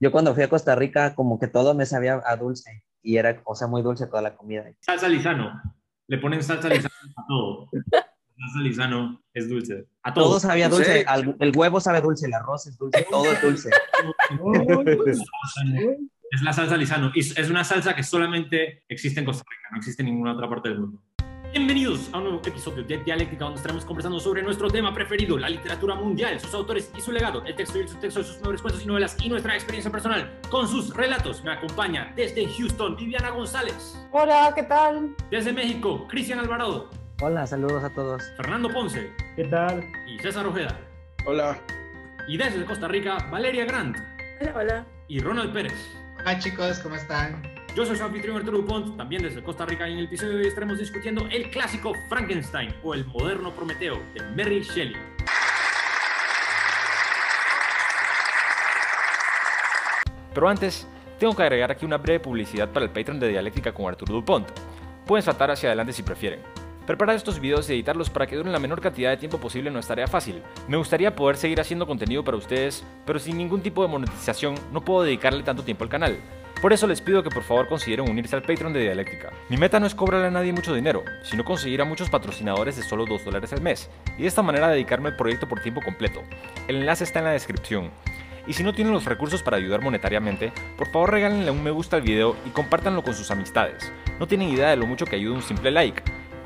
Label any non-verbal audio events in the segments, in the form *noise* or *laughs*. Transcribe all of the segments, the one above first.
yo cuando fui a Costa Rica, como que todo me sabía a dulce y era, o sea, muy dulce toda la comida. Salsa lisano. Le ponen salsa lisano a todo. Salsa lisano es dulce. A todo. Todo sabía dulce, al- el huevo sabe dulce, el arroz es dulce, todo es dulce. Es la salsa lisano. Y es una salsa que solamente existe en Costa Rica, no existe en ninguna otra parte del mundo. Bienvenidos a un nuevo episodio de Dialéctica donde estaremos conversando sobre nuestro tema preferido, la literatura mundial, sus autores y su legado, el texto y el subtexto de sus mejores cuentos y novelas y nuestra experiencia personal con sus relatos. Me acompaña desde Houston Viviana González, Hola, ¿qué tal? desde México Cristian Alvarado, Hola, saludos a todos. Fernando Ponce ¿Qué tal? y César Ojeda. Hola. Y desde Costa Rica Valeria Grant Hola, hola. y Ronald Pérez. Hola chicos, ¿cómo están? Yo soy su anfitrión Arturo Dupont, también desde Costa Rica y en el episodio de hoy estaremos discutiendo el clásico Frankenstein o el moderno Prometeo de Mary Shelley. Pero antes, tengo que agregar aquí una breve publicidad para el Patreon de Dialéctica con Arturo Dupont. Pueden saltar hacia adelante si prefieren. Preparar estos videos y editarlos para que duren la menor cantidad de tiempo posible no es tarea fácil. Me gustaría poder seguir haciendo contenido para ustedes, pero sin ningún tipo de monetización no puedo dedicarle tanto tiempo al canal. Por eso les pido que por favor consideren unirse al Patreon de Dialéctica. Mi meta no es cobrarle a nadie mucho dinero, sino conseguir a muchos patrocinadores de solo 2 dólares al mes, y de esta manera dedicarme al proyecto por tiempo completo. El enlace está en la descripción. Y si no tienen los recursos para ayudar monetariamente, por favor regálenle un me gusta al video y compártanlo con sus amistades. No tienen idea de lo mucho que ayuda un simple like.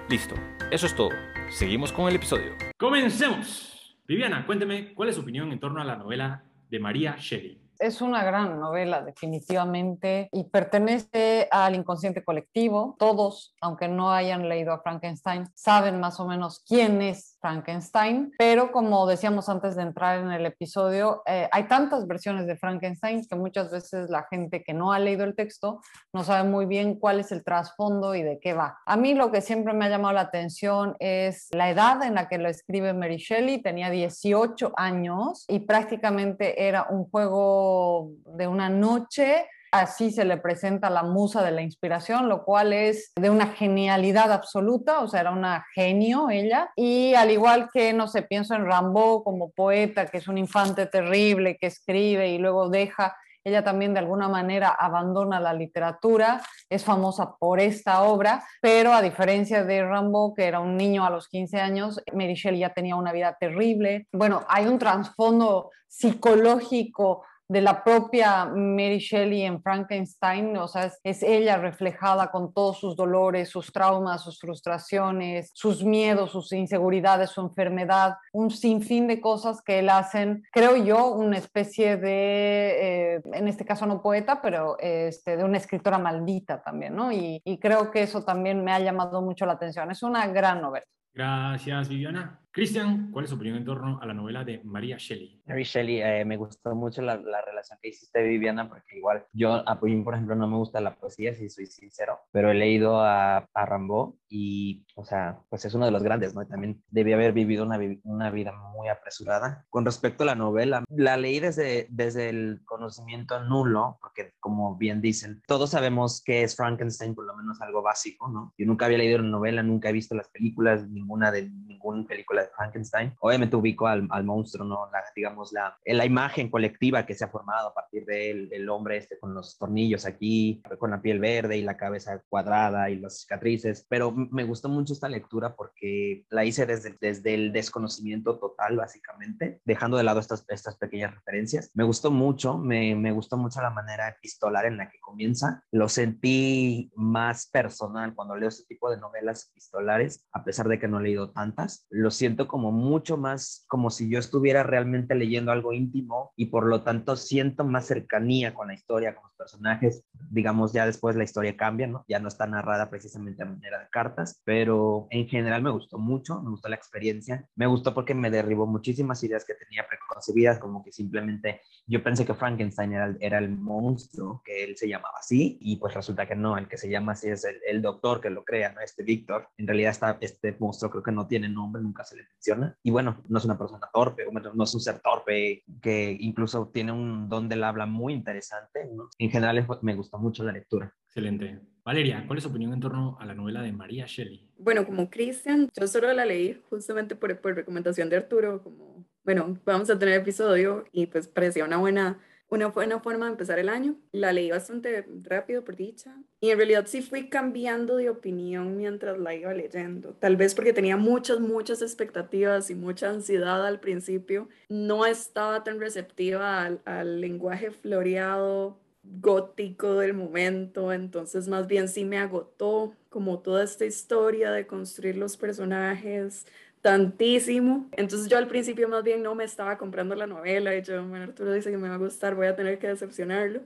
Listo, eso es todo. Seguimos con el episodio. ¡Comencemos! Viviana, cuénteme cuál es su opinión en torno a la novela de María Shelley. Es una gran novela, definitivamente, y pertenece al inconsciente colectivo. Todos, aunque no hayan leído a Frankenstein, saben más o menos quién es Frankenstein, pero como decíamos antes de entrar en el episodio, eh, hay tantas versiones de Frankenstein que muchas veces la gente que no ha leído el texto no sabe muy bien cuál es el trasfondo y de qué va. A mí lo que siempre me ha llamado la atención es la edad en la que lo escribe Mary Shelley, tenía 18 años y prácticamente era un juego de una noche así se le presenta la musa de la inspiración, lo cual es de una genialidad absoluta, o sea, era una genio ella. Y al igual que, no sé, pienso en Rambo como poeta, que es un infante terrible, que escribe y luego deja, ella también de alguna manera abandona la literatura, es famosa por esta obra, pero a diferencia de Rambo, que era un niño a los 15 años, Mary Shelley ya tenía una vida terrible. Bueno, hay un trasfondo psicológico de la propia Mary Shelley en Frankenstein, o sea, es, ella reflejada con todos sus dolores, sus traumas, sus frustraciones, sus miedos, sus inseguridades, su enfermedad, un sinfín de cosas que la hacen, creo yo, una especie de, eh, en este caso no poeta, pero este, de una escritora maldita también, ¿no? Y, y creo que eso también me ha llamado mucho la atención. Es una gran novela. Gracias, Viviana. Cristian, ¿cuál es su opinión en torno a la novela de María Shelley? Mary Shelley, eh, me gustó mucho la, la, relación que hiciste, Viviana, porque igual yo, a mí, por ejemplo, no me gusta la poesía, si soy sincero, pero he leído a, a Rambo y, o sea, pues es uno de los grandes, ¿no? Y también debía haber vivido una, una vida muy apresurada. Con respecto a la novela, la leí desde, desde el conocimiento nulo, porque como bien dicen, todos sabemos que es Frankenstein, por lo menos algo básico, ¿no? Yo nunca había leído una novela, nunca he visto las películas, ninguna de ninguna película de Frankenstein. Obviamente ubico al, al monstruo, ¿no? La, digamos, la, la imagen colectiva que se ha formado a partir del el hombre este con los tornillos aquí, con la piel verde y la cabeza cuadrada y las cicatrices. Pero me gustó mucho esta lectura porque la hice desde, el desconocimiento total, básicamente, dejando de lado estas, estas pequeñas referencias. Me gustó mucho, me, me gustó mucho la manera epistolar en la que comienza. Lo sentí más personal cuando leo este tipo de novelas epistolares, a pesar de que no he leído tantas. Lo siento como mucho más como si yo estuviera realmente leyendo algo íntimo y por lo tanto siento más cercanía con la historia, con los personajes. Digamos, ya después la historia cambia, ¿no? Ya no está narrada precisamente a manera de cartas, pero en general me gustó mucho, me gustó la experiencia. Me gustó porque me derribó muchísimas ideas que tenía preconcebidas, como que simplemente yo pensé que Frankenstein era, era el monstruo, que él se llamaba así, y pues resulta que no, el que se llama así es el, el doctor que lo crea, ¿no? Este Víctor. En realidad está, este monstruo creo que no tiene nombre, nunca se le menciona. Y bueno, no es una persona torpe, no es un ser torpe, que incluso tiene un don del habla muy interesante. ¿no? En general me gustó mucho la lectura. Excelente. Valeria, ¿cuál es su opinión en torno a la novela de María Shelley? Bueno, como Cristian, yo solo la leí justamente por, por recomendación de Arturo, como, bueno, vamos a tener episodio y pues parecía una buena una buena forma de empezar el año. La leí bastante rápido, por dicha. Y en realidad sí fui cambiando de opinión mientras la iba leyendo. Tal vez porque tenía muchas, muchas expectativas y mucha ansiedad al principio. No estaba tan receptiva al, al lenguaje floreado, gótico del momento, entonces más bien sí me agotó como toda esta historia de construir los personajes, tantísimo. Entonces yo al principio más bien no me estaba comprando la novela y yo, bueno, Arturo dice que me va a gustar, voy a tener que decepcionarlo.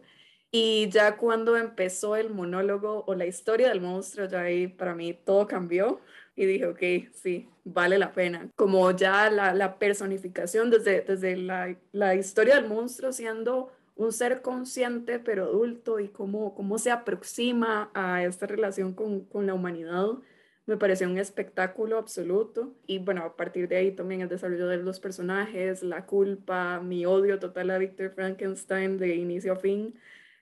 Y ya cuando empezó el monólogo o la historia del monstruo, ya ahí para mí todo cambió y dije, ok, sí, vale la pena. Como ya la, la personificación desde, desde la, la, historia del monstruo siendo un ser consciente pero adulto y cómo, cómo se aproxima a esta relación con, con la humanidad me pareció un espectáculo absoluto. Y bueno, a partir de ahí también el desarrollo de los personajes, la culpa, mi odio total a Victor Frankenstein de inicio a fin,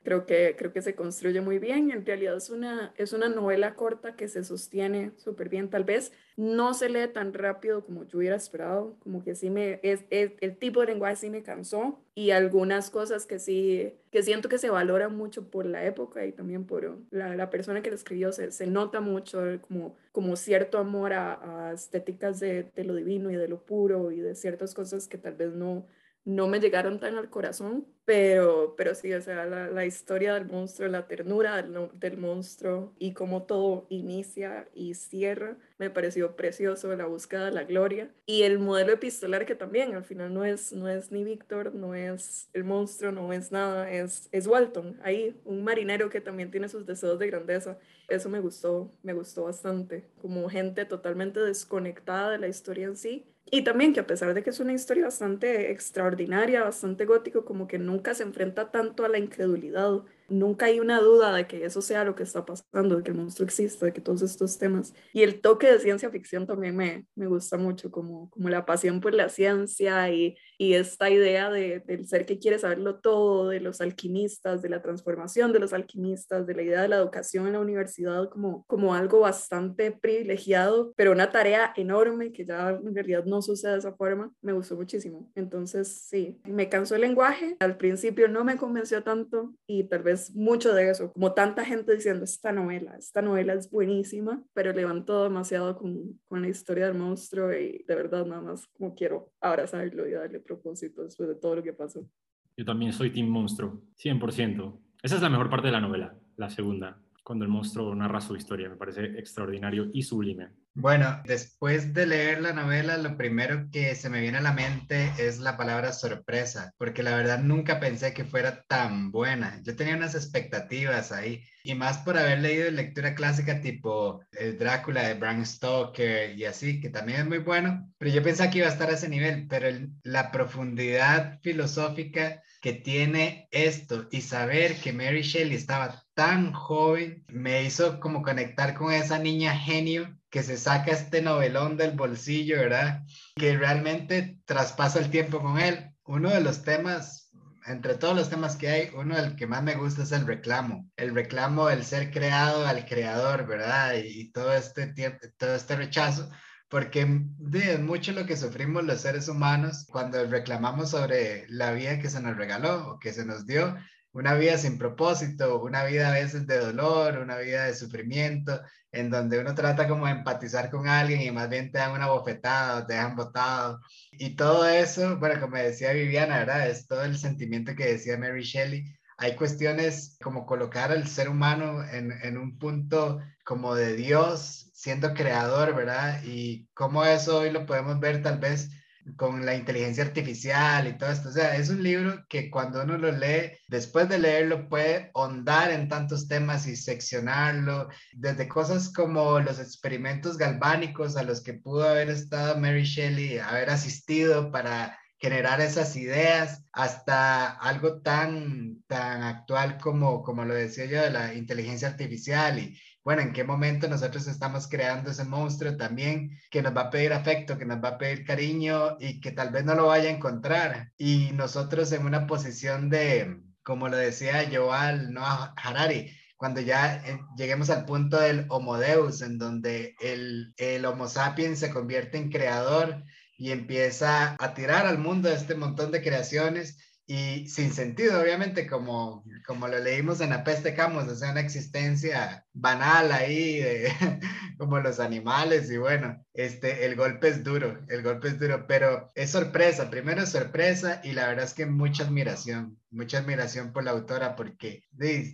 creo que, creo que se construye muy bien. En realidad es una, es una novela corta que se sostiene súper bien. Tal vez no se lee tan rápido como yo hubiera esperado, como que sí me, es, el tipo de lenguaje sí me cansó y algunas cosas que sí, que siento que se valoran mucho por la época y también por la, la persona que lo escribió, se, se, nota mucho como, como cierto amor a, a estéticas de, de lo divino y de lo puro y de ciertas cosas que tal vez no no me llegaron tan al corazón, pero, pero sí, o sea, la, la historia del monstruo, la ternura del, monstruo y cómo todo inicia y cierra, me pareció precioso, la búsqueda de la gloria. Y el modelo epistolar que también, al final no es, no es ni Víctor, no es el monstruo, no es nada, es, es Walton, ahí, un marinero que también tiene sus deseos de grandeza. Eso me gustó, me gustó bastante, como gente totalmente desconectada de la historia en sí y también que a pesar de que es una historia bastante extraordinaria, bastante gótico, como que nunca se enfrenta tanto a la incredulidad nunca hay una duda de que eso sea lo que está pasando, de que el monstruo existe, de que todos estos temas. Y el toque de ciencia ficción también me, me gusta mucho, como, como la pasión por la ciencia y, y esta idea de, del ser que quiere saberlo todo, de los alquimistas, de la transformación de los alquimistas, de la idea de la educación en la universidad como, como algo bastante privilegiado, pero una tarea enorme que ya en realidad no sucede de esa forma, me gustó muchísimo. Entonces, sí, me cansó el lenguaje, al principio no me convenció tanto y tal vez mucho de eso, como tanta gente diciendo, esta novela, esta novela es buenísima, pero levantó demasiado con, con la historia del monstruo y de verdad nada más como quiero abrazarlo y darle propósito después de todo lo que pasó. Yo también soy Team Monstruo, 100%. Esa es la mejor parte de la novela, la segunda, cuando el monstruo narra su historia. Me parece extraordinario y sublime. Bueno, después de leer la novela, lo primero que se me viene a la mente es la palabra sorpresa, porque la verdad nunca pensé que fuera tan buena. Yo tenía unas expectativas ahí, y más por haber leído lectura clásica tipo El Drácula de Bram Stoker y así, que también es muy bueno, pero yo pensaba que iba a estar a ese nivel, pero la profundidad filosófica que tiene esto y saber que Mary Shelley estaba tan joven me hizo como conectar con esa niña genio que se saca este novelón del bolsillo, ¿verdad? Que realmente traspasa el tiempo con él. Uno de los temas, entre todos los temas que hay, uno del que más me gusta es el reclamo. El reclamo del ser creado al creador, ¿verdad? Y, todo este tiempo, todo este rechazo porque es mucho lo que sufrimos los seres humanos cuando reclamamos sobre la vida que se nos regaló o que se nos dio una vida sin propósito, una vida a veces de dolor, una vida de sufrimiento, en donde uno trata como de empatizar con alguien y más bien te dan una bofetada o te dejan botado. Y todo eso, bueno, como decía Viviana, ¿verdad? Es todo el sentimiento que decía Mary Shelley. Hay cuestiones como colocar al ser humano en, en un punto como de Dios, siendo creador, ¿verdad? Y cómo eso hoy lo podemos ver tal vez con la inteligencia artificial y todo esto. O sea, es un libro que cuando uno lo lee, después de leerlo puede ahondar en tantos temas y seccionarlo, desde cosas como los experimentos galvánicos a los que pudo haber estado Mary Shelley, haber asistido para generar esas ideas hasta algo tan, tan actual como, como lo decía yo de la inteligencia artificial y, bueno, en qué momento nosotros estamos creando ese monstruo también que nos va a pedir afecto, que nos va a pedir cariño y que tal vez no lo vaya a encontrar. Y nosotros en una posición de, como lo decía Joal Noah Harari, cuando ya eh, lleguemos al punto del Homo Deus, en donde el, el Homo sapiens se convierte en creador y empieza a tirar al mundo este montón de creaciones y sin sentido, obviamente, como, como lo leímos en La Peste Camus, o sea, una existencia banal ahí, de, *laughs* como los animales, y bueno, este, el golpe es duro, el golpe es duro, pero es sorpresa, primero es sorpresa y la verdad es que mucha admiración, mucha admiración por la autora porque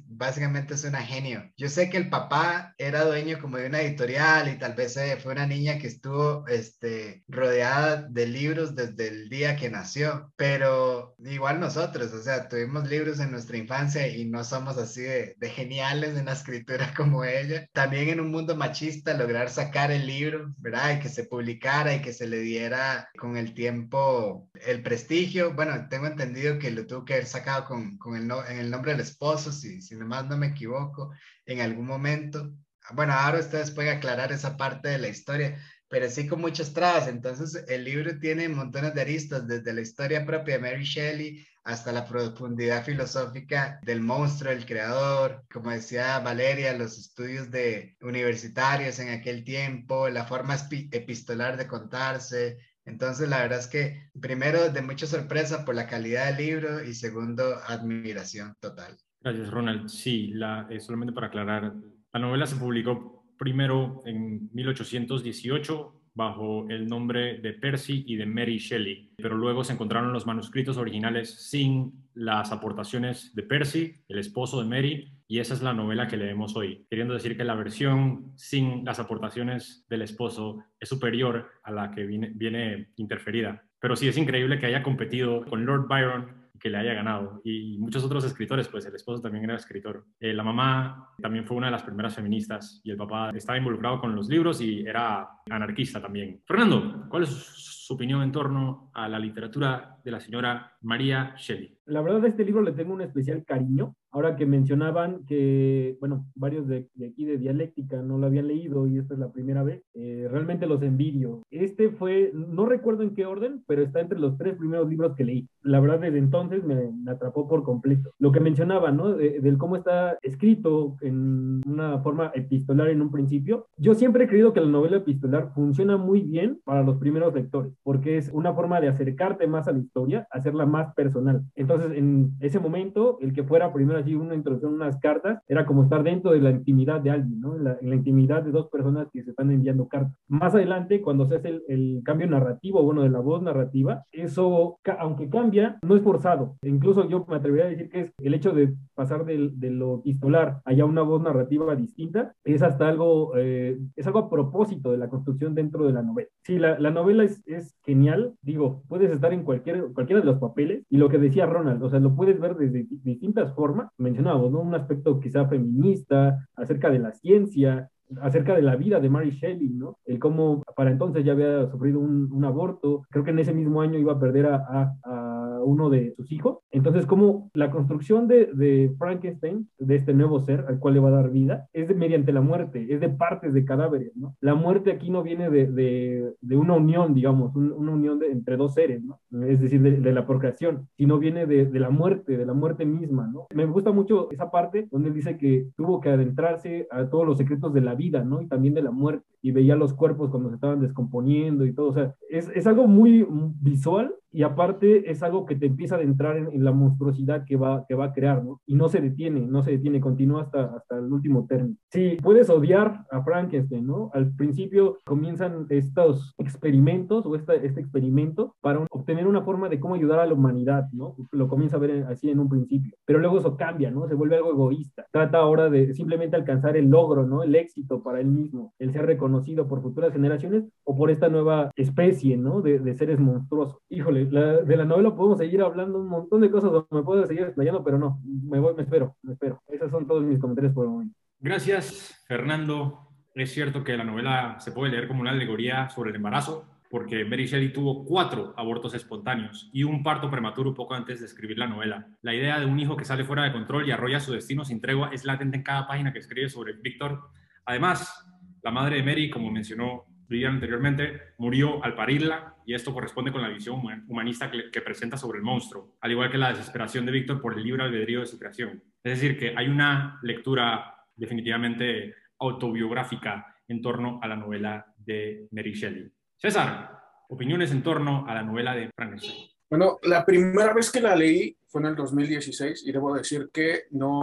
básicamente es una genio. Yo sé que el papá era dueño como de una editorial y tal vez eh, fue una niña que estuvo este, rodeada de libros desde el día que nació, pero igual nosotros, o sea, tuvimos libros en nuestra infancia y no somos así de, de geniales en la escritura *laughs* como ella. También en un mundo machista lograr sacar el libro, ¿verdad? Y que se publicara y que se le diera con el tiempo el prestigio. Bueno, tengo entendido que lo tuvo que haber sacado con, con el, en el nombre del esposo, si, si nomás no me equivoco, en algún momento. Bueno, ahora ustedes pueden aclarar esa parte de la historia, pero sí con muchas trabas. Entonces, el libro tiene montones de aristas, desde la historia propia de Mary Shelley hasta la profundidad filosófica del monstruo, el creador, como decía Valeria, los estudios de universitarios en aquel tiempo, la forma epistolar de contarse, entonces, la verdad es que primero de mucha sorpresa por la calidad del libro y segundo, admiración total. Gracias, Ronald. Sí, la, eh, solamente para aclarar, la novela se publicó primero en 1818 bajo el nombre de Percy y de Mary Shelley, pero luego se encontraron los manuscritos originales sin las aportaciones de Percy, el esposo de Mary, y esa es la novela que leemos hoy, queriendo decir que la versión sin las aportaciones del esposo es superior a la que viene, viene interferida. Pero sí es increíble que haya competido con Lord Byron que le haya ganado. Y muchos otros escritores, pues el esposo también era escritor. Eh, la mamá también fue una de las primeras feministas y el papá estaba involucrado con los libros y era anarquista también. Fernando, ¿cuál es su opinión en torno a la literatura de la señora María Shelley? La verdad, de este libro le tengo un especial cariño Ahora que mencionaban que, bueno, varios de, aquí de dialéctica no lo habían leído y esta es la primera vez, eh, realmente los envidio. Este fue, no recuerdo en qué orden, pero está entre los tres primeros libros que leí. La verdad, desde entonces me, atrapó por completo. Lo que mencionaba, ¿no? del cómo está escrito en una forma epistolar en un principio. Yo siempre he creído que la novela epistolar funciona muy bien para los primeros lectores, porque es una forma de acercarte más a la historia, hacerla más personal. Entonces, en ese momento, el que fuera primero así una introducción, unas cartas, era como estar dentro de la intimidad de alguien, ¿no? En la, intimidad de dos personas que se están enviando cartas. Más adelante, cuando se hace el, cambio narrativo, bueno, de la voz narrativa, eso, aunque cambia, no es forzado. incluso yo me atrevería a decir que es el hecho de pasar de, de lo epistolar allá una voz narrativa distinta, es hasta algo, eh, es algo a propósito de la construcción dentro de la novela. Sí, la, la novela es, es, genial, digo, puedes estar en cualquier, cualquiera de los papeles y lo que decía Ronald, o sea, lo puedes ver desde distintas formas mencionábamos, ¿no? Un aspecto quizá feminista, acerca de la ciencia, acerca de la vida de Mary Shelley, ¿no? El cómo para entonces ya había sufrido un, aborto, creo que en ese mismo año iba a perder a uno de sus hijos. Entonces, como la construcción de, Frankenstein, de este nuevo ser al cual le va a dar vida, es mediante la muerte, es de partes de cadáveres. La muerte aquí no viene de, una unión, digamos, una unión entre dos seres. Es decir, de, la procreación, sino viene de, la muerte, de la muerte misma, ¿no? Me gusta mucho esa parte donde dice que tuvo que adentrarse a todos los secretos de la vida, ¿no? Y también de la muerte, y veía los cuerpos cuando se estaban descomponiendo y todo, o sea, es, es algo muy visual y aparte es algo que te empieza a adentrar en, la monstruosidad que va, que va a crear, ¿no? Y no se detiene, no se detiene, continúa hasta, hasta el último término. Sí, puedes odiar a Frankenstein, ¿no? Al principio comienzan estos experimentos o este experimento para obtener una forma de cómo ayudar a la humanidad, ¿no? Lo comienza a ver así en un principio, pero luego eso cambia, ¿no? Se vuelve algo egoísta. Trata ahora de simplemente alcanzar el logro, ¿no? El éxito para él mismo, el ser reconocido por futuras generaciones o por esta nueva especie, ¿no? De, de seres monstruosos. Híjole, de la novela podemos seguir hablando un montón de cosas, me puedo seguir explayando, pero no, me voy, me espero, me espero. Esos son todos mis comentarios por el momento. Gracias, Fernando. Es cierto que la novela se puede leer como una alegoría sobre el embarazo, porque Mary Shelley tuvo cuatro abortos espontáneos y un parto prematuro poco antes de escribir la novela. La idea de un hijo que sale fuera de control y arrolla su destino sin tregua es latente en cada página que escribe sobre Víctor. Además, la madre de Mary, como mencionó Vivian anteriormente, murió al parirla y esto corresponde con la visión humanista que, presenta sobre el monstruo, al igual que la desesperación de Víctor por el libre albedrío de su creación. Es decir, que hay una lectura definitivamente autobiográfica en torno a la novela de Mary Shelley. César, opiniones en torno a la novela de Frankenstein. Bueno, la primera vez que la leí fue en el 2016 y debo decir que no,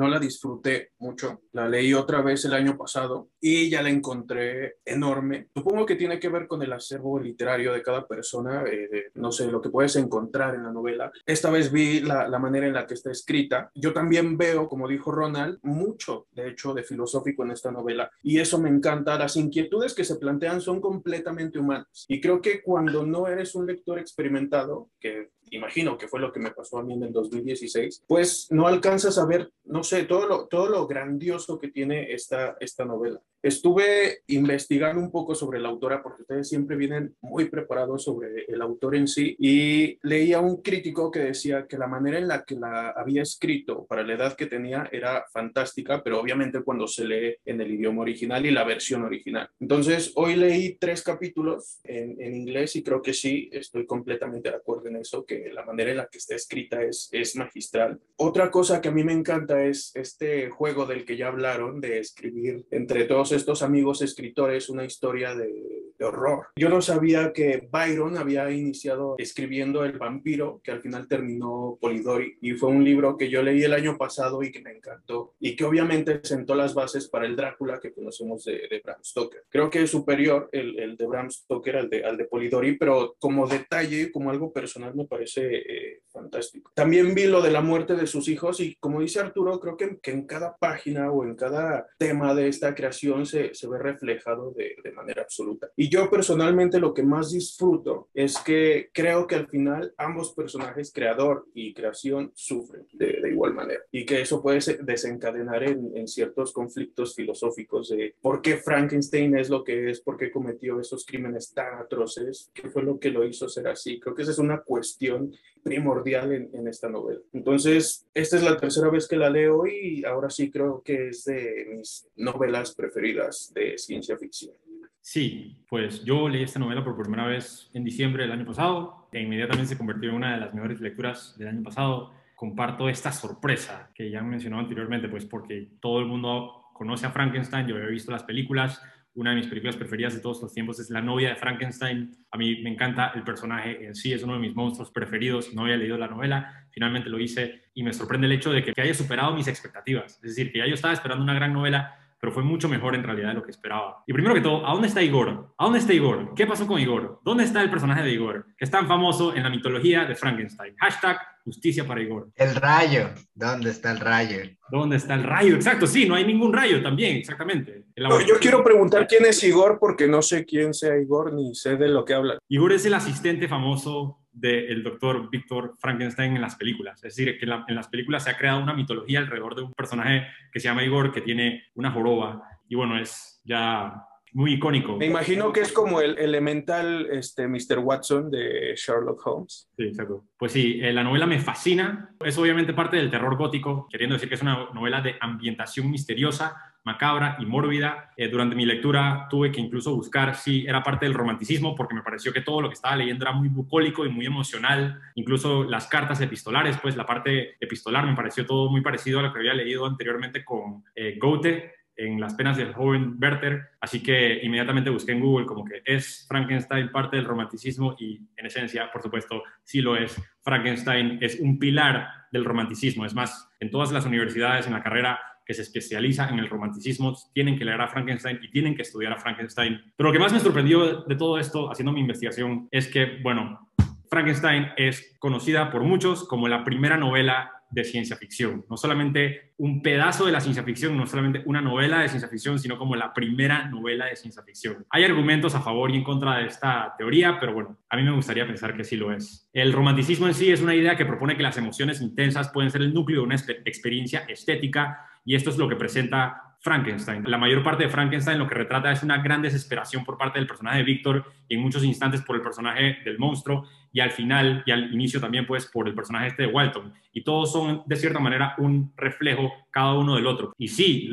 no la disfruté mucho. La leí otra vez el año pasado y ya la encontré enorme. Supongo que tiene que ver con el acervo literario de cada persona, eh, no sé, lo que puedes encontrar en la novela. Esta vez vi la, la, manera en la que está escrita. Yo también veo, como dijo Ronald, mucho, de hecho, de filosófico en esta novela y eso me encanta. Las inquietudes que se plantean son completamente humanas y creo que cuando no eres un lector experimentado, que imagino que fue lo que me pasó a mí en el 2016, pues no alcanzas a ver, no sé, todo lo, todo lo grandioso que tiene esta, esta novela. Estuve investigando un poco sobre la autora porque ustedes siempre vienen muy preparados sobre el autor en sí y leía un crítico que decía que la manera en la que la había escrito para la edad que tenía era fantástica, pero obviamente cuando se lee en el idioma original y la versión original. Entonces, hoy leí tres capítulos en, en inglés y creo que sí, estoy completamente de acuerdo en eso, que la manera en la que está escrita es, es magistral. Otra cosa que a mí me encanta es este juego del que ya hablaron, de escribir entre todos estos amigos escritores una historia de, de horror. Yo no sabía que Byron había iniciado escribiendo El vampiro, que al final terminó Polidori, y fue un libro que yo leí el año pasado y que me encantó, y que obviamente sentó las bases para el Drácula que conocemos de, Bram Stoker. Creo que es superior el, el, de Bram Stoker al de, al de Polidori, pero como detalle, como algo personal, me parece eh, fantástico. También vi lo de la muerte de sus hijos y como dice Arturo, creo que, que en cada página o en cada tema de esta creación se, se ve reflejado de, de, manera absoluta. Y yo personalmente lo que más disfruto es que creo que al final ambos personajes, creador y creación, sufren de, de igual manera y que eso puede desencadenar en, en, ciertos conflictos filosóficos de por qué Frankenstein es lo que es, por qué cometió esos crímenes tan atroces, qué fue lo que lo hizo ser así. Creo que esa es una cuestión primordial en, en, esta novela. Entonces, esta es la tercera vez que la leo y ahora sí creo que es de mis novelas preferidas de ciencia ficción. Sí, pues yo leí esta novela por primera vez en diciembre del año pasado e inmediatamente se convirtió en una de las mejores lecturas del año pasado. Comparto esta sorpresa que ya mencionó anteriormente, pues porque todo el mundo conoce a Frankenstein, yo había visto las películas, una de mis películas preferidas de todos los tiempos es La novia de Frankenstein. A mí me encanta el personaje en sí, es uno de mis monstruos preferidos. No había leído la novela, finalmente lo hice y me sorprende el hecho de que, haya superado mis expectativas. Es decir, que ya yo estaba esperando una gran novela, pero fue mucho mejor en realidad de lo que esperaba. Y primero que todo, ¿a dónde está Igor? ¿A dónde está Igor? ¿Qué pasó con Igor? ¿Dónde está el personaje de Igor? Que es tan famoso en la mitología de Frankenstein. Hashtag justicia para Igor. El rayo. ¿Dónde está el rayo? ¿Dónde está el rayo? Exacto, sí, no hay ningún rayo también, exactamente. No, yo quiero preguntar quién es Igor porque no sé quién sea Igor ni sé de lo que habla. Igor es el asistente famoso del doctor Víctor Frankenstein en las películas. Es decir, que en, la, en, las películas se ha creado una mitología alrededor de un personaje que se llama Igor, que tiene una joroba. Y bueno, es ya muy icónico. Me imagino que es como el elemental este, Mr. Watson de Sherlock Holmes. Sí, exacto. Pues sí, eh, la novela me fascina. Es obviamente parte del terror gótico, queriendo decir que es una novela de ambientación misteriosa, macabra y mórbida. Eh, durante mi lectura tuve que incluso buscar si era parte del romanticismo, porque me pareció que todo lo que estaba leyendo era muy bucólico y muy emocional. Incluso las cartas epistolares, pues la parte epistolar me pareció todo muy parecido a lo que había leído anteriormente con eh, Goethe en las penas del joven Werther, así que inmediatamente busqué en Google como que es Frankenstein parte del romanticismo y en esencia, por supuesto, sí lo es. Frankenstein es un pilar del romanticismo, es más, en todas las universidades, en la carrera que se especializa en el romanticismo, tienen que leer a Frankenstein y tienen que estudiar a Frankenstein. Pero lo que más me sorprendió de todo esto, haciendo mi investigación, es que, bueno, Frankenstein es conocida por muchos como la primera novela de ciencia ficción. No solamente un pedazo de la ciencia ficción, no solamente una novela de ciencia ficción, sino como la primera novela de ciencia ficción. Hay argumentos a favor y en contra de esta teoría, pero bueno, a mí me gustaría pensar que sí lo es. El romanticismo en sí es una idea que propone que las emociones intensas pueden ser el núcleo de una experiencia estética y esto es lo que presenta Frankenstein. La mayor parte de Frankenstein lo que retrata es una gran desesperación por parte del personaje de Víctor y en muchos instantes por el personaje del monstruo y al final y al inicio también pues por el personaje este de Walton. Y todos son de cierta manera un reflejo cada uno del otro. Y sí,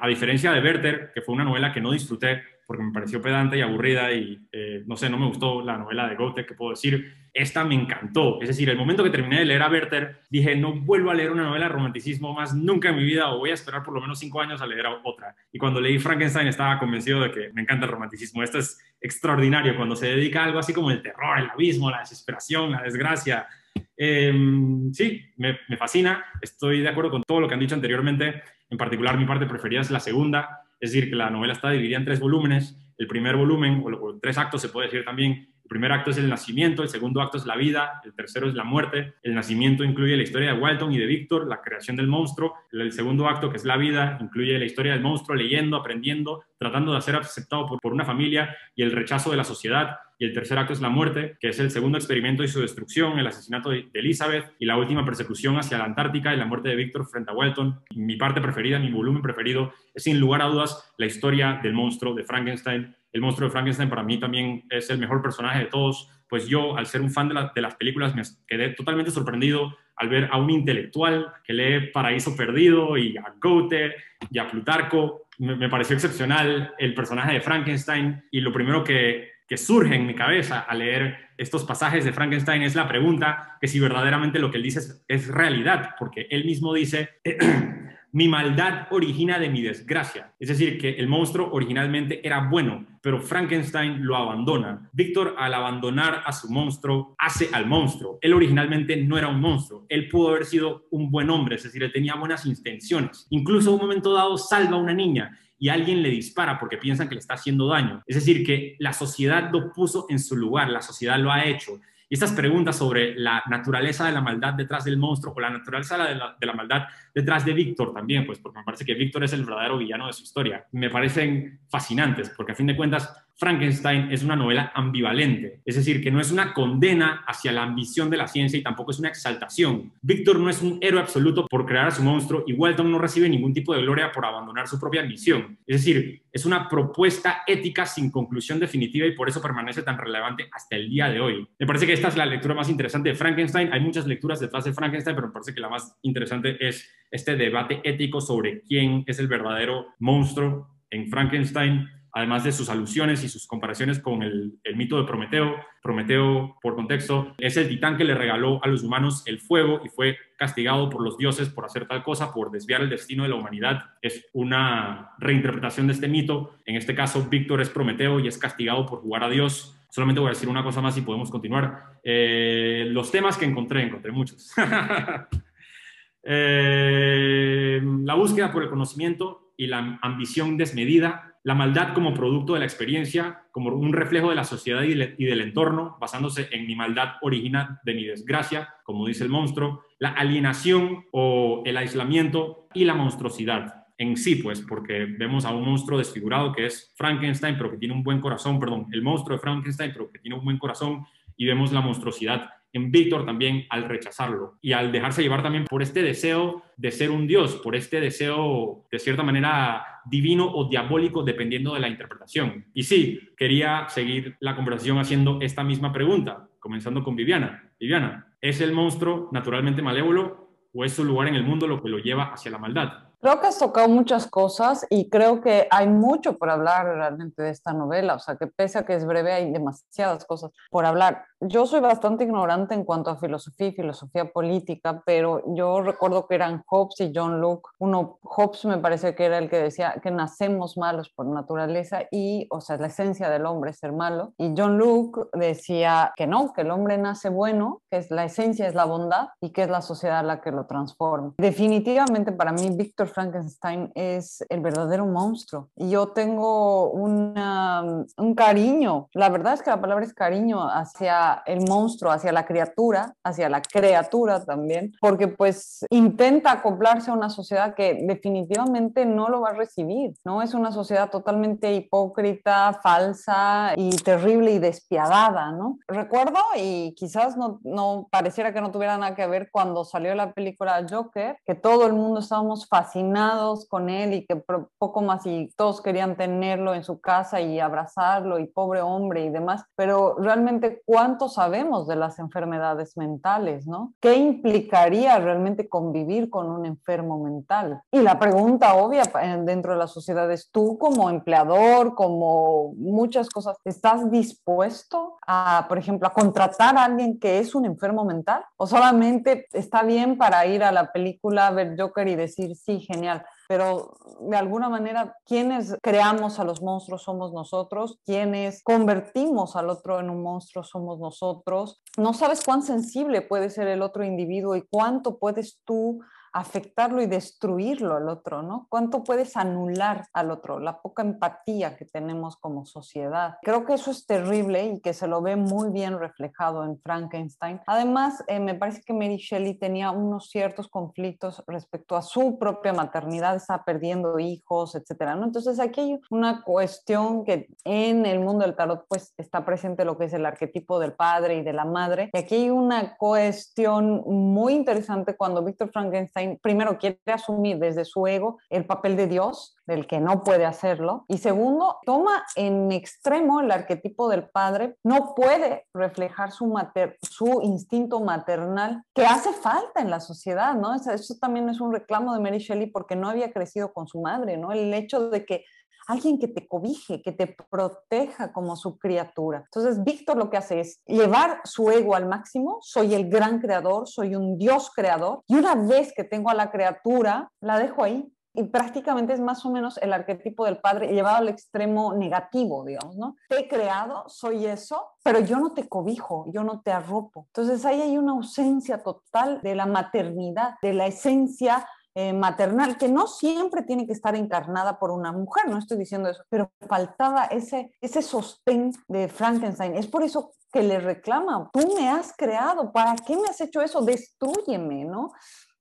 a diferencia de Werther, que fue una novela que no disfruté porque me pareció pedante y aburrida y eh, no sé, no me gustó la novela de Goethe, que puedo decir, esta me encantó. Es decir, el momento que terminé de leer a Werther, dije, no vuelvo a leer una novela de romanticismo más nunca en mi vida o voy a esperar por lo menos cinco años a leer otra. Y cuando leí Frankenstein estaba convencido de que me encanta el romanticismo. Esta es extraordinario cuando se dedica a algo así como el terror, el abismo, la desesperación, la desgracia. Em, sí, me, me fascina, estoy de acuerdo con todo lo que han dicho anteriormente, en particular mi parte preferida es la segunda, es decir, que la novela está dividida en tres volúmenes, el primer volumen, o tres actos se puede decir también, el primer acto es el nacimiento, el segundo acto es la vida, el tercero es la muerte. El nacimiento incluye la historia de Walton y de Víctor, la creación del monstruo. El segundo acto, que es la vida, incluye la historia del monstruo leyendo, aprendiendo, tratando de ser aceptado por, una familia y el rechazo de la sociedad y el tercer acto es la muerte, que es el segundo experimento y su destrucción, el asesinato de Elizabeth y la última persecución hacia la Antártica y la muerte de Víctor frente a Walton. Mi parte preferida, mi volumen preferido, es sin lugar a dudas la historia del monstruo de Frankenstein. El monstruo de Frankenstein para mí también es el mejor personaje de todos, pues yo, al ser un fan de, de las películas, me quedé totalmente sorprendido al ver a un intelectual que lee Paraíso Perdido y a Goethe y a Plutarco. Me, pareció excepcional el personaje de Frankenstein y lo primero que que surge en mi cabeza al leer estos pasajes de Frankenstein es la pregunta que si verdaderamente lo que él dice es, realidad, porque él mismo dice, *clears throat* mi maldad origina de mi desgracia. Es decir, que el monstruo originalmente era bueno, pero Frankenstein lo abandona. Víctor, al abandonar a su monstruo, hace al monstruo. Él originalmente no era un monstruo, él pudo haber sido un buen hombre, es decir, él tenía buenas intenciones. Incluso en un momento dado salva a una niña y alguien le dispara porque piensan que le está haciendo daño. Es decir, que la sociedad lo puso en su lugar, la sociedad lo ha hecho. Y estas preguntas sobre la naturaleza de la maldad detrás del monstruo o la naturaleza de la, maldad detrás de Víctor también, pues porque me parece que Víctor es el verdadero villano de su historia, me parecen fascinantes porque a fin de cuentas Frankenstein es una novela ambivalente, es decir, que no es una condena hacia la ambición de la ciencia y tampoco es una exaltación. Víctor no es un héroe absoluto por crear a su monstruo y Walton no recibe ningún tipo de gloria por abandonar su propia ambición. Es decir, es una propuesta ética sin conclusión definitiva y por eso permanece tan relevante hasta el día de hoy. Me parece que esta es la lectura más interesante de Frankenstein. Hay muchas lecturas detrás de Frankenstein, pero me parece que la más interesante es este debate ético sobre quién es el verdadero monstruo en Frankenstein además de sus alusiones y sus comparaciones con el, mito de Prometeo. Prometeo, por contexto, es el titán que le regaló a los humanos el fuego y fue castigado por los dioses por hacer tal cosa, por desviar el destino de la humanidad. Es una reinterpretación de este mito. En este caso, Víctor es Prometeo y es castigado por jugar a Dios. Solamente voy a decir una cosa más y podemos continuar. Eh, los temas que encontré, encontré muchos. *laughs* Eh, la búsqueda por el conocimiento y la ambición desmedida, la maldad como producto de la experiencia, como un reflejo de la sociedad y, del entorno, basándose en mi maldad origina de mi desgracia, como dice el monstruo, la alienación o el aislamiento y la monstruosidad en sí, pues, porque vemos a un monstruo desfigurado que es Frankenstein, pero que tiene un buen corazón, perdón, el monstruo de Frankenstein, pero que tiene un buen corazón, y vemos la monstruosidad en Víctor también al rechazarlo y al dejarse llevar también por este deseo de ser un dios, por este deseo de cierta manera divino o diabólico dependiendo de la interpretación. Y sí, quería seguir la conversación haciendo esta misma pregunta, comenzando con Viviana. Viviana, ¿es el monstruo naturalmente malévolo o es su lugar en el mundo lo que lo lleva hacia la maldad? Creo que has tocado muchas cosas y creo que hay mucho por hablar realmente de esta novela, o sea que pese a que es breve hay demasiadas cosas por hablar. Yo soy bastante ignorante en cuanto a filosofía y filosofía política, pero yo recuerdo que eran Hobbes y John Locke. Uno, Hobbes me parece que era el que decía que nacemos malos por naturaleza y, o sea, la esencia del hombre es ser malo. Y John Locke decía que no, que el hombre nace bueno, que es la esencia es la bondad y que es la sociedad la que lo transforma. Definitivamente para mí, Víctor Frankenstein es el verdadero monstruo y yo tengo una, un cariño, la verdad es que la palabra es cariño hacia el monstruo, hacia la criatura, hacia la criatura también, porque pues intenta acoplarse a una sociedad que definitivamente no lo va a recibir, ¿no? Es una sociedad totalmente hipócrita, falsa y terrible y despiadada, ¿no? Recuerdo, y quizás no, no pareciera que no tuviera nada que ver cuando salió la película Joker, que todo el mundo estábamos fascinados con él y que poco más y todos querían tenerlo en su casa y abrazarlo y pobre hombre y demás, pero realmente cuánto sabemos de las enfermedades mentales, ¿no? ¿Qué implicaría realmente convivir con un enfermo mental? Y la pregunta obvia dentro de la sociedad es, tú como empleador, como muchas cosas, ¿estás dispuesto a, por ejemplo, a contratar a alguien que es un enfermo mental? ¿O solamente está bien para ir a la película, ver Joker y decir, sí, genial? Pero de alguna manera quienes creamos a los monstruos somos nosotros, quienes convertimos al otro en un monstruo somos nosotros. No sabes cuán sensible puede ser el otro individuo y cuánto puedes tú afectarlo y destruirlo al otro, ¿no? ¿Cuánto puedes anular al otro? La poca empatía que tenemos como sociedad. Creo que eso es terrible y que se lo ve muy bien reflejado en Frankenstein. Además, eh, me parece que Mary Shelley tenía unos ciertos conflictos respecto a su propia maternidad, está perdiendo hijos, etcétera, ¿no? Entonces aquí hay una cuestión que en el mundo del tarot pues está presente lo que es el arquetipo del padre y de la madre. Y aquí hay una cuestión muy interesante cuando Víctor Frankenstein primero, quiere asumir desde su ego el papel de Dios, del que no puede hacerlo. Y segundo, toma en extremo el arquetipo del padre, no puede reflejar su, mater su instinto maternal que hace falta en la sociedad, ¿no? Eso, eso también es un reclamo de Mary Shelley porque no había crecido con su madre, ¿no? El hecho de que alguien que te cobije, que te proteja como su criatura. Entonces, Víctor lo que hace es llevar su ego al máximo, soy el gran creador, soy un Dios creador, y una vez que tengo a la criatura, la dejo ahí. Y prácticamente es más o menos el arquetipo del padre llevado al extremo negativo, digamos, ¿no? Te he creado, soy eso, pero yo no te cobijo, yo no te arropo. Entonces ahí hay una ausencia total de la maternidad, de la esencia eh, maternal, que no siempre tiene que estar encarnada por una mujer, no estoy diciendo eso, pero faltaba ese, ese sostén de Frankenstein. Es por eso que le reclama, tú me has creado, ¿para qué me has hecho eso? Destrúyeme, ¿no?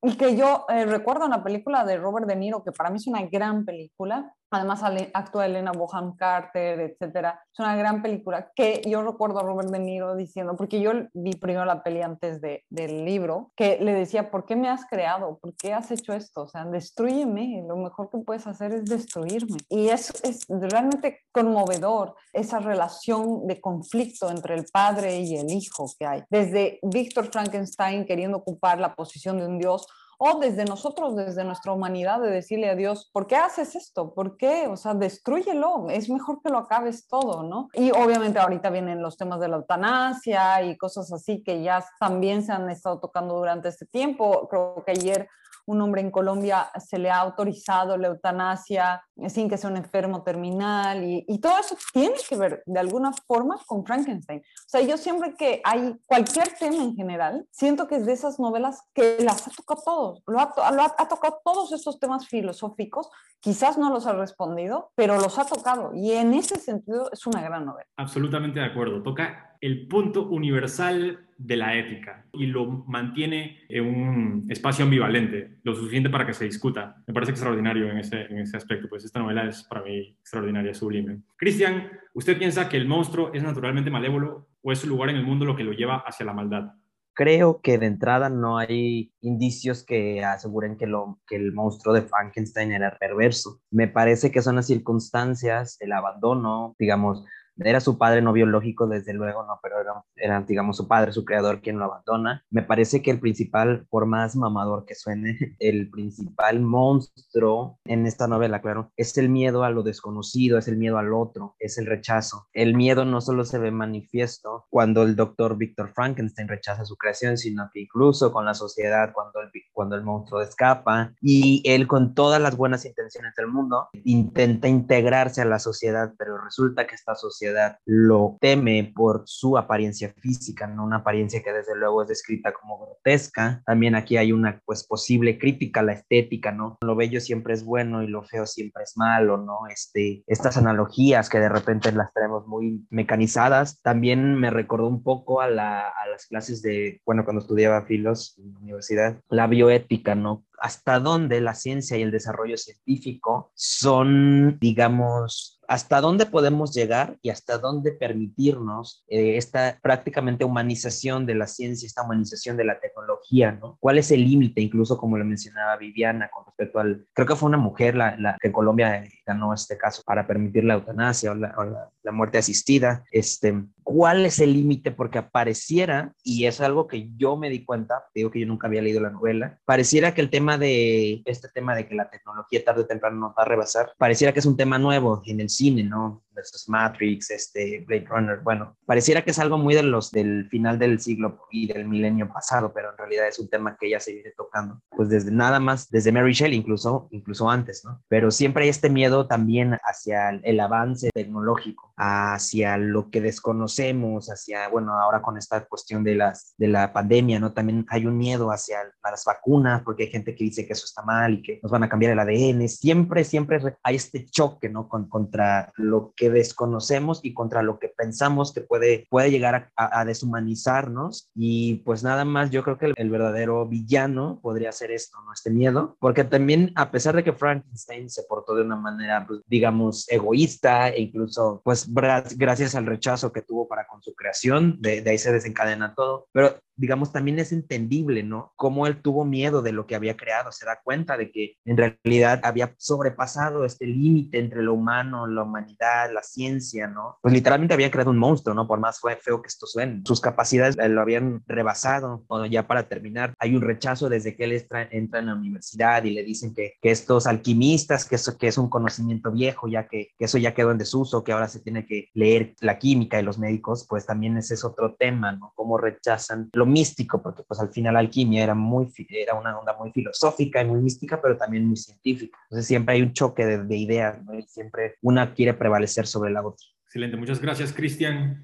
Y que yo eh, recuerdo una película de Robert De Niro, que para mí es una gran película, Además actúa Elena Boham Carter, etcétera. Es una gran película que yo recuerdo a Robert De Niro diciendo, porque yo vi primero la peli antes de, del libro, que le decía, ¿por qué me has creado? ¿Por qué has hecho esto? O sea, destruyeme, lo mejor que puedes hacer es destruirme. Y es, es realmente conmovedor esa relación de conflicto entre el padre y el hijo que hay. Desde Víctor Frankenstein queriendo ocupar la posición de un dios o desde nosotros, desde nuestra humanidad, de decirle a Dios, ¿por qué haces esto? ¿Por qué? O sea, destruyelo, es mejor que lo acabes todo, ¿no? Y obviamente ahorita vienen los temas de la eutanasia y cosas así que ya también se han estado tocando durante este tiempo. Creo que ayer un hombre en Colombia se le ha autorizado la eutanasia sin que sea un enfermo terminal y, todo eso tiene que ver de alguna forma con Frankenstein. O sea, yo siempre que hay cualquier tema en general, siento que es de esas novelas que las ha tocado todos, lo ha, ha tocado todos estos temas filosóficos, quizás no los ha respondido, pero los ha tocado y en ese sentido es una gran novela. Absolutamente de acuerdo, toca el punto universal de la ética y lo mantiene en un espacio ambivalente, lo suficiente para que se discuta. Me parece extraordinario en ese, en ese aspecto, pues esta novela es para mí extraordinaria, sublime. Cristian, ¿usted piensa que el monstruo es naturalmente malévolo o es su lugar en el mundo lo que lo lleva hacia la maldad? Creo que de entrada no hay indicios que aseguren que, lo, que el monstruo de Frankenstein era perverso. Me parece que son las circunstancias, el abandono, digamos, era su padre no biológico, desde luego, no, pero era, digamos, su padre, su creador, quien lo abandona. Me parece que el principal, por más mamador que suene, *laughs* el principal monstruo en esta novela, claro, es el miedo a lo desconocido, es el miedo al otro, es el rechazo. El miedo no solo se ve manifiesto cuando el doctor Víctor Frankenstein rechaza su creación, sino que incluso con la sociedad, cuando el, cuando el monstruo escapa y él con todas las buenas intenciones del mundo intenta integrarse a la sociedad, pero resulta que esta sociedad lo teme por su apariencia física, no una apariencia que desde luego es descrita como grotesca. También aquí hay una pues posible crítica a la estética, ¿no? Lo bello siempre es bueno y lo feo siempre es malo, ¿no? Este, estas analogías que de repente las tenemos muy mecanizadas, también me recordó un poco a, la, a las clases de, bueno, cuando estudiaba filos en la universidad, la bioética, ¿no? hasta dónde la ciencia y el desarrollo científico son, digamos, hasta dónde podemos llegar y hasta dónde permitirnos eh, esta prácticamente humanización de la ciencia, esta humanización de la tecnología, ¿no? ¿Cuál es el límite, incluso como lo mencionaba Viviana, con respecto al, creo que fue una mujer la, que Colombia ganó este caso para permitir la eutanasia o la, o la, la muerte asistida, este, ¿cuál es el límite? Porque pareciera, y es algo que yo me di cuenta, digo que yo nunca había leído la novela, pareciera que el tema de este tema de que la tecnología tarde o temprano nos va a rebasar, pareciera que es un tema nuevo en el cine, ¿no? Nuestros Matrix, este, Blade Runner, bueno, pareciera que es algo muy de los del final del siglo y del milenio pasado, pero en realidad es un tema que ella se viene tocando, pues desde nada más, desde Mary Shelley, incluso, incluso antes, ¿no? Pero siempre hay este miedo también hacia el avance tecnológico, hacia lo que desconocemos, hacia, bueno, ahora con esta cuestión de, las, de la pandemia, ¿no? También hay un miedo hacia las vacunas, porque hay gente que dice que eso está mal y que nos van a cambiar el ADN. Siempre, siempre hay este choque, ¿no? Con, contra lo que desconocemos y contra lo que pensamos que puede, puede llegar a, a deshumanizarnos. Y pues nada más, yo creo que el, verdadero villano podría ser esto, ¿no? Este miedo, porque también, a pesar de que Frankenstein se portó de una manera, pues, digamos, egoísta e incluso, pues, gracias al rechazo que tuvo para con su creación, de, de ahí se desencadena todo, pero digamos, también es entendible, ¿no? Cómo él tuvo miedo de lo que había creado, se da cuenta de que en realidad había sobrepasado este límite entre lo humano, la humanidad, la ciencia, ¿no? Pues literalmente había creado un monstruo, ¿no? Por más feo que esto suene. Sus capacidades lo habían rebasado. Bueno, ya para terminar, hay un rechazo desde que él entra, en la universidad y le dicen que, que estos alquimistas, que eso que es un conocimiento viejo, ya que, que eso ya quedó en desuso, que ahora se tiene que leer la química y los médicos, pues también ese es otro tema, ¿no? Cómo rechazan lo místico, porque pues al final alquimia era, muy, era una onda muy filosófica y muy mística, pero también muy científica. Entonces siempre hay un choque de, de ideas, siempre una quiere prevalecer sobre la otra. Excelente, muchas gracias Cristian.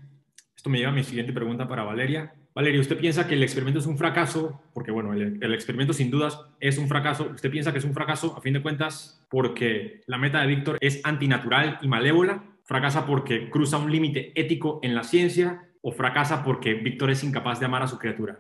Esto me lleva a mi siguiente pregunta para Valeria. Valeria, ¿usted piensa que el experimento es un fracaso? Porque bueno, el, experimento sin dudas es un fracaso. ¿Usted piensa que es un fracaso a fin de cuentas porque la meta de Víctor es antinatural y malévola? ¿Fracasa porque cruza un límite ético en la ciencia? O fracasa porque Víctor es incapaz de amar a su criatura?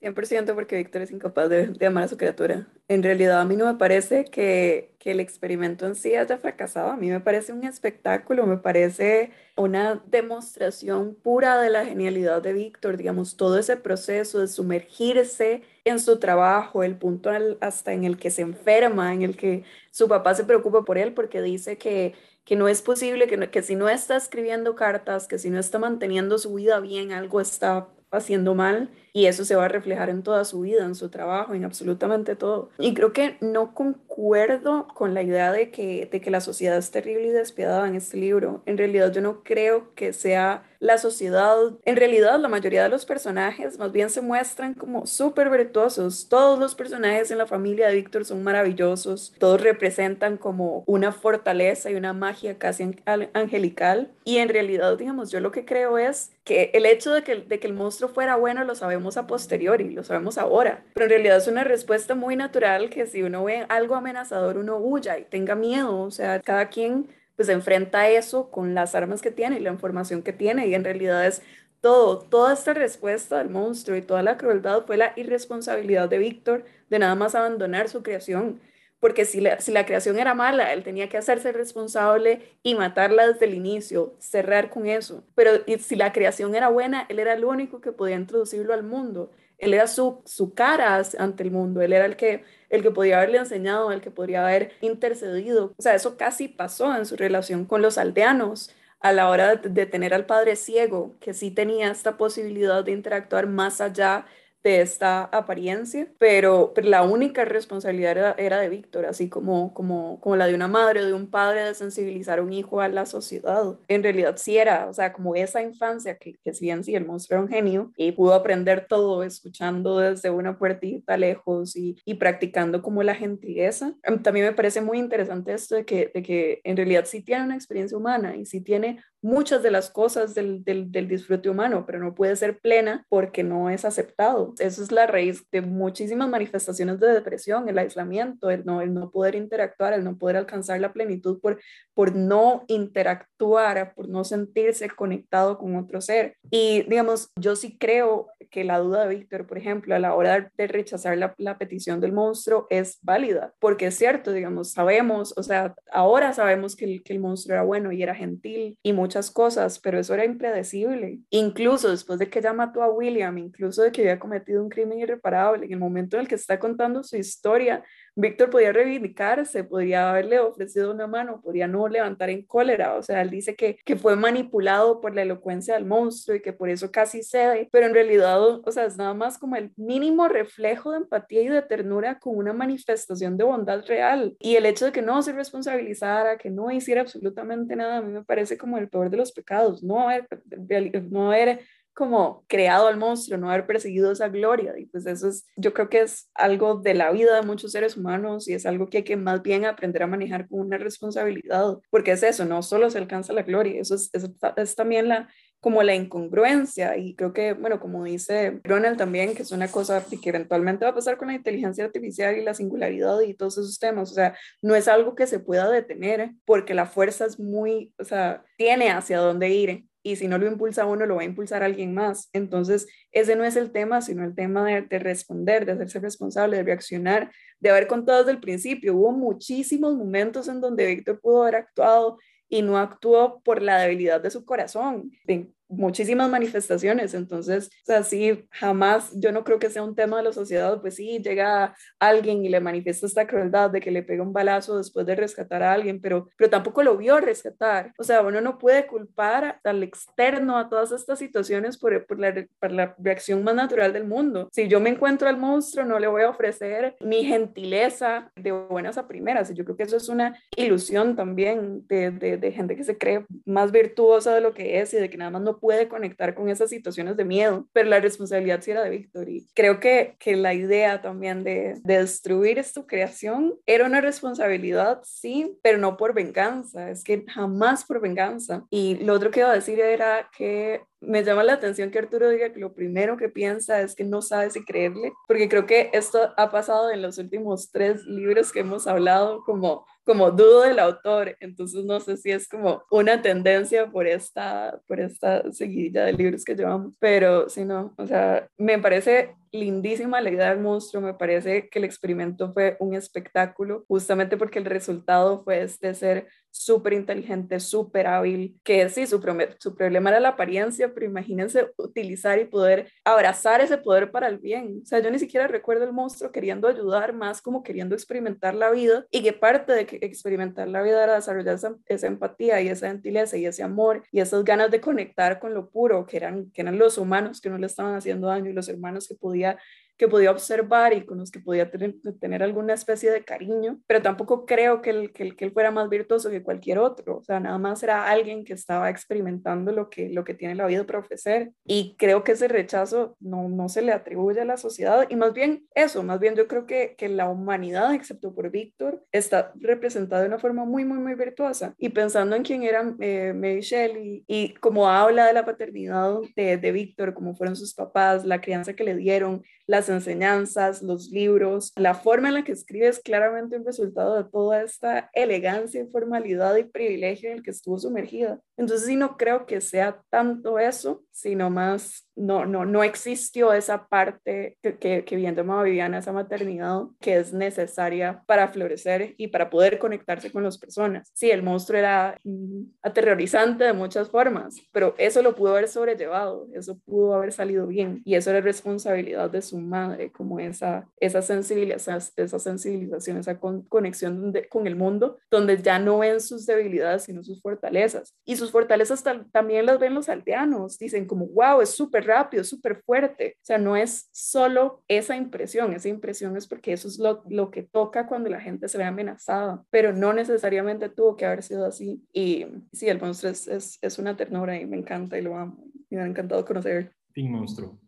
100% porque Víctor es incapaz de, amar a su criatura. En realidad a mí no me parece que, que, el experimento en sí haya fracasado, a mí me parece un espectáculo, me parece una demostración pura de la genialidad de Víctor, digamos, todo ese proceso de sumergirse en su trabajo, el punto hasta en el que se enferma, en el que su papá se preocupa por él porque dice que que no es posible, que, que si no está escribiendo cartas, que si no está manteniendo su vida bien, algo está haciendo mal y eso se va a reflejar en toda su vida, en su trabajo, en absolutamente todo. Y creo que no concuerdo con la idea de que, de que la sociedad es terrible y despiadada en este libro. En realidad yo no creo que sea la sociedad, en realidad la mayoría de los personajes más bien se muestran como súper virtuosos. Todos los personajes en la familia de Víctor son maravillosos, todos representan como una fortaleza y una magia casi angelical. Y en realidad, digamos, yo lo que creo es que el hecho de que, de que el monstruo fuera bueno lo sabemos a posteriori, lo sabemos ahora, pero en realidad es una respuesta muy natural que si uno ve algo amenazador, uno huya y tenga miedo, o sea, cada quien pues enfrenta eso con las armas que tiene y la información que tiene. Y en realidad es todo, toda esta respuesta del monstruo y toda la crueldad fue la irresponsabilidad de Víctor de nada más abandonar su creación porque si la, si la creación era mala, él tenía que hacerse responsable y matarla desde el inicio, cerrar con eso. Pero si la creación era buena, él era el único que podía introducirlo al mundo. Él era su, su cara ante el mundo, él era el que, el que podía haberle enseñado, el que podría haber intercedido. O sea, eso casi pasó en su relación con los aldeanos a la hora de, de tener al padre ciego, que sí tenía esta posibilidad de interactuar más allá esta apariencia, pero, la única responsabilidad era, de Víctor, así como, como, como la de una madre o de un padre de sensibilizar a un hijo a la sociedad. En realidad sí era, o sea, como esa infancia que, que si bien sí, el monstruo era un genio y pudo aprender todo escuchando desde una puertita lejos y, y practicando como la gentileza. También me parece muy interesante esto de que, de que en realidad sí tiene una experiencia humana y sí tiene muchas de las cosas del, del, disfrute humano, pero no puede ser plena porque no es aceptado. Eso es la raíz de muchísimas manifestaciones de depresión, el aislamiento, el no, el no poder interactuar, el no poder alcanzar la plenitud por, por no interactuar, por no sentirse conectado con otro ser. Y digamos, yo sí creo que la duda de Víctor, por ejemplo, a la hora de rechazar la, petición del monstruo es válida, porque es cierto, digamos, sabemos, o sea, ahora sabemos que el, que el monstruo era bueno y era gentil y muchas cosas, pero eso era impredecible. Incluso después de que ella mató a William, incluso de que había cometido un crimen irreparable, en el momento en el que está contando su historia, Víctor podía reivindicarse, podría haberle ofrecido una mano, podría no levantar en cólera, o sea, él dice que, que fue manipulado por la elocuencia del monstruo y que por eso casi cede, pero en realidad, o sea, es nada más como el mínimo reflejo de empatía y de ternura con una manifestación de bondad real. Y el hecho de que no se responsabilizara, que no hiciera absolutamente nada, a mí me parece como el peor de los pecados, no haber, no haber como creado al monstruo, no haber perseguido esa gloria. Y pues eso es, yo creo que es algo de la vida de muchos seres humanos y es algo que hay que más bien aprender a manejar con una responsabilidad, porque es eso, no solo se alcanza la gloria, eso es, es, también la como la incongruencia. Y creo que, bueno, como dice Ronald también, que es una cosa que eventualmente va a pasar con la inteligencia artificial y la singularidad y todos esos temas, o sea, no es algo que se pueda detener porque la fuerza es muy, o sea, tiene hacia dónde ir y si no lo impulsa uno, lo va a impulsar alguien más. Entonces, ese no es el tema, sino el tema de, responder, de hacerse responsable, de reaccionar, de haber contado desde el principio. Hubo muchísimos momentos en donde Víctor pudo haber actuado y no actuó por la debilidad de su corazón muchísimas manifestaciones, entonces, o sea, sí, jamás, yo no creo que sea un tema de la sociedad, pues sí, llega alguien y le manifiesta esta crueldad de que le pega un balazo después de rescatar a alguien, pero, pero tampoco lo vio rescatar, o sea, uno no puede culpar al externo a todas estas situaciones por, por, la, por la reacción más natural del mundo. Si yo me encuentro al monstruo, no le voy a ofrecer mi gentileza de buenas a primeras, yo creo que eso es una ilusión también de, de, de gente que se cree más virtuosa de lo que es y de que nada más no puede conectar con esas situaciones de miedo, pero la responsabilidad sí era de Víctor y creo que, que la idea también de, de destruir esta creación era una responsabilidad, sí, pero no por venganza, es que jamás por venganza. Y lo otro que iba a decir era que me llama la atención que Arturo diga que lo primero que piensa es que no sabe si creerle, porque creo que esto ha pasado en los últimos tres libros que hemos hablado, como, como dudo del autor, entonces no sé si es como una tendencia por esta, por esta seguidilla de libros que llevamos, pero si no, o sea, me parece lindísima la idea del monstruo, me parece que el experimento fue un espectáculo, justamente porque el resultado fue este ser súper inteligente, súper hábil, que sí, su, su problema era la apariencia, pero imagínense utilizar y poder abrazar ese poder para el bien. O sea, yo ni siquiera recuerdo el monstruo queriendo ayudar, más como queriendo experimentar la vida y que parte de experimentar la vida era desarrollar esa, esa empatía y esa gentileza y ese amor y esas ganas de conectar con lo puro, que eran, que eran los humanos que no le estaban haciendo daño y los hermanos que podía que podía observar y con los que podía tener, tener alguna especie de cariño, pero tampoco creo que él, que, que él fuera más virtuoso que cualquier otro, o sea, nada más era alguien que estaba experimentando lo que, lo que tiene la vida para ofrecer. Y creo que ese rechazo no, no se le atribuye a la sociedad. Y más bien eso, más bien yo creo que, que la humanidad, excepto por Víctor, está representada de una forma muy, muy, muy virtuosa. Y pensando en quién era eh, Mary Shelley y cómo habla de la paternidad de, de Víctor, cómo fueron sus papás, la crianza que le dieron, las enseñanzas, los libros, la forma en la que escribe es claramente un resultado de toda esta elegancia, informalidad y privilegio en el que estuvo sumergida. Entonces, sí, no creo que sea tanto eso, sino más, no, no, no existió esa parte que, que, que viendo a Viviana, esa maternidad que es necesaria para florecer y para poder conectarse con las personas. Sí, el monstruo era mm, aterrorizante de muchas formas, pero eso lo pudo haber sobrellevado, eso pudo haber salido bien y eso era responsabilidad de su madre, como esa, esa, sensibilización, esa sensibilización, esa conexión con el mundo, donde ya no ven sus debilidades, sino sus fortalezas. Y sus fortalezas también las ven los aldeanos, dicen como, wow, es súper rápido, súper fuerte. O sea, no es solo esa impresión, esa impresión es porque eso es lo, lo que toca cuando la gente se ve amenazada, pero no necesariamente tuvo que haber sido así. Y sí, el monstruo es, es, una ternura y me encanta y lo amo. Me ha encantado conocer. Team Monstruo.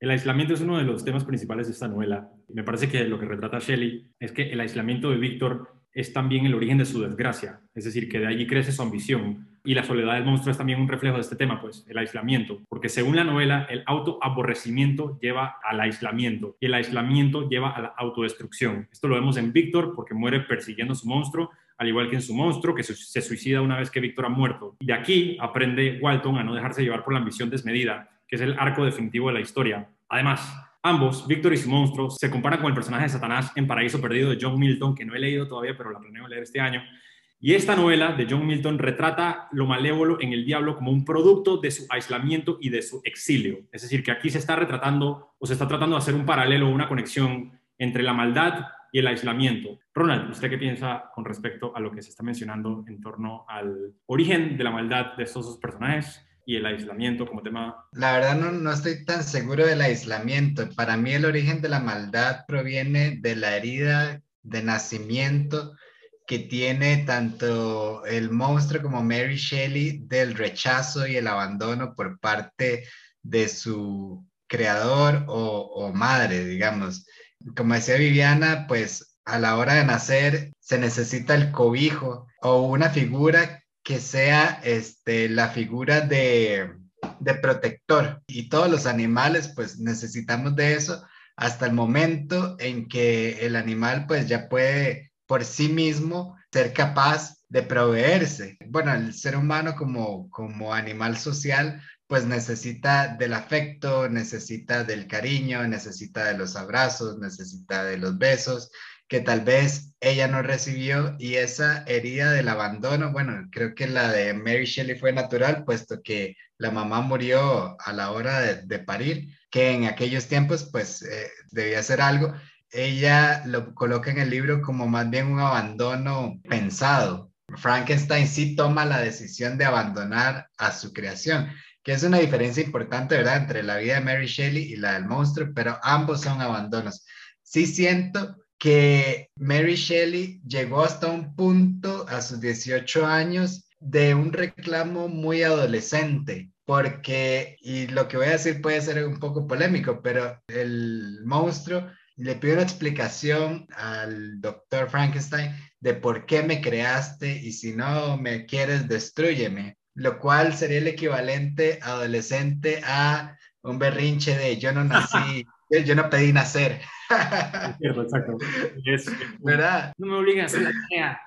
El aislamiento es uno de los temas principales de esta novela. Me parece que lo que retrata Shelley es que el aislamiento de Víctor es también el origen de su desgracia, es decir, que de allí crece su ambición. Y la soledad del monstruo es también un reflejo de este tema, pues, el aislamiento. Porque según la novela, el autoaborrecimiento lleva al aislamiento y el aislamiento lleva a la autodestrucción. Esto lo vemos en Víctor porque muere persiguiendo a su monstruo, al igual que en su monstruo, que se suicida una vez que Víctor ha muerto. Y aquí aprende Walton a no dejarse llevar por la ambición desmedida que es el arco definitivo de la historia. Además, ambos, Víctor y su monstruo, se comparan con el personaje de Satanás en Paraíso Perdido de John Milton, que no he leído todavía, pero la planeo leer este año. Y esta novela de John Milton retrata lo malévolo en el diablo como un producto de su aislamiento y de su exilio. Es decir, que aquí se está retratando o se está tratando de hacer un paralelo, una conexión entre la maldad y el aislamiento. Ronald, ¿usted qué piensa con respecto a lo que se está mencionando en torno al origen de la maldad de estos dos personajes? Y el aislamiento como tema? La verdad no, no estoy tan seguro del aislamiento. Para mí el origen de la maldad proviene de la herida de nacimiento que tiene tanto el monstruo como Mary Shelley del rechazo y el abandono por parte de su creador o, madre, digamos. Como decía Viviana, pues a la hora de nacer se necesita el cobijo o una figura que sea este, la figura de, de protector. Y todos los animales, pues necesitamos de eso hasta el momento en que el animal, pues ya puede por sí mismo ser capaz de proveerse. Bueno, el ser humano como, como animal social, pues necesita del afecto, necesita del cariño, necesita de los abrazos, necesita de los besos, que tal vez ella no recibió y esa herida del abandono, bueno, creo que la de Mary Shelley fue natural, puesto que la mamá murió a la hora de, parir, que en aquellos tiempos pues eh, debía ser algo. Ella lo coloca en el libro como más bien un abandono pensado. Frankenstein sí toma la decisión de abandonar a su creación, que es una diferencia importante, ¿verdad?, entre la vida de Mary Shelley y la del monstruo, pero ambos son abandonos. Sí siento que Mary Shelley llegó hasta un punto a sus 18 años de un reclamo muy adolescente, porque, y lo que voy a decir puede ser un poco polémico, pero el monstruo le pide una explicación al doctor Frankenstein de por qué me creaste y si no me quieres, destruyeme, lo cual sería el equivalente adolescente a un berrinche de yo no nací, *laughs* yo no pedí nacer. Cierto, exacto. ¿Verdad? No me obligan a hacer la tarea.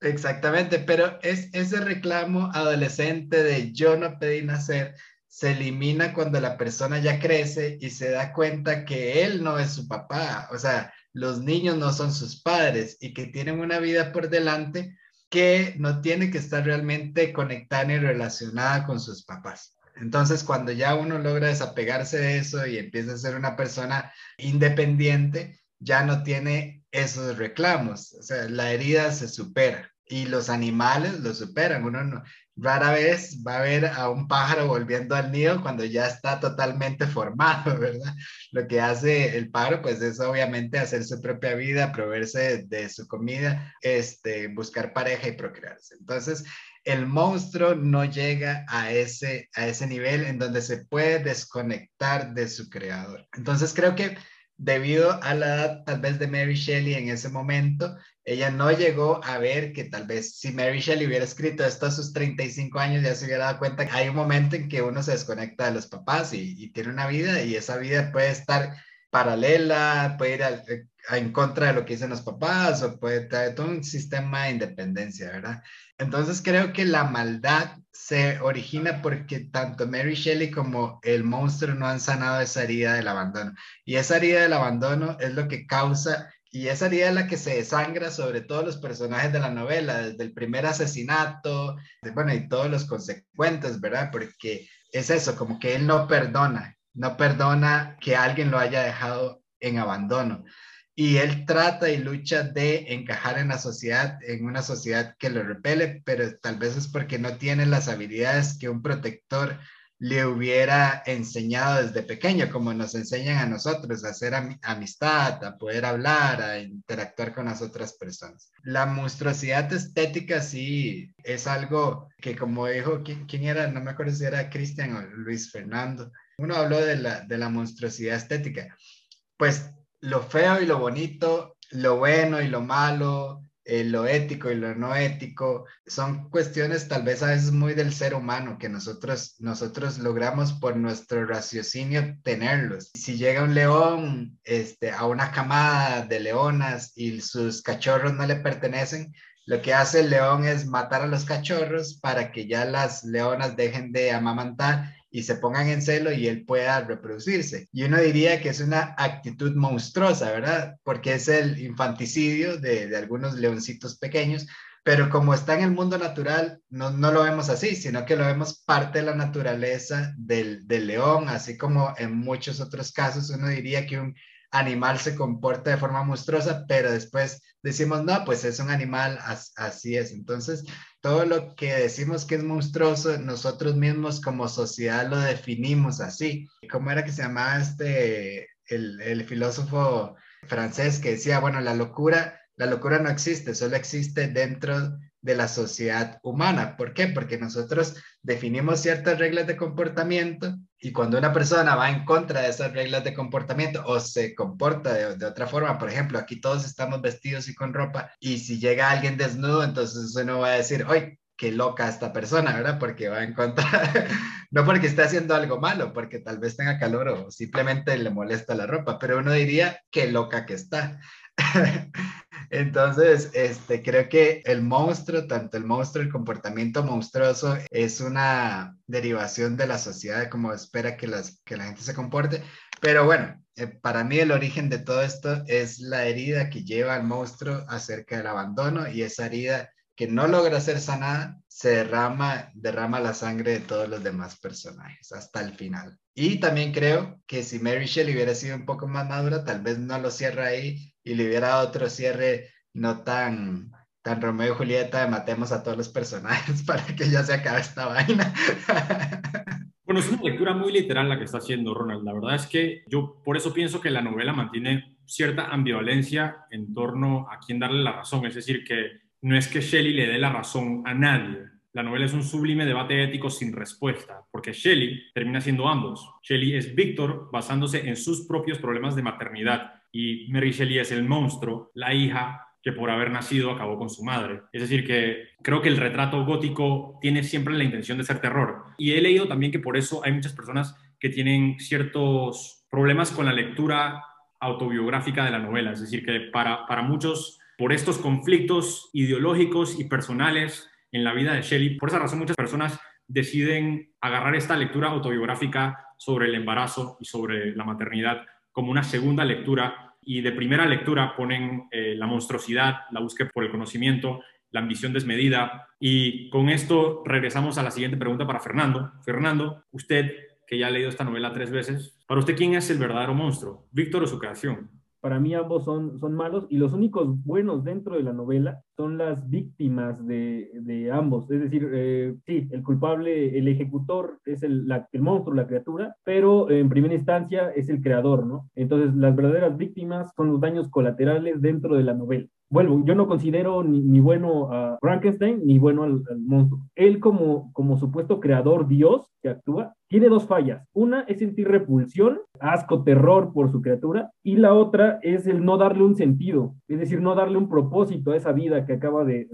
Exactamente, pero es ese reclamo adolescente de yo no pedí nacer se elimina cuando la persona ya crece y se da cuenta que él no es su papá, o sea, los niños no son sus padres y que tienen una vida por delante que no tiene que estar realmente conectada ni relacionada con sus papás. Entonces, cuando ya uno logra desapegarse de eso y empieza a ser una persona independiente, ya no tiene esos reclamos. O sea, la herida se supera y los animales lo superan. Uno no, rara vez va a ver a un pájaro volviendo al nido cuando ya está totalmente formado, *laughs* ¿verdad? Lo que hace el pájaro, pues es obviamente hacer su propia vida, proveerse de, su comida, este, buscar pareja y procrearse. Entonces, el monstruo no llega a ese, a ese nivel en donde se puede desconectar de su creador. Entonces, creo que debido a la edad tal vez de Mary Shelley en ese momento, ella no llegó a ver que tal vez si Mary Shelley hubiera escrito esto a sus 35 años, ya se hubiera dado cuenta que hay un momento en que uno se desconecta de los papás y, tiene una vida y esa vida puede estar paralela, puede ir eh, en contra de lo que dicen los papás o puede traer todo un sistema de independencia, ¿verdad? Entonces creo que la maldad se origina porque tanto Mary Shelley como el monstruo no han sanado esa herida del abandono. Y esa herida del abandono es lo que causa y esa herida es la que se desangra sobre todos los personajes de la novela, desde el primer asesinato, bueno, y todos los consecuentes, ¿verdad? Porque es eso, como que él no perdona, no perdona que alguien lo haya dejado en abandono. Y él trata y lucha de encajar en la sociedad, en una sociedad que lo repele, pero tal vez es porque no tiene las habilidades que un protector le hubiera enseñado desde pequeño, como nos enseñan a nosotros, a hacer amistad, a poder hablar, a interactuar con las otras personas. La monstruosidad estética sí es algo que como dijo, ¿quién, era? No me acuerdo si era Cristian o Luis Fernando. Uno habló de la, monstruosidad estética. Pues lo feo y lo bonito, lo bueno y lo malo, eh, lo ético y lo no ético, son cuestiones tal vez a veces muy del ser humano que nosotros, nosotros logramos por nuestro raciocinio tenerlos. Si llega un león este, a una camada de leonas y sus cachorros no le pertenecen, lo que hace el león es matar a los cachorros para que ya las leonas dejen de amamantar y se pongan en celo y él pueda reproducirse. Y uno diría que es una actitud monstruosa, ¿verdad? Porque es el infanticidio de, algunos leoncitos pequeños, pero como está en el mundo natural, no, no, lo vemos así, sino que lo vemos parte de la naturaleza del, del, león, así como en muchos otros casos uno diría que un animal se comporta de forma monstruosa, pero después decimos, no, pues es un animal, así es. Entonces, todo lo que decimos que es monstruoso, nosotros mismos como sociedad lo definimos así. ¿Cómo era que se llamaba este, el, filósofo francés que decía, bueno, la locura, la locura no existe, solo existe dentro de la sociedad humana. ¿Por qué? Porque nosotros definimos ciertas reglas de comportamiento y cuando una persona va en contra de esas reglas de comportamiento o se comporta de, otra forma, por ejemplo, aquí todos estamos vestidos y con ropa y si llega alguien desnudo, entonces uno va a decir, ¡ay, qué loca esta persona, ¿verdad? Porque va en contra, *laughs* no porque esté haciendo algo malo, porque tal vez tenga calor o simplemente le molesta la ropa, pero uno diría, qué loca que está. *laughs* Entonces, este, creo que el monstruo, tanto el monstruo, el comportamiento monstruoso, es una derivación de la sociedad, como espera que, las, que la gente se comporte. Pero bueno, eh, para mí el origen de todo esto es la herida que lleva al monstruo acerca del abandono y esa herida que no logra ser sanada, se derrama, derrama la sangre de todos los demás personajes hasta el final. Y también creo que si Mary Shelley hubiera sido un poco más madura, tal vez no lo cierra ahí y le hubiera dado otro cierre no tan, tan Romeo y Julieta matemos a todos los personajes *laughs* para que ya se acabe esta vaina. *laughs* Bueno, es una lectura muy literal la que está haciendo Ronald. La verdad es que yo por eso pienso que la novela mantiene cierta ambivalencia en torno a quién darle la razón. Es decir, que no es que Shelley le dé la razón a nadie. La novela es un sublime debate ético sin respuesta, porque Shelley termina siendo ambos. Shelley es Víctor basándose en sus propios problemas de maternidad y Mary Shelley es el monstruo, la hija que por haber nacido acabó con su madre. Es decir, que creo que el retrato gótico tiene siempre la intención de ser terror. Y he leído también que por eso hay muchas personas que tienen ciertos problemas con la lectura autobiográfica de la novela. Es decir, que para, para muchos, por estos conflictos ideológicos y personales en la vida de Shelley, por esa razón muchas personas deciden agarrar esta lectura autobiográfica sobre el embarazo y sobre la maternidad como una segunda lectura y de primera lectura ponen eh, la monstruosidad, la búsqueda por el conocimiento, la ambición desmedida. Y con esto regresamos a la siguiente pregunta para Fernando. Fernando, usted que ya ha leído esta novela tres veces, para usted, ¿quién es el verdadero monstruo? ¿Víctor o su creación? Para mí ambos son, son malos y los únicos buenos dentro de la novela son las víctimas de, de ambos. Es decir, eh, sí, el culpable, el ejecutor es el, el monstruo, la criatura, pero en primera instancia es el creador, ¿no? Entonces, las verdaderas víctimas son los daños colaterales dentro de la novela vuelvo, yo no considero ni, bueno a Frankenstein ni bueno al, monstruo. Él como, como supuesto creador Dios actúa, tiene dos fallas. Una es sentir repulsión, asco, terror por su criatura, y la otra es el no darle un sentido, es decir, no darle un propósito a esa vida que acaba de,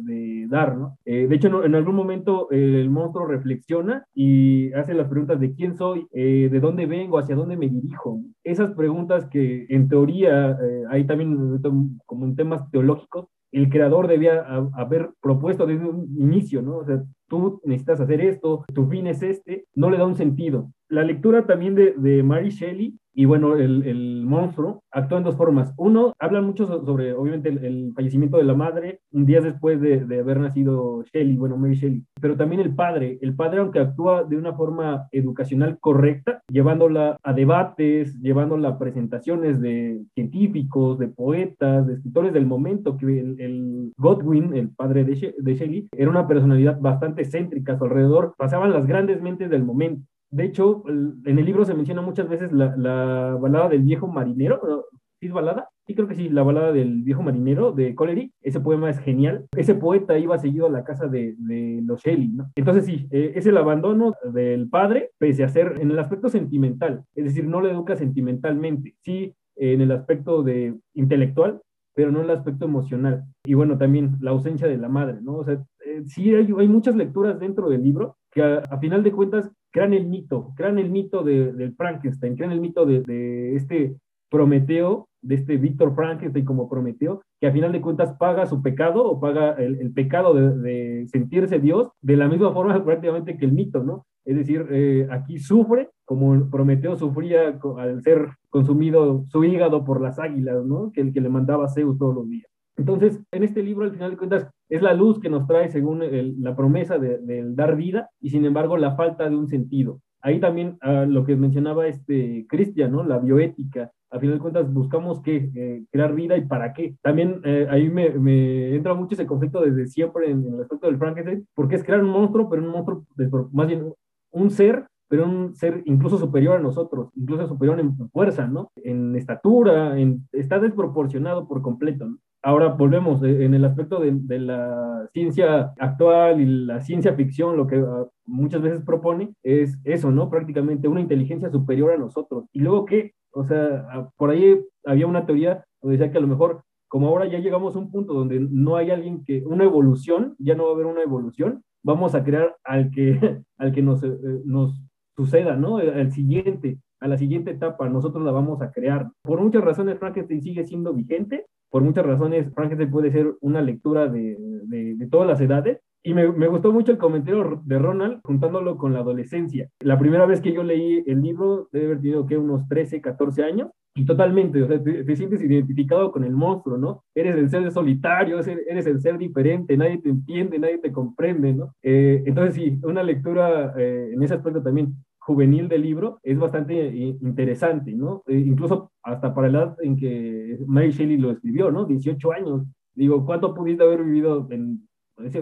dar, ¿no? Eh, de hecho, en, algún momento el monstruo reflexiona y hace las preguntas de quién soy, eh, de dónde vengo, hacia dónde me dirijo. Esas preguntas que en teoría eh, hay también como en temas teológicos, el creador debía haber propuesto desde un inicio, ¿no? O sea, tú necesitas hacer esto, tu fin es este, no le da un sentido. La lectura también de, de Mary Shelley y bueno, el, monstruo actúa en dos formas. Uno, hablan mucho sobre, obviamente, el, fallecimiento de la madre, un día después de, de, haber nacido Shelley, bueno, Mary Shelley, pero también el padre. El padre, aunque actúa de una forma educacional correcta, llevándola a debates, llevándola a presentaciones de científicos, de poetas, de escritores del momento, que el, Godwin, el padre de, de Shelley, era una personalidad bastante céntrica a su alrededor, pasaban las grandes mentes del momento. De hecho, en el libro se menciona muchas veces la, balada del viejo marinero. ¿Sí balada? Sí, creo que sí, la balada del viejo marinero de Colery. Ese poema es genial. Ese poeta iba seguido a la casa de, los Shelley, ¿no? Entonces sí, eh, es el abandono del padre, pese a ser en el aspecto sentimental. Es decir, no le educa sentimentalmente. Sí, en el aspecto de intelectual, pero no en el aspecto emocional. Y bueno, también la ausencia de la madre, ¿no? O sea, eh, sí hay, hay, muchas lecturas dentro del libro que a, final de cuentas crean el mito, crean el mito de, del Frankenstein, crean el mito de, este Prometeo, de este Víctor Frankenstein como Prometeo, que a final de cuentas paga su pecado o paga el, pecado de, de, sentirse Dios de la misma forma *laughs* prácticamente que el mito, ¿no? Es decir, eh, aquí sufre como Prometeo sufría al ser consumido su hígado por las águilas, ¿no? Que el que le mandaba Zeus todos los días. Entonces, en este libro, al final de cuentas, es la luz que nos trae según la promesa de, dar vida y, sin embargo, la falta de un sentido. ahí también ah, lo que mencionaba este Cristian, ¿no? La bioética. A final de cuentas, buscamos qué, eh, crear vida y para qué. También eh, ahí me, me, entra mucho ese conflicto desde siempre en, en, el aspecto del Frankenstein, porque es crear un monstruo, pero un monstruo, más bien un ser pero un ser incluso superior a nosotros, incluso superior en fuerza, ¿no? En estatura, está desproporcionado por completo. Ahora volvemos eh, en el aspecto de, la ciencia actual y la ciencia ficción, lo que uh, muchas veces propone es eso, ¿no? Prácticamente una inteligencia superior a nosotros. Y luego qué, o sea, uh, por ahí había una teoría donde decía que a lo mejor como ahora ya llegamos a un punto donde no hay alguien que, una evolución, ya no va a haber una evolución, vamos a crear al que, *laughs* al que nos, eh, nos suceda, ¿no? El, siguiente, a la siguiente etapa, nosotros la vamos a crear. Por muchas razones, Frankenstein sigue siendo vigente, por muchas razones, Frankenstein puede ser una lectura de, de, de todas las edades, y me, me, gustó mucho el comentario de Ronald juntándolo con la adolescencia. La primera vez que yo leí el libro, debe haber tenido que unos 13, 14 años, y totalmente, o sea, te, te, sientes identificado con el monstruo, ¿no? Eres el ser solitario, eres el ser diferente, nadie te entiende, nadie te comprende, ¿no? Eh, entonces, sí, una lectura eh, en ese aspecto también juvenil del libro es bastante interesante, ¿no? Eh, incluso hasta para la edad en que Mary Shelley lo escribió, ¿no? 18 años. Digo, ¿cuánto pudiste haber vivido en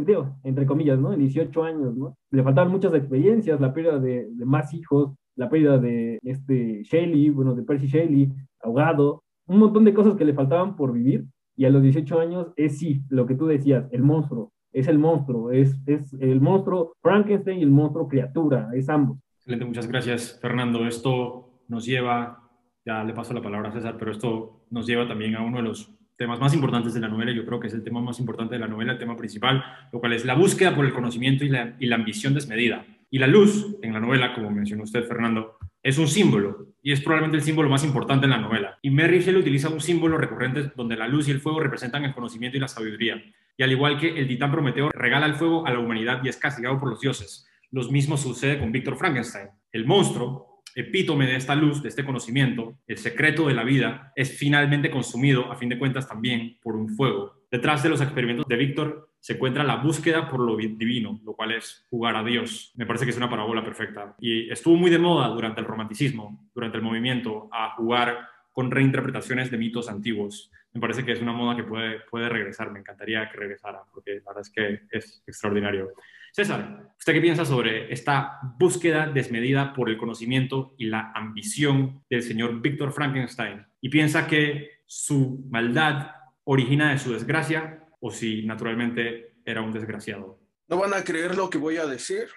digo, entre comillas, ¿no? En 18 años, ¿no? Le faltaban muchas experiencias, la pérdida de, de más hijos, la pérdida de este Shelley, bueno, de Percy Shelley, ahogado, un montón de cosas que le faltaban por vivir, y a los 18 años es sí, lo que tú decías, el monstruo, es el monstruo, es, es el monstruo Frankenstein y el monstruo criatura, es ambos. Excelente, muchas gracias, Fernando. Esto nos lleva, ya le paso la palabra a César, pero esto nos lleva también a uno de los temas más importantes de la novela, yo creo que es el tema más importante de la novela, el tema principal, lo cual es la búsqueda por el conocimiento y la, y la ambición desmedida. Y la luz en la novela, como mencionó usted, Fernando, es un símbolo y es probablemente el símbolo más importante en la novela. Y Mary Shelley utiliza un símbolo recurrente donde la luz y el fuego representan el conocimiento y la sabiduría. Y al igual que el titán Prometeo regala el fuego a la humanidad y es castigado por los dioses, lo mismo sucede con Víctor Frankenstein. El monstruo epítome de esta luz, de este conocimiento, el secreto de la vida, es finalmente consumido, a fin de cuentas, también por un fuego. Detrás de los experimentos de Víctor se encuentra la búsqueda por lo divino, lo cual es jugar a Dios. Me parece que es una parábola perfecta. Y estuvo muy de moda durante el romanticismo, durante el movimiento, a jugar con reinterpretaciones de mitos antiguos. Me parece que es una moda que puede, puede regresar. Me encantaría que regresara, porque la verdad es que es extraordinario. César, ¿usted qué piensa sobre esta búsqueda desmedida por el conocimiento y la ambición del señor Víctor Frankenstein? ¿Y piensa que su maldad origina de su desgracia o si naturalmente era un desgraciado? No van a creer lo que voy a decir,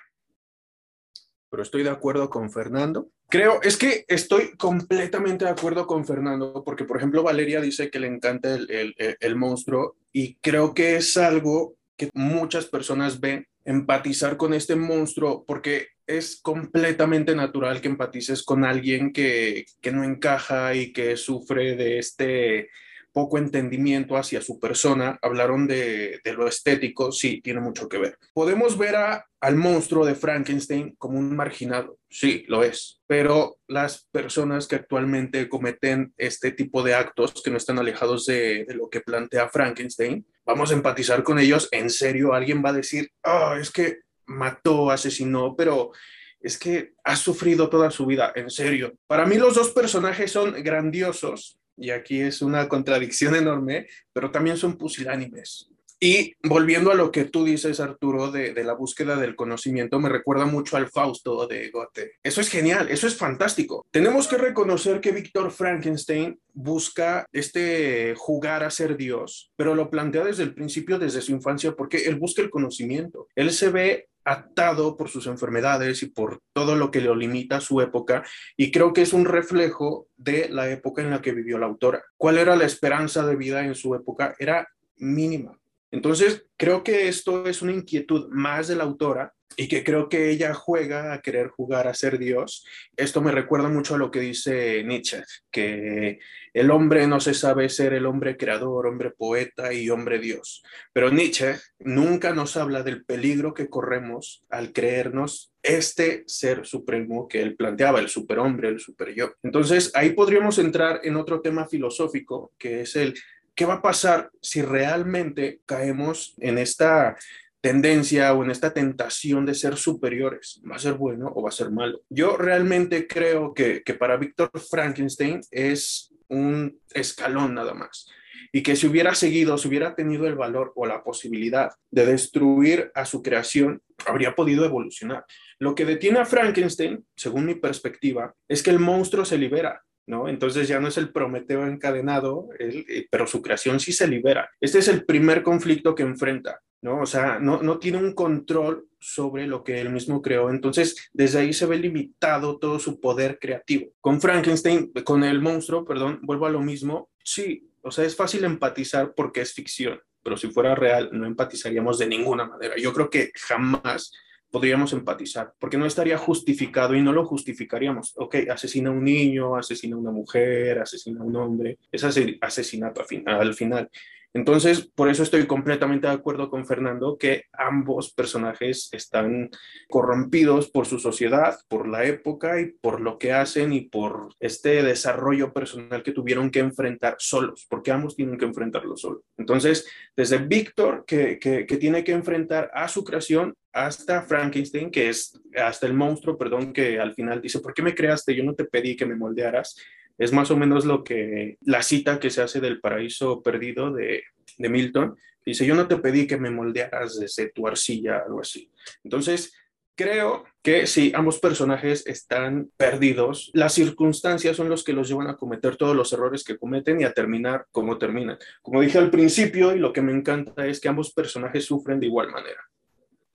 pero estoy de acuerdo con Fernando. Creo, es que estoy completamente de acuerdo con Fernando, porque por ejemplo Valeria dice que le encanta el, el, el monstruo y creo que es algo que muchas personas ven empatizar con este monstruo porque es completamente natural que empatices con alguien que, que no encaja y que sufre de este poco entendimiento hacia su persona, hablaron de, lo estético, sí, tiene mucho que ver. Podemos ver a, al monstruo de Frankenstein como un marginado, sí, lo es, pero las personas que actualmente cometen este tipo de actos que no están alejados de, de lo que plantea Frankenstein, vamos a empatizar con ellos, en serio, alguien va a decir, oh, es que mató, asesinó, pero es que ha sufrido toda su vida, en serio. Para mí los dos personajes son grandiosos, y aquí es una contradicción enorme, pero también son pusilánimes. Y volviendo a lo que tú dices, Arturo, de, de, la búsqueda del conocimiento, me recuerda mucho al Fausto de Goethe. Eso es genial, eso es fantástico. Tenemos que reconocer que Víctor Frankenstein busca este jugar a ser Dios, pero lo plantea desde el principio, desde su infancia, porque él busca el conocimiento. Él se ve atado por sus enfermedades y por todo lo que le limita a su época, y creo que es un reflejo de la época en la que vivió la autora. ¿Cuál era la esperanza de vida en su época? Era mínima. Entonces, creo que esto es una inquietud más de la autora y que creo que ella juega a querer jugar a ser Dios. Esto me recuerda mucho a lo que dice Nietzsche, que el hombre no se sabe ser el hombre creador, hombre poeta y hombre Dios. Pero Nietzsche nunca nos habla del peligro que corremos al creernos este ser supremo que él planteaba, el superhombre, el superyo. Entonces, ahí podríamos entrar en otro tema filosófico, que es el ¿qué va a pasar si realmente caemos en esta tendencia o en esta tentación de ser superiores. ¿Va a ser bueno o va a ser malo? Yo realmente creo que, que para Víctor Frankenstein es un escalón nada más y que si hubiera seguido, si hubiera tenido el valor o la posibilidad de destruir a su creación, habría podido evolucionar. Lo que detiene a Frankenstein, según mi perspectiva, es que el monstruo se libera. ¿No? Entonces ya no es el Prometeo encadenado, eh, pero su creación sí se libera. Este es el primer conflicto que enfrenta, ¿no? O sea, no, no tiene un control sobre lo que él mismo creó. Entonces, desde ahí se ve limitado todo su poder creativo. Con Frankenstein, con el monstruo, perdón, vuelvo a lo mismo. Sí, o sea, es fácil empatizar porque es ficción, pero si fuera real no empatizaríamos de ninguna manera. Yo creo que jamás podríamos empatizar, porque no estaría justificado y no lo justificaríamos. Ok, asesina a un niño, asesina a una mujer, asesina a un hombre, es asesinato al final. Entonces, por eso estoy completamente de acuerdo con Fernando que ambos personajes están corrompidos por su sociedad, por la época y por lo que hacen y por este desarrollo personal que tuvieron que enfrentar solos, porque ambos tienen que enfrentarlo solos. Entonces, desde Víctor, que, que, tiene que enfrentar a su creación, hasta Frankenstein, que es hasta el monstruo, perdón, que al final dice, ¿por qué me creaste? Yo no te pedí que me moldearas es más o menos lo que la cita que se hace del paraíso perdido de, de Milton. Dice, yo no te pedí que me moldearas desde tu arcilla, algo así. Entonces, creo que sí, ambos personajes están perdidos. Las circunstancias son los que los llevan a cometer todos los errores que cometen y a terminar como terminan. Como dije al principio, y lo que me encanta es que ambos personajes sufren de igual manera.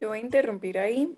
Yo voy a interrumpir ahí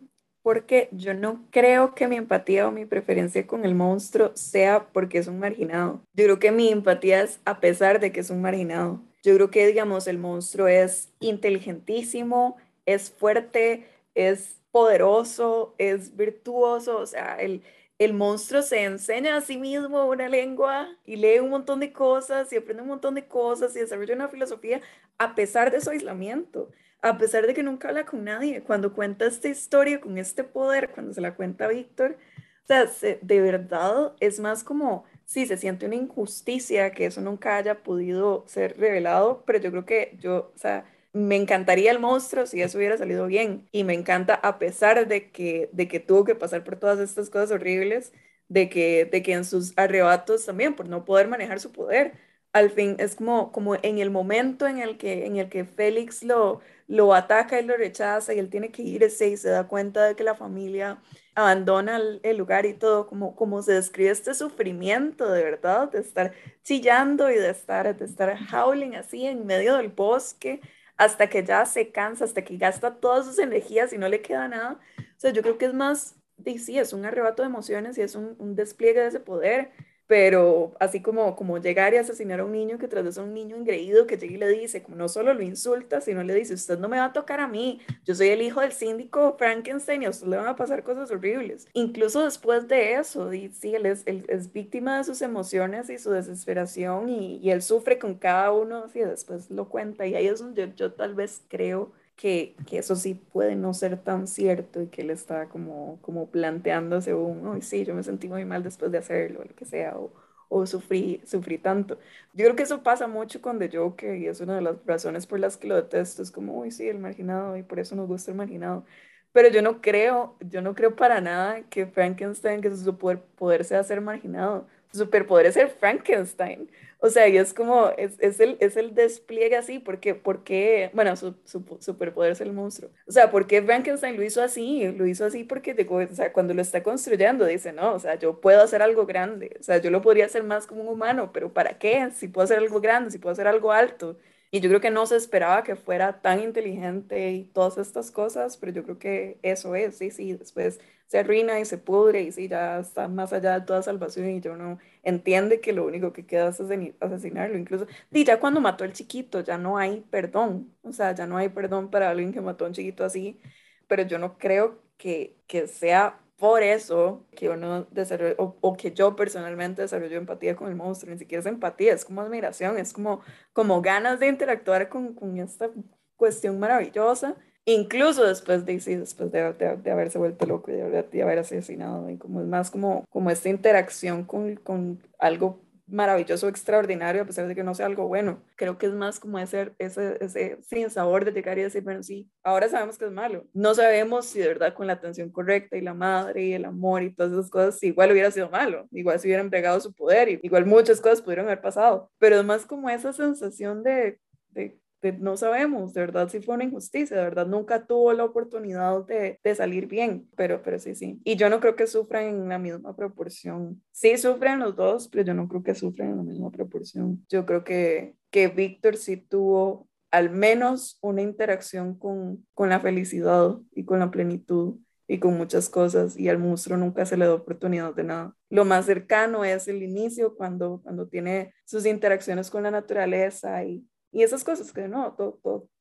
porque yo no creo que mi empatía o mi preferencia con el monstruo sea porque es un marginado. Yo creo que mi empatía es a pesar de que es un marginado. Yo creo que, digamos, el monstruo es inteligentísimo, es fuerte, es poderoso, es virtuoso, o sea, el, el monstruo se enseña a sí mismo una lengua y lee un montón de cosas y aprende un montón de cosas y desarrolla una filosofía a pesar de su aislamiento a pesar de que nunca habla con nadie, cuando cuenta esta historia con este poder, cuando se la cuenta a Víctor, o sea, de verdad es más como, sí, se siente una injusticia que eso nunca haya podido ser revelado, pero yo creo que yo, o sea, me encantaría el monstruo si eso hubiera salido bien y me encanta a pesar de que, de que tuvo que pasar por todas estas cosas horribles, de que, de que en sus arrebatos también, por no poder manejar su poder, al fin es como, como en el momento en el que, en el que Félix lo, lo ataca y lo rechaza y él tiene que irse y se da cuenta de que la familia abandona el, lugar y todo, como, como se describe este sufrimiento de verdad, de estar chillando y de estar, de estar howling así en medio del bosque hasta que ya se cansa, hasta que gasta todas sus energías y no le queda nada. O sea, yo creo que es más, sí, es un arrebato de emociones y es un, un despliegue de ese poder pero así como, como llegar y asesinar a un niño que tras de eso un niño engreído que llega y le dice, como no solo lo insulta, sino le dice, usted no me va a tocar a mí, yo soy el hijo del síndico Frankenstein y a usted le van a pasar cosas horribles. Incluso después de eso, y, sí, él es, es, víctima de sus emociones y su desesperación y, él sufre con cada uno, y después lo cuenta y ahí es donde yo tal vez creo que, que, eso sí puede no ser tan cierto y que él está como, como planteándose un, oh, sí, yo me sentí muy mal después de hacerlo, o lo que sea, o, o sufrí, sufrí tanto. Yo creo que eso pasa mucho con The Joker y es una de las razones por las que lo detesto, es como, uy, sí, el marginado y por eso nos gusta el marginado. Pero yo no creo, yo no creo para nada que Frankenstein, que su superpoder sea ser marginado. Su superpoder es ser Frankenstein. O sea, y es como, es, es, el, es el despliegue así, porque, porque bueno, su, su, superpoder es el monstruo. O sea, ¿por qué Frankenstein lo hizo así? Lo hizo así porque o cuando lo está construyendo dice, no, o sea, yo puedo hacer algo grande, o sea, yo lo podría hacer más como un humano, pero ¿para qué? Si puedo hacer algo grande, si puedo hacer algo alto. Y yo creo que no se esperaba que fuera tan inteligente y todas estas cosas, pero yo creo que eso es, sí, sí, después se arruina y se pudre y sí, ya está más allá de toda salvación y yo no entiende que lo único que queda es asesinarlo. Incluso, y ya cuando mató al chiquito, ya no hay perdón, o sea, ya no hay perdón para alguien que mató a un chiquito así, pero yo no creo que, que sea por eso que uno desarrolla, o, o, que yo personalmente desarrollo empatía con el monstruo, ni siquiera es empatía, es como admiración, es como, como ganas de interactuar con, con esta cuestión maravillosa incluso después de, sí, después de, de, haberse vuelto loco y de, haber asesinado, y como es más como, como esta interacción con, con algo maravilloso, extraordinario, a pesar de que no sea algo bueno. Creo que es más como ese, ese, ese sin sabor de llegar y decir, bueno, sí, ahora sabemos que es malo. No sabemos si de verdad con la atención correcta y la madre y el amor y todas esas cosas, igual hubiera sido malo, igual se hubieran pegado su poder, y igual muchas cosas pudieron haber pasado, pero es más como esa sensación de, de no sabemos, de verdad si fue una injusticia, de verdad nunca tuvo la oportunidad de, de, salir bien, pero, pero sí, sí. Y yo no creo que sufran en la misma proporción. Sí sufren los dos, pero yo no creo que sufran en la misma proporción. Yo creo que, que Víctor sí tuvo al menos una interacción con, con la felicidad y con la plenitud y con muchas cosas y al monstruo nunca se le da oportunidad de nada. Lo más cercano es el inicio cuando, cuando tiene sus interacciones con la naturaleza y, y esas cosas que no,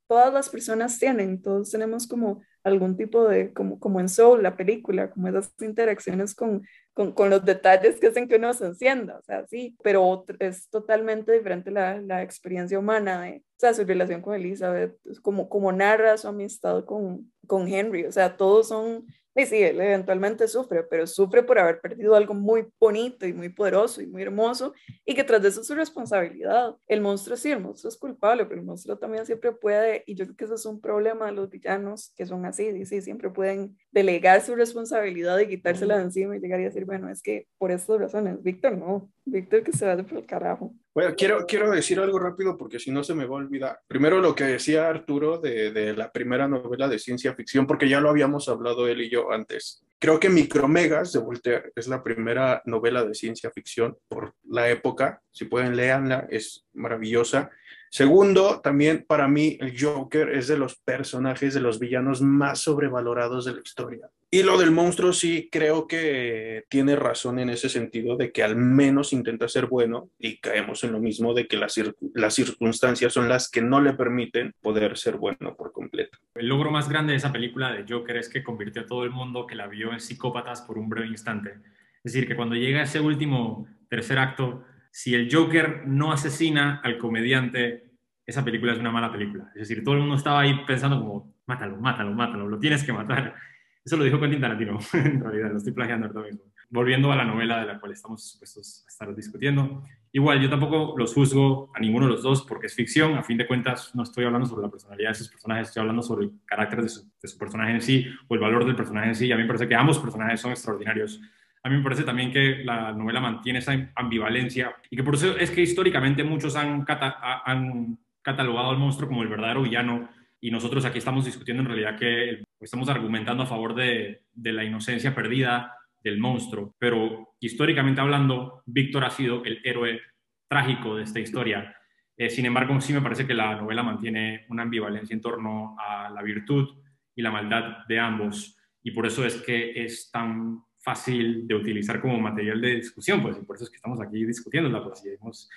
todas las personas tienen, todos tenemos como algún tipo de, como, como en Soul, la película, como esas interacciones con, con, con los detalles que hacen que uno se encienda, o sea, sí, pero es totalmente diferente la, la experiencia humana, de, o sea, su relación con Elizabeth, como, como narra su amistad con, con Henry, o sea, todos son y sí, él eventualmente sufre, pero sufre por haber perdido algo muy bonito y muy poderoso y muy hermoso y que tras eso es su responsabilidad. El monstruo sí, el monstruo es culpable, pero el monstruo también siempre puede, y yo creo que eso es un problema de los villanos que son así, y sí, siempre pueden delegar su responsabilidad y quitársela de encima y llegar y decir, bueno, es que por estas razones, Víctor no, Víctor que se va por el carajo. Bueno, quiero, quiero decir algo rápido porque si no se me va a olvidar. Primero lo que decía Arturo de, de, la primera novela de ciencia ficción, porque ya lo habíamos hablado él y yo antes. Creo que Micromegas de Voltaire es la primera novela de ciencia ficción por la época. Si pueden, leanla, es maravillosa. Segundo, también para mí el Joker es de los personajes, de los villanos más sobrevalorados de la historia. Y lo del monstruo sí creo que tiene razón en ese sentido de que al menos intenta ser bueno y caemos en lo mismo de que las, las circunstancias son las que no le permiten poder ser bueno por completo. El logro más grande de esa película de Joker es que convirtió a todo el mundo que la vio en psicópatas por un breve instante. Es decir, que cuando llega ese último tercer acto, si el Joker no asesina al comediante, esa película es una mala película. Es decir, todo el mundo estaba ahí pensando como, mátalo, mátalo, mátalo, lo tienes que matar. Eso lo dijo Quentin Tarantino, *laughs* en realidad, lo estoy plagiando ahorita mismo. Volviendo a la novela de la cual estamos supuestos a estar discutiendo. Igual, yo tampoco los juzgo a ninguno de los dos porque es ficción. A fin de cuentas, no estoy hablando sobre la personalidad de esos personajes, estoy hablando sobre el carácter de su, de su personaje en sí o el valor del personaje en sí. Y a mí me parece que ambos personajes son extraordinarios. A mí me parece también que la novela mantiene esa ambivalencia y que por eso es que históricamente muchos han, cata han catalogado al monstruo como el verdadero villano y nosotros aquí estamos discutiendo en realidad que estamos argumentando a favor de, de, la inocencia perdida del monstruo, pero históricamente hablando, Víctor ha sido el héroe trágico de esta historia. Eh, sin embargo, sí me parece que la novela mantiene una ambivalencia en torno a la virtud y la maldad de ambos, y por eso es que es tan fácil de utilizar como material de discusión, pues, y por eso es que estamos aquí discutiendo la poesía. Hemos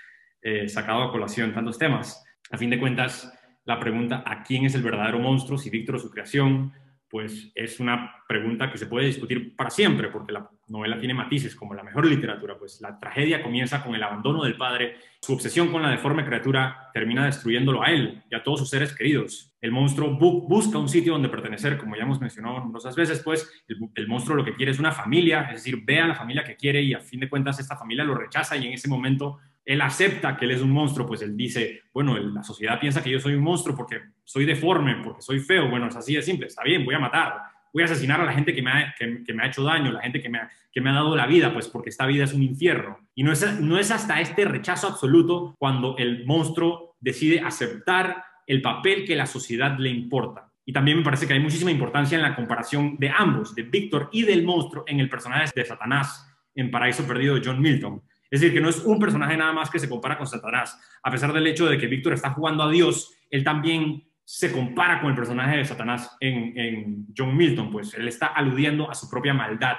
eh, sacado a colación tantos temas. A fin de cuentas, la pregunta ¿a quién es el verdadero monstruo? Si Víctor o su creación, pues es una pregunta que se puede discutir para siempre, porque la novela tiene matices como la mejor literatura, pues la tragedia comienza con el abandono del padre, su obsesión con la deforme criatura termina destruyéndolo a él y a todos sus seres queridos. El monstruo bu busca un sitio donde pertenecer, como ya hemos mencionado numerosas veces, pues el, el, monstruo lo que quiere es una familia, es decir, ve a la familia que quiere y a fin de cuentas esta familia lo rechaza y en ese momento él acepta que él es un monstruo, pues él dice, bueno, la sociedad piensa que yo soy un monstruo porque soy deforme, porque soy feo, bueno, es así de simple, está bien, voy a matar, voy a asesinar a la gente que me ha, hecho daño, la gente que me, ha, dado la vida, pues porque esta vida es un infierno. Y no es hasta este rechazo absoluto cuando el monstruo decide aceptar el papel que la sociedad le importa. Y también me parece que hay muchísima importancia en la comparación de ambos, de Víctor y del monstruo, en el personaje de Satanás en Paraíso Perdido de John Milton es decir, que no es un personaje nada más que se compara con Satanás. A pesar del hecho de que Víctor está jugando a Dios, él también se compara con el personaje de Satanás en, John Milton, pues él está aludiendo a su propia maldad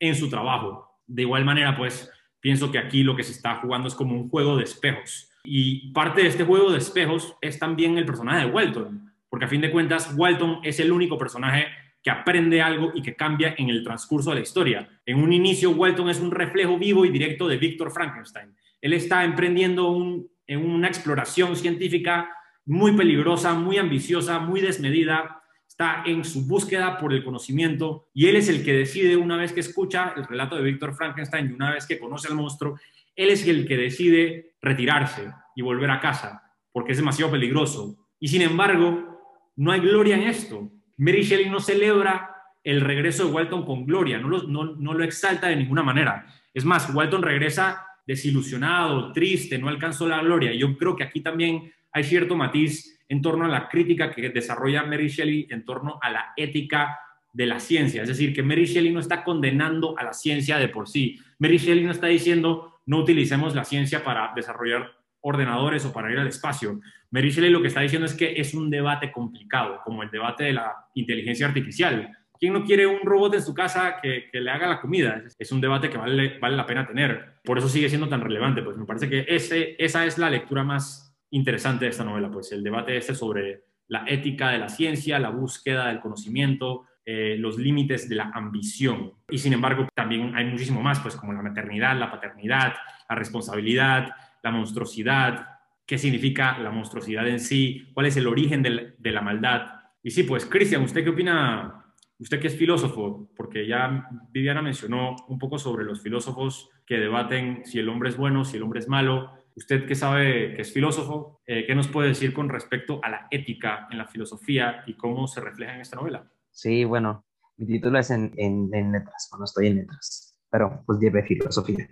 en su trabajo. De igual manera, pues pienso que aquí lo que se está jugando es como un juego de espejos. Y parte de este juego de espejos es también el personaje de Walton, porque a fin de cuentas Walton es el único personaje que aprende algo y que cambia en el transcurso de la historia. En un inicio, Walton es un reflejo vivo y directo de Víctor Frankenstein. Él está emprendiendo en una exploración científica muy peligrosa, muy ambiciosa, muy desmedida. Está en su búsqueda por el conocimiento y él es el que decide, una vez que escucha el relato de Víctor Frankenstein y una vez que conoce al monstruo, él es el que decide retirarse y volver a casa porque es demasiado peligroso. Y sin embargo, no hay gloria en esto. Mary Shelley no celebra el regreso de Walton con gloria, no lo, exalta de ninguna manera. Es más, Walton regresa desilusionado, triste, no alcanzó la gloria. Yo creo que aquí también hay cierto matiz en torno a la crítica que desarrolla Mary Shelley en torno a la ética de la ciencia. Es decir, que Mary Shelley no está condenando a la ciencia de por sí. Mary Shelley no está diciendo no utilicemos la ciencia para desarrollar ordenadores o para ir al espacio. Mary Shelley lo que está diciendo es que es un debate complicado, como el debate de la inteligencia artificial. ¿Quién no quiere un robot en su casa que, le haga la comida? Es un debate que vale, vale la pena tener. Por eso sigue siendo tan relevante. Pues me parece que ese, esa es la lectura más interesante de esta novela, pues el debate este sobre la ética de la ciencia, la búsqueda del conocimiento, eh, los límites de la ambición. Y sin embargo, también hay muchísimo más, pues como la maternidad, la paternidad, la responsabilidad, la monstruosidad, qué significa la monstruosidad en sí, cuál es el origen de la, maldad. Y sí, pues Cristian, ¿usted qué opina? Usted que es filósofo, porque ya Viviana mencionó un poco sobre los filósofos que debaten si el hombre es bueno, si el hombre es malo. Usted que sabe que es filósofo, eh, ¿qué nos puede decir con respecto a la ética en la filosofía y cómo se refleja en esta novela? Sí, bueno, mi título es en, letras, bueno, estoy en letras, pero pues lleve filosofía.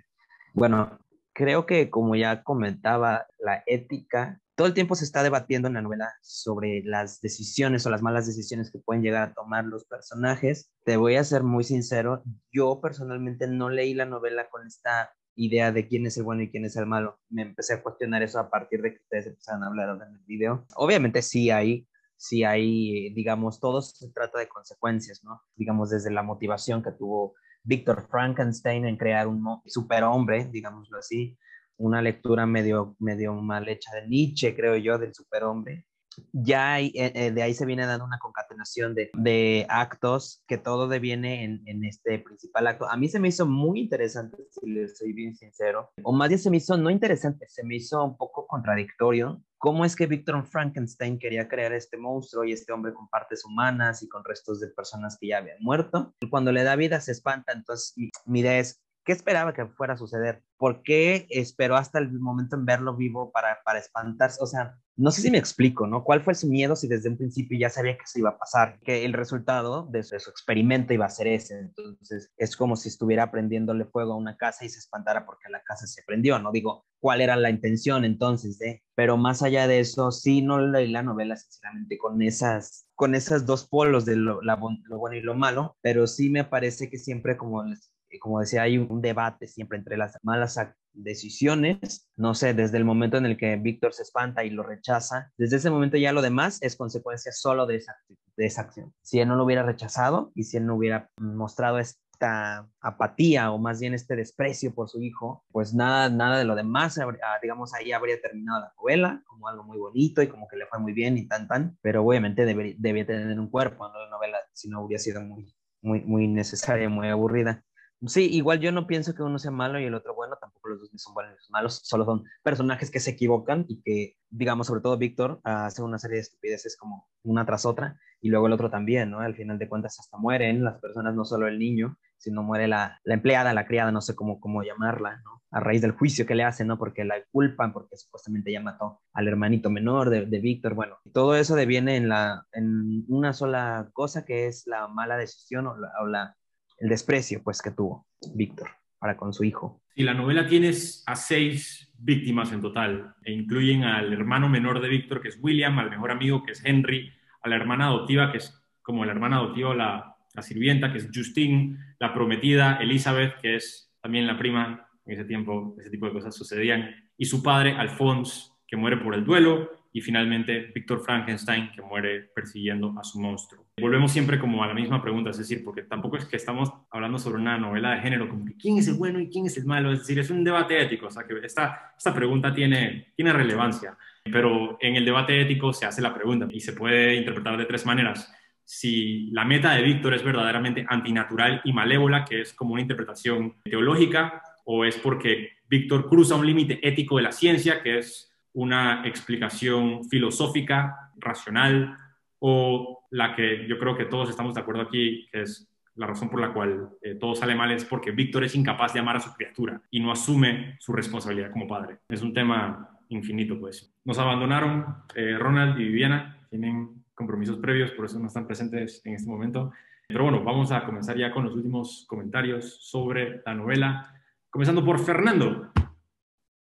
Bueno, creo que como ya comentaba, la ética, todo el tiempo se está debatiendo en la novela sobre las decisiones o las malas decisiones que pueden llegar a tomar los personajes. Te voy a ser muy sincero, yo personalmente no leí la novela con esta idea de quién es el bueno y quién es el malo. Me empecé a cuestionar eso a partir de que ustedes empezaron a hablar en el video. Obviamente sí hay si hay, digamos, todo se trata de consecuencias, ¿no? Digamos, desde la motivación que tuvo Víctor Frankenstein en crear un superhombre, digámoslo así, una lectura medio, medio mal hecha de Nietzsche, creo yo, del superhombre, ya eh, eh, de ahí se viene dando una concatenación de, de actos que todo deviene en, en, este principal acto. A mí se me hizo muy interesante, si le soy bien sincero, o más bien se me hizo no interesante, se me hizo un poco contradictorio. ¿Cómo es que Victor Frankenstein quería crear este monstruo y este hombre con partes humanas y con restos de personas que ya habían muerto? Cuando le da vida se espanta, entonces mi, idea es, ¿Qué esperaba que fuera a suceder? ¿Por qué esperó hasta el momento en verlo vivo para, para espantarse? O sea, no sé si me explico, ¿no? ¿Cuál fue su miedo si desde un principio ya sabía que eso iba a pasar? Que el resultado de su, experimento iba a ser ese. Entonces, es como si estuviera prendiéndole fuego a una casa y se espantara porque la casa se prendió, ¿no? Digo, ¿cuál era la intención entonces de? Pero más allá de eso, sí, no leí la novela, sinceramente, con esas con esas dos polos de lo, lo bueno y lo malo, pero sí me parece que siempre, como les como decía, hay un debate siempre entre las malas decisiones, no sé, desde el momento en el que Víctor se espanta y lo rechaza, desde ese momento ya lo demás es consecuencia solo de esa, de esa acción. Si él no lo hubiera rechazado y si él no hubiera mostrado esta apatía o más bien este desprecio por su hijo, pues nada, nada de lo demás, ah, digamos, ahí habría terminado la novela como algo muy bonito y como que le fue muy bien y tan, tan, pero obviamente debía tener un cuerpo, ¿no? La novela, si no hubiera sido muy, muy, muy necesaria, muy aburrida. Sí, igual yo no pienso que uno sea malo y el otro bueno, tampoco los dos son buenos ni malos, solo son personajes que se equivocan y que, digamos, sobre todo Víctor, hace una serie de estupideces como una tras otra y luego el otro también, ¿no? Al final de cuentas hasta mueren las personas, no solo el niño, sino muere la, la empleada, la criada, no sé cómo, cómo llamarla, ¿no? A raíz del juicio que le hacen, ¿no? Porque la culpan, porque supuestamente ya mató al hermanito menor de, de Víctor, bueno, todo eso deviene en, la, en una sola cosa que es la mala decisión o la, o la el desprecio pues que tuvo Víctor para con su hijo. Y la novela tienes a seis víctimas en total e incluyen al hermano menor de Víctor que es William, al mejor amigo que es Henry, a la hermana adoptiva que es como la hermana adoptiva la, la sirvienta que es Justine, la prometida Elizabeth que es también la prima, en ese tiempo ese tipo de cosas sucedían, y su padre Alphonse que muere por el duelo y finalmente Víctor Frankenstein que muere persiguiendo a su monstruo. Volvemos siempre como a la misma pregunta, es decir, porque tampoco es que estamos hablando sobre una novela de género, como que quién es el bueno y quién es el malo, es decir, es un debate ético, o sea que esta, esta pregunta tiene, tiene relevancia, pero en el debate ético se hace la pregunta y se puede interpretar de tres maneras. Si la meta de Víctor es verdaderamente antinatural y malévola, que es como una interpretación teológica, o es porque Víctor cruza un límite ético de la ciencia, que es una explicación filosófica, racional, o la que yo creo que todos estamos de acuerdo aquí, que es la razón por la cual eh, todo sale mal es porque Víctor es incapaz de amar a su criatura y no asume su responsabilidad como padre. Es un tema infinito, pues. Nos abandonaron eh, Ronald y Viviana, tienen compromisos previos, por eso no están presentes en este momento. Pero bueno, vamos a comenzar ya con los últimos comentarios sobre la novela, comenzando por Fernando.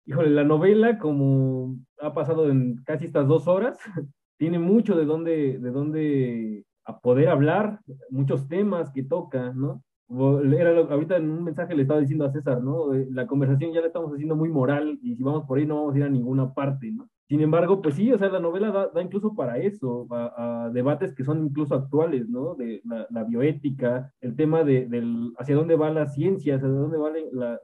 Híjole, la novela, como ha pasado en casi estas dos horas, *laughs* tiene mucho de dónde, de dónde a poder hablar, muchos temas que toca, ¿no? Era ahorita en un mensaje le estaba diciendo a César, ¿no? La conversación ya la estamos haciendo muy moral y si vamos por ahí no vamos a ir a ninguna parte, ¿no? Sin embargo, pues sí, o sea, la novela da, incluso para eso, a, debates que son incluso actuales, ¿no? De la, bioética, el tema de, del hacia dónde va la ciencia, hacia dónde va la, la,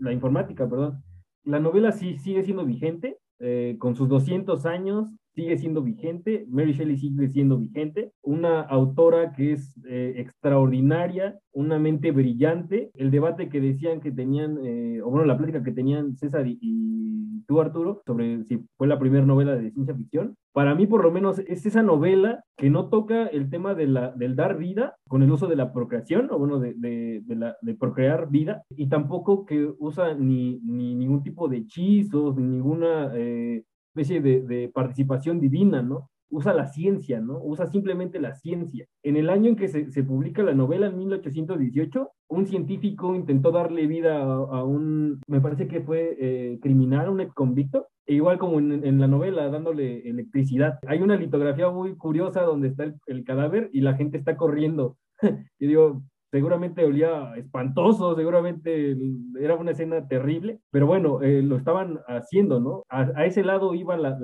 la informática, perdón. La novela sí sigue siendo vigente, eh, con sus 200 años, sigue siendo vigente, Mary Shelley sigue siendo vigente, una autora que es eh, extraordinaria, una mente brillante, el debate que decían que tenían, eh, o bueno, la plática que tenían César y, tú, Arturo, sobre si fue la primera novela de ciencia ficción, para mí por lo menos es esa novela que no toca el tema de la, del dar vida con el uso de la procreación, o bueno, de, de procrear vida, y tampoco que usa ni, ni ningún tipo de hechizos, ni ninguna... Eh, especie de, participación divina, ¿no? Usa la ciencia, ¿no? Usa simplemente la ciencia. En el año en que se, publica la novela, en 1818, un científico intentó darle vida a, un, me parece que fue eh, criminal, un ex convicto, e igual como en, la novela, dándole electricidad. Hay una litografía muy curiosa donde está el, cadáver y la gente está corriendo. *laughs* y digo, seguramente olía espantoso, seguramente era una escena terrible, pero bueno, eh, lo estaban haciendo, ¿no? A, ese lado iba la,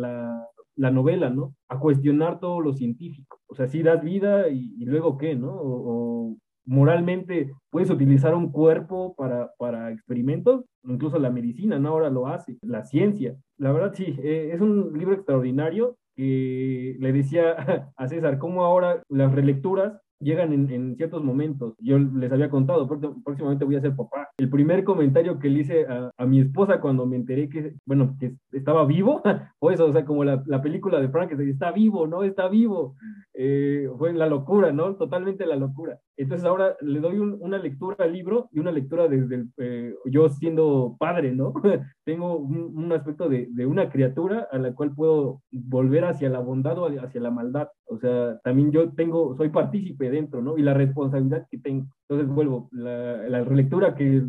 la, novela, ¿no? A cuestionar todo lo científico. O sea, si das vida y, luego qué, ¿no? O, moralmente puedes utilizar un cuerpo para, para experimentos, incluso la medicina, ¿no? Ahora lo hace, la ciencia. La verdad, sí, eh, es un libro extraordinario que le decía *laughs* a César, cómo ahora las relecturas llegan en, ciertos momentos. Yo les había contado, próximamente voy a ser papá. El primer comentario que le hice a, mi esposa cuando me enteré que, bueno, que estaba vivo, *laughs* fue eso, o sea, como la, la película de Frank, que está vivo, ¿no? Está vivo. Eh, fue la locura, ¿no? Totalmente la locura. Entonces ahora le doy una lectura al libro y una lectura desde eh, yo siendo padre, ¿no? *laughs* Tengo un, aspecto de, de, una criatura a la cual puedo volver hacia la bondad o hacia la maldad. O sea, también yo tengo, soy partícipe dentro, ¿no? Y la responsabilidad que tengo. Entonces vuelvo, la, la relectura que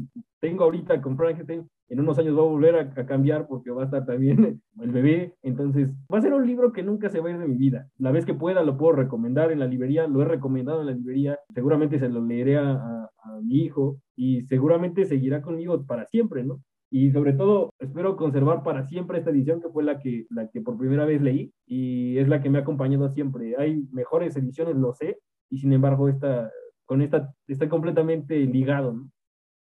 tengo ahorita con Frankenstein, en unos años va a volver a, cambiar porque va a estar también *laughs* el bebé. Entonces, va a ser un libro que nunca se va a ir de mi vida. La vez que pueda lo puedo recomendar en la librería, lo he recomendado en la librería, seguramente se lo leeré a, mi hijo y seguramente seguirá conmigo para siempre, ¿no? Y sobre todo, espero conservar para siempre esta edición que fue la que, la que por primera vez leí y es la que me ha acompañado siempre. Hay mejores ediciones, lo sé, y sin embargo, esta, con esta está completamente ligado, ¿no?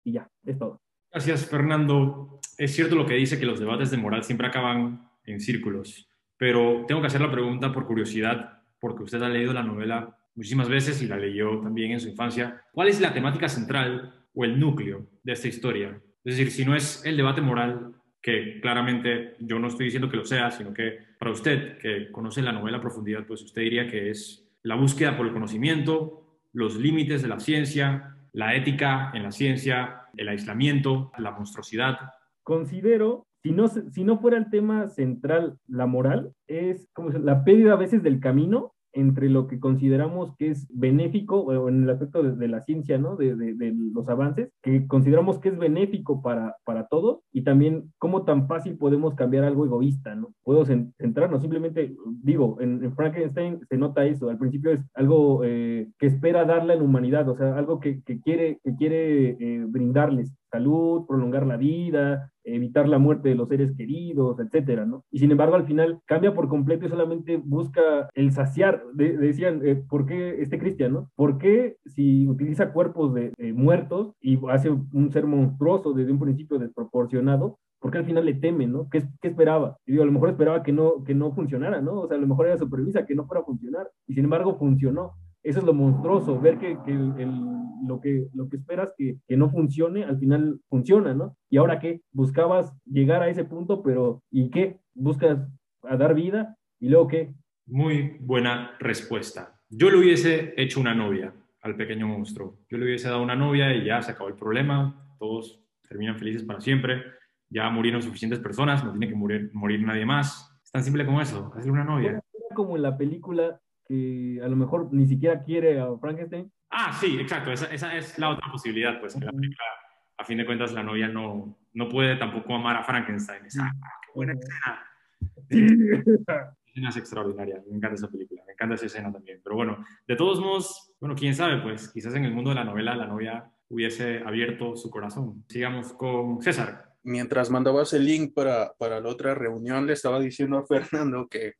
Y ya, es todo. Gracias, Fernando. Es cierto lo que dice que los debates de moral siempre acaban en círculos, pero tengo que hacer la pregunta por curiosidad, porque usted ha leído la novela muchísimas veces y la leyó también en su infancia. ¿Cuál es la temática central o el núcleo de esta historia? Es decir, si no es el debate moral, que claramente yo no estoy diciendo que lo sea, sino que para usted, que conoce la novela a profundidad, pues usted diría que es la búsqueda por el conocimiento, los límites de la ciencia, la ética en la ciencia, el aislamiento, la monstruosidad. Considero, si no, si no fuera el tema central, la moral, es como la pérdida a veces del camino entre lo que consideramos que es benéfico, en el aspecto de, la ciencia, ¿no? De, los avances, que consideramos que es benéfico para, para todos, y también cómo tan fácil podemos cambiar algo egoísta, ¿no? Puedo centrarnos, simplemente, digo, en, Frankenstein se nota eso, al principio es algo eh, que espera darle a la humanidad, o sea, algo que, que quiere, que quiere eh, brindarles salud, prolongar la vida, evitar la muerte de los seres queridos, etcétera, ¿no? Y sin embargo, al final cambia por completo y solamente busca el saciar. decían, eh, ¿por qué este cristiano? ¿Por qué si utiliza cuerpos de muertos y hace un ser monstruoso desde un principio desproporcionado? porque al final le teme, ¿no? ¿Qué, ¿Qué, esperaba? Y a lo mejor esperaba que no, que no funcionara, ¿no? O sea, a lo mejor era su premisa, que no fuera a funcionar, y sin embargo funcionó. Eso es lo monstruoso, ver que, que lo, que lo que esperas que, que, no funcione, al final funciona, ¿no? Y ahora qué, buscabas llegar a ese punto, pero ¿y qué? Buscas a dar vida y luego qué. Muy buena respuesta. Yo le hubiese hecho una novia al pequeño monstruo. Yo le hubiese dado una novia y ya se acabó el problema, todos terminan felices para siempre, ya murieron suficientes personas, no tiene que morir, morir nadie más. Es tan simple como eso, hacerle una novia. Era como en la película que a lo mejor ni siquiera quiere a Frankenstein. Ah, sí, exacto, esa, esa es la otra posibilidad, pues que la película, a fin de cuentas, la novia no, no puede tampoco amar a Frankenstein. Es, ah, qué buena escena. La escena es extraordinaria, me encanta esa película, me encanta esa escena también. Pero bueno, de todos modos, bueno, quién sabe, pues quizás en el mundo de la novela la novia hubiese abierto su corazón. Sigamos con César. Mientras mandabas el link para, para la otra reunión, le estaba diciendo a Fernando que,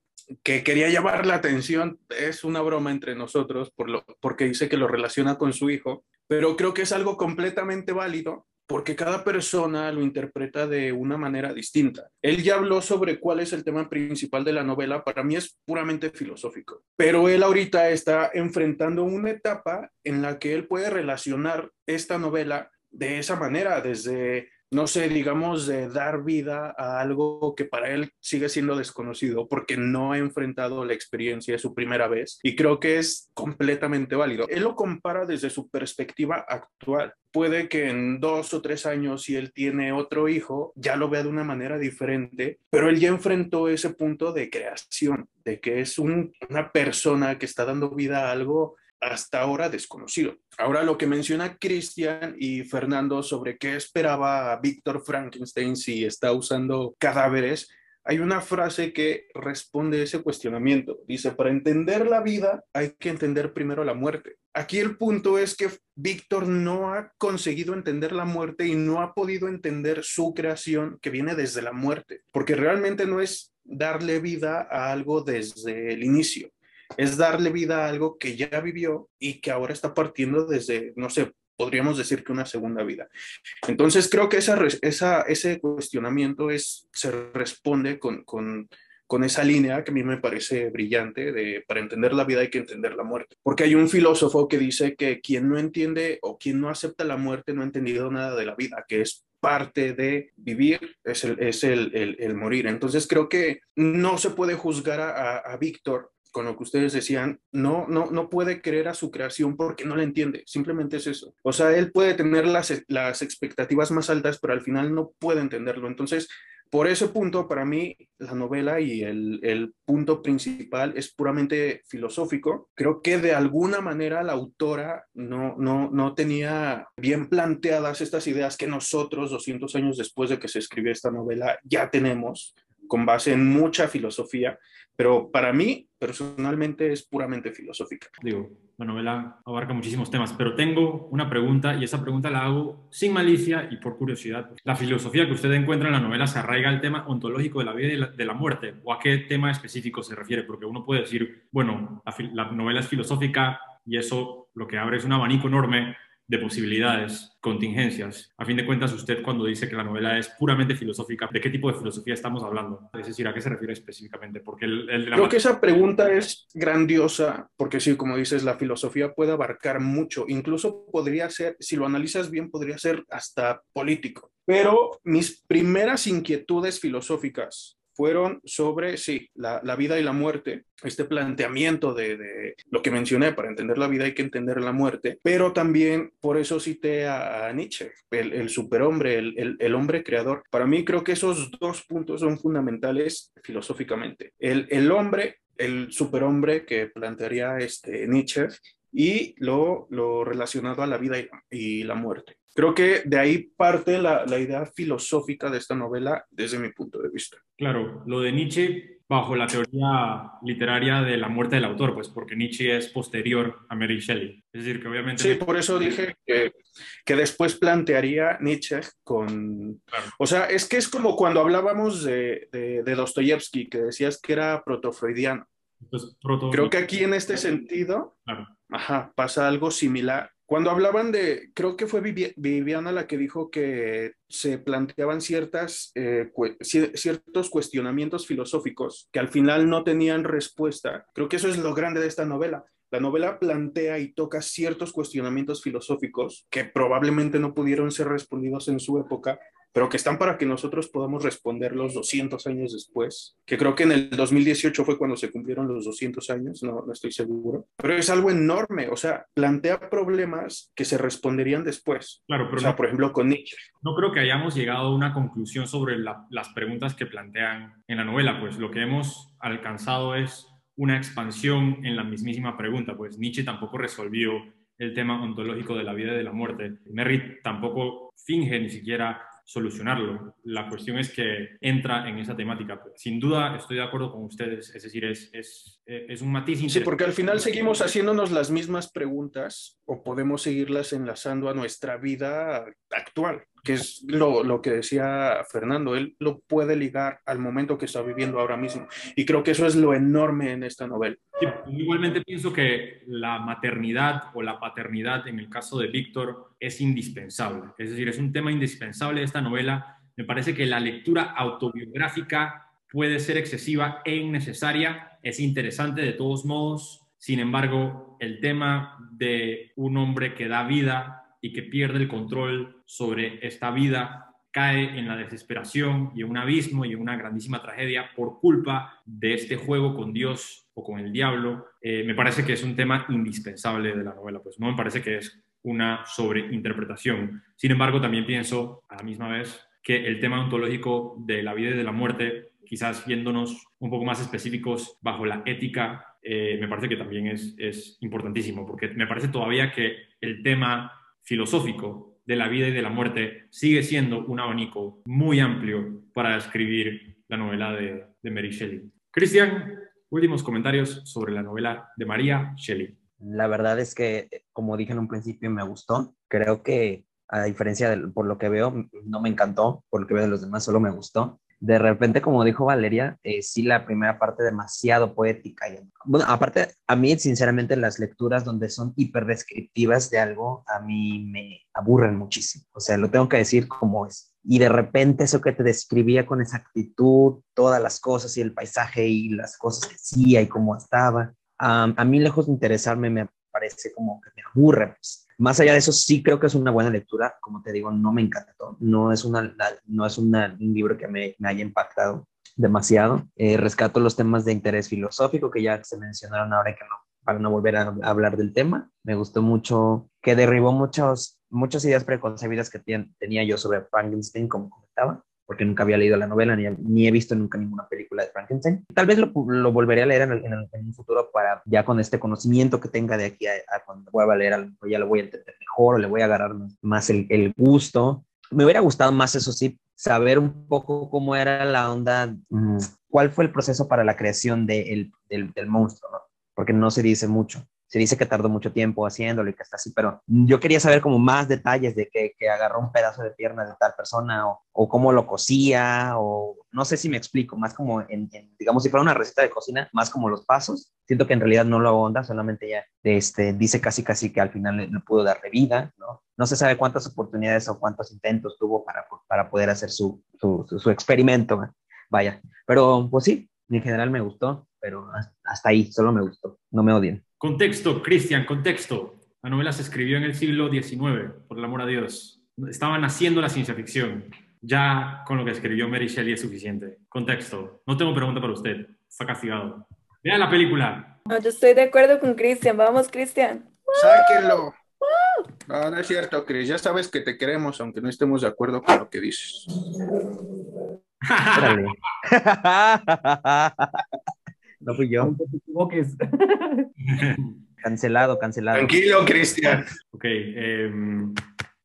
que quería llamar la atención. Es una broma entre nosotros por lo, porque dice que lo relaciona con su hijo, pero creo que es algo completamente válido porque cada persona lo interpreta de una manera distinta. Él ya habló sobre cuál es el tema principal de la novela, para mí es puramente filosófico, pero él ahorita está enfrentando una etapa en la que él puede relacionar esta novela de esa manera, desde no sé, digamos, de dar vida a algo que para él sigue siendo desconocido porque no ha enfrentado la experiencia de su primera vez y creo que es completamente válido. Él lo compara desde su perspectiva actual. Puede que en dos o tres años, si él tiene otro hijo, ya lo vea de una manera diferente, pero él ya enfrentó ese punto de creación, de que es un- una persona que está dando vida a algo hasta ahora desconocido. Ahora lo que menciona Cristian y Fernando sobre qué esperaba Víctor Frankenstein si está usando cadáveres, hay una frase que responde ese cuestionamiento. Dice, para entender la vida hay que entender primero la muerte. Aquí el punto es que Víctor no ha conseguido entender la muerte y no ha podido entender su creación que viene desde la muerte, porque realmente no es darle vida a algo desde el inicio es darle vida a algo que ya vivió y que ahora está partiendo desde, no sé, podríamos decir que una segunda vida. Entonces creo que esa, esa, ese cuestionamiento es, se responde con, con, con esa línea que a mí me parece brillante de para entender la vida hay que entender la muerte. Porque hay un filósofo que dice que quien no entiende o quien no acepta la muerte no ha entendido nada de la vida, que es parte de vivir es el, es el, el, morir. Entonces creo que no se puede juzgar a, a Víctor con lo que ustedes decían, no, no, no puede creer a su creación porque no la entiende, simplemente es eso. O sea, él puede tener las, las expectativas más altas, pero al final no puede entenderlo. Entonces, por ese punto, para mí, la novela y el, el, punto principal es puramente filosófico. Creo que de alguna manera la autora no, no, no tenía bien planteadas estas ideas que nosotros, 200 años después de que se escribió esta novela, ya tenemos con base en mucha filosofía, pero para mí personalmente es puramente filosófica. Digo, la novela abarca muchísimos temas, pero tengo una pregunta y esa pregunta la hago sin malicia y por curiosidad. ¿La filosofía que usted encuentra en la novela se arraiga al tema ontológico de la vida y de la muerte? ¿O a qué tema específico se refiere? Porque uno puede decir, bueno, la, la novela es filosófica y eso lo que abre es un abanico enorme de posibilidades, contingencias. A fin de cuentas, usted cuando dice que la novela es puramente filosófica, ¿de qué tipo de filosofía estamos hablando? Es decir, ¿a qué se refiere específicamente? Porque el, Creo que esa pregunta es grandiosa, porque sí, como dices, la filosofía puede abarcar mucho, incluso podría ser, si lo analizas bien, podría ser hasta político. Pero mis primeras inquietudes filosóficas fueron sobre, sí, la, la, vida y la muerte, este planteamiento de, de, lo que mencioné, para entender la vida hay que entender la muerte, pero también por eso cité a, a Nietzsche, el, el superhombre, el, el, hombre creador. Para mí creo que esos dos puntos son fundamentales filosóficamente. El, hombre, el superhombre que plantearía este Nietzsche y lo, lo relacionado a la vida y la muerte. Creo que de ahí parte la, la, idea filosófica de esta novela desde mi punto de vista. Claro, lo de Nietzsche bajo la teoría literaria de la muerte del autor, pues porque Nietzsche es posterior a Mary Shelley. Es decir, que obviamente... Sí, por eso dije que, que después plantearía Nietzsche con... Claro. O sea, es que es como cuando hablábamos de, de, de Dostoyevsky, que decías que era protofreudiano. Entonces, proto... Creo que aquí en este sentido, claro. ajá, pasa algo similar. Cuando hablaban de, creo que fue Viviana la que dijo que se planteaban ciertas, eh, ciertos cuestionamientos filosóficos que al final no tenían respuesta. Creo que eso es lo grande de esta novela. La novela plantea y toca ciertos cuestionamientos filosóficos que probablemente no pudieron ser respondidos en su época, pero que están para que nosotros podamos responderlos 200 años después, que creo que en el 2018 fue cuando se cumplieron los 200 años, no, no estoy seguro, pero es algo enorme, o sea, plantea problemas que se responderían después. Claro, pero O sea, no, por ejemplo, con Nietzsche. no creo que hayamos llegado a una conclusión sobre la- las preguntas que plantean en la novela, pues lo que hemos alcanzado es una expansión en la mismísima pregunta, pues Nietzsche tampoco resolvió el tema ontológico de la vida y de la muerte. Merritt tampoco finge ni siquiera solucionarlo. La cuestión es que entra en esa temática. Sin duda estoy de acuerdo con ustedes, es decir, es, es, es un matiz Sí, porque al final seguimos haciéndonos las mismas preguntas o podemos seguirlas enlazando a nuestra vida actual, que es lo, lo que decía Fernando, él lo puede ligar al momento que está viviendo ahora mismo. Y creo que eso es lo enorme en esta novela. Igualmente pienso que la maternidad o la paternidad en el caso de Víctor es indispensable. Es decir, es un tema indispensable de esta novela. Me parece que la lectura autobiográfica puede ser excesiva e innecesaria. Es interesante de todos modos. Sin embargo, el tema de un hombre que da vida y que pierde el control sobre esta vida cae en la desesperación y en un abismo y en una grandísima tragedia por culpa de este juego con Dios o con el diablo, eh, me parece que es un tema indispensable de la novela, pues no me parece que es una sobreinterpretación. Sin embargo, también pienso a la misma vez que el tema ontológico de la vida y de la muerte, quizás viéndonos un poco más específicos bajo la ética, eh, me parece que también es, es importantísimo, porque me parece todavía que el tema filosófico de la vida y de la muerte sigue siendo un abanico muy amplio para describir la novela de, de Mary Shelley. Cristian, últimos comentarios sobre la novela de María Shelley. La verdad es que, como dije en un principio, me gustó. Creo que, a diferencia de por lo que veo, no me encantó, por lo que veo de los demás, solo me gustó. De repente, como dijo Valeria, eh, sí, la primera parte demasiado poética. Y, bueno, aparte, a mí, sinceramente, las lecturas donde son hiperdescriptivas de algo, a mí me aburren muchísimo. O sea, lo tengo que decir como es. Y de repente eso que te describía con exactitud, todas las cosas y el paisaje y las cosas que hacía y cómo estaba, Um, a mí, lejos de interesarme, me parece como que me aburre. Pues. Más allá de eso, sí creo que es una buena lectura. Como te digo, no me encantó. No es, una, no es una, un libro que me, me haya impactado demasiado. Eh, rescato los temas de interés filosófico que ya se mencionaron ahora que no, para no volver a hablar del tema. Me gustó mucho que derribó muchos, muchas ideas preconcebidas que ten, tenía yo sobre Frankenstein, como comentaba porque nunca había leído la novela ni, ni, he visto nunca ninguna película de Frankenstein. Tal vez lo, lo volveré a leer en, el, en, el, en, un futuro para ya con este conocimiento que tenga de aquí a, a cuando vuelva a leer, ya lo voy a entender mejor o le voy a agarrar más el, el, gusto. Me hubiera gustado más, eso sí, saber un poco cómo era la onda, mmm, cuál fue el proceso para la creación de el, del, del monstruo, ¿no? porque no se dice mucho se dice que tardó mucho tiempo haciéndolo y que está así, pero yo quería saber como más detalles de que, que agarró un pedazo de pierna de tal persona o, o, cómo lo cosía o no sé si me explico, más como en, digamos si fuera una receta de cocina, más como los pasos. Siento que en realidad no lo ahonda, solamente ya este, dice casi casi que al final le, le pudo darle vida, ¿no? No se sabe cuántas oportunidades o cuántos intentos tuvo para, para poder hacer su, su, su, su experimento, vaya. Pero pues sí, en general me gustó, pero hasta ahí, solo me gustó, no me odien. Contexto, Cristian, contexto. La novela se escribió en el siglo XIX, por el amor a Dios. Estaba naciendo la ciencia ficción. Ya con lo que escribió Mary Shelley es suficiente. Contexto. No tengo pregunta para usted. Está castigado. Vea la película. No, yo estoy de acuerdo con Cristian. Vamos, Cristian. Sáquenlo. No, no es cierto, Chris. Ya sabes que te queremos, aunque no estemos de acuerdo con lo que dices. *laughs* no fui yo. Aunque te equivoques. *laughs* Cancelado, cancelado. Tranquilo, Cristian. Ok. Eh,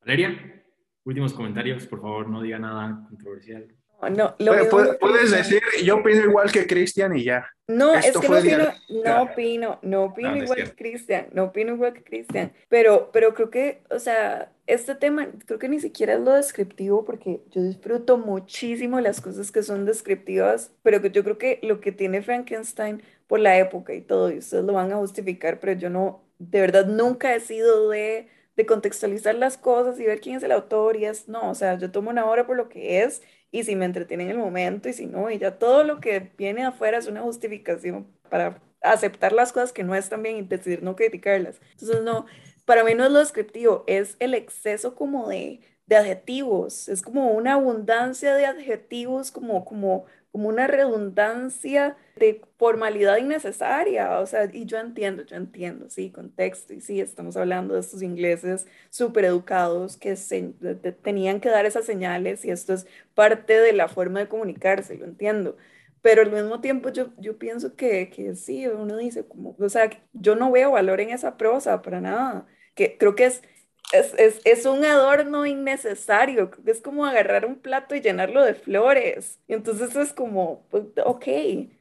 Valeria, últimos comentarios. Por favor, no diga nada controversial. No, lo Puedes, puedes, puedes decir, yo opino igual que Cristian y ya. No, Esto es que no opino, no opino, no opino No, igual que. Cristian, no opino igual que Cristian, pero, pero creo que, o sea, este tema, creo que ni siquiera es lo descriptivo porque yo disfruto muchísimo las cosas que son descriptivas, pero que yo creo que lo que tiene Frankenstein por la época y todo, y ustedes lo van a justificar, pero yo no, de verdad nunca he sido de, de contextualizar las cosas y ver quién es el autor y es, no, o sea, yo tomo una obra por lo que es y si me entretiene en el momento y si no, y ya todo lo que viene afuera es una justificación para aceptar las cosas que no están bien y decidir no criticarlas. Entonces, no, para mí no es lo descriptivo, es el exceso como de, de adjetivos, es como una abundancia de adjetivos, como, como, como una redundancia de formalidad innecesaria, o sea, y yo entiendo, yo entiendo, sí, contexto, y sí, estamos hablando de estos ingleses súper educados que tenían que dar esas señales y esto es parte de la forma de comunicarse, lo entiendo, pero al mismo tiempo yo, yo pienso que, que sí, uno dice, como, o sea, yo no veo valor en esa prosa para nada, que creo que es es, es, es, un adorno innecesario, es como agarrar un plato y llenarlo de flores. Y entonces es como, pues, ok,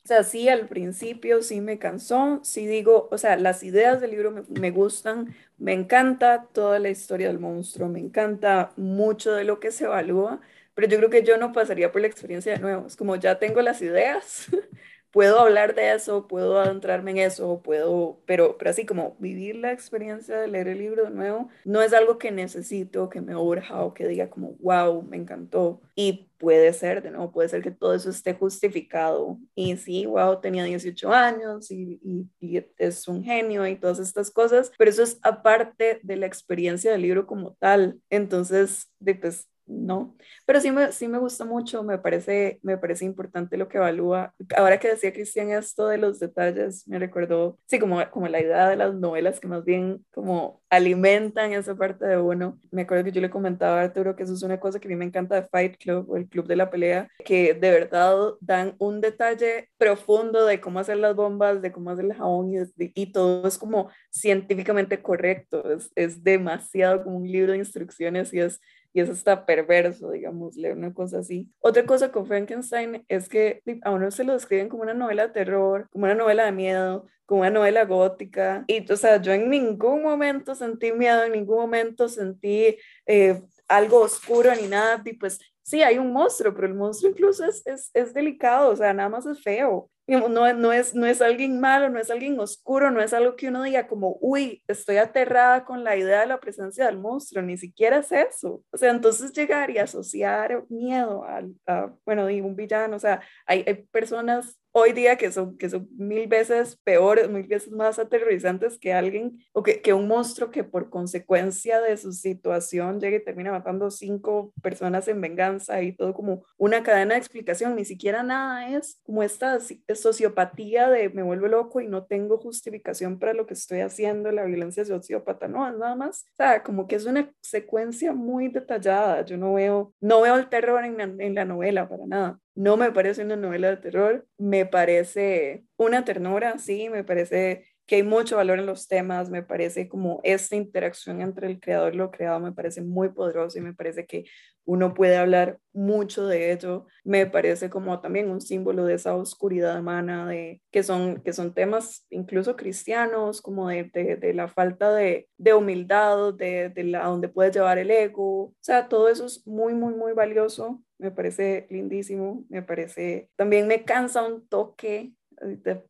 o sea, sí, al principio sí me cansó, sí digo, o sea, las ideas del libro me, me gustan, me encanta toda la historia del monstruo, me encanta mucho de lo que se evalúa, pero yo creo que yo no pasaría por la experiencia de nuevo, es como ya tengo las ideas. *laughs* puedo hablar de eso, puedo adentrarme en eso, puedo, pero, pero así como vivir la experiencia de leer el libro de nuevo, no es algo que necesito, que me urja o que diga como, wow, me encantó. Y puede ser, de nuevo, puede ser que todo eso esté justificado. Y sí, wow, tenía 18 años y, y, y es un genio y todas estas cosas, pero eso es aparte de la experiencia del libro como tal. Entonces, de, pues no, pero sí me, sí me gusta mucho, me parece, me parece importante lo que evalúa. Ahora que decía Cristian esto de los detalles, me recordó, sí, como, como la idea de las novelas que más bien como alimentan esa parte de uno. Me acuerdo que yo le comentaba a Arturo que eso es una cosa que a mí me encanta de Fight Club o el Club de la Pelea, que de verdad dan un detalle profundo de cómo hacer las bombas, de cómo hacer el jabón y, y todo es como científicamente correcto, es, es demasiado como un libro de instrucciones y es y eso está perverso, digamos, leer una cosa así. Otra cosa con Frankenstein es que a uno se lo describen como una novela de terror, como una novela de miedo, como una novela gótica. Y, o sea, yo en ningún momento sentí miedo, en ningún momento sentí eh, algo oscuro ni nada. Y pues sí, hay un monstruo, pero el monstruo incluso es, es, es delicado, o sea, nada más es feo no, no, es, no es alguien malo, no es alguien oscuro, no es algo que uno diga como, uy, estoy aterrada con la idea de la presencia del monstruo, ni siquiera es eso. O sea, entonces llegar y asociar miedo a, a bueno, digo, un villano, o sea, hay, hay personas hoy día que son, que son mil veces peores, mil veces más aterrorizantes que alguien o que, que un monstruo que por consecuencia de su situación llega y termina matando cinco personas en venganza y todo como una cadena de explicación, ni siquiera nada es como esta sociopatía de me vuelvo loco y no tengo justificación para lo que estoy haciendo, la violencia sociópata, no, es nada más, o sea, como que es una secuencia muy detallada, yo no veo, no veo el terror en en la novela para nada. No me parece una novela de terror, me parece una ternura, sí, me parece que hay mucho valor en los temas, me parece como esta interacción entre el creador y lo creado me parece muy poderoso y me parece que uno puede hablar mucho de ello, me parece como también un símbolo de esa oscuridad humana, de, que, son, que son temas incluso cristianos, como de, de, la falta de, de humildad, de, de la, donde puede llevar el ego, o sea, todo eso es muy, muy, muy valioso, me parece lindísimo, me parece, también me cansa un toque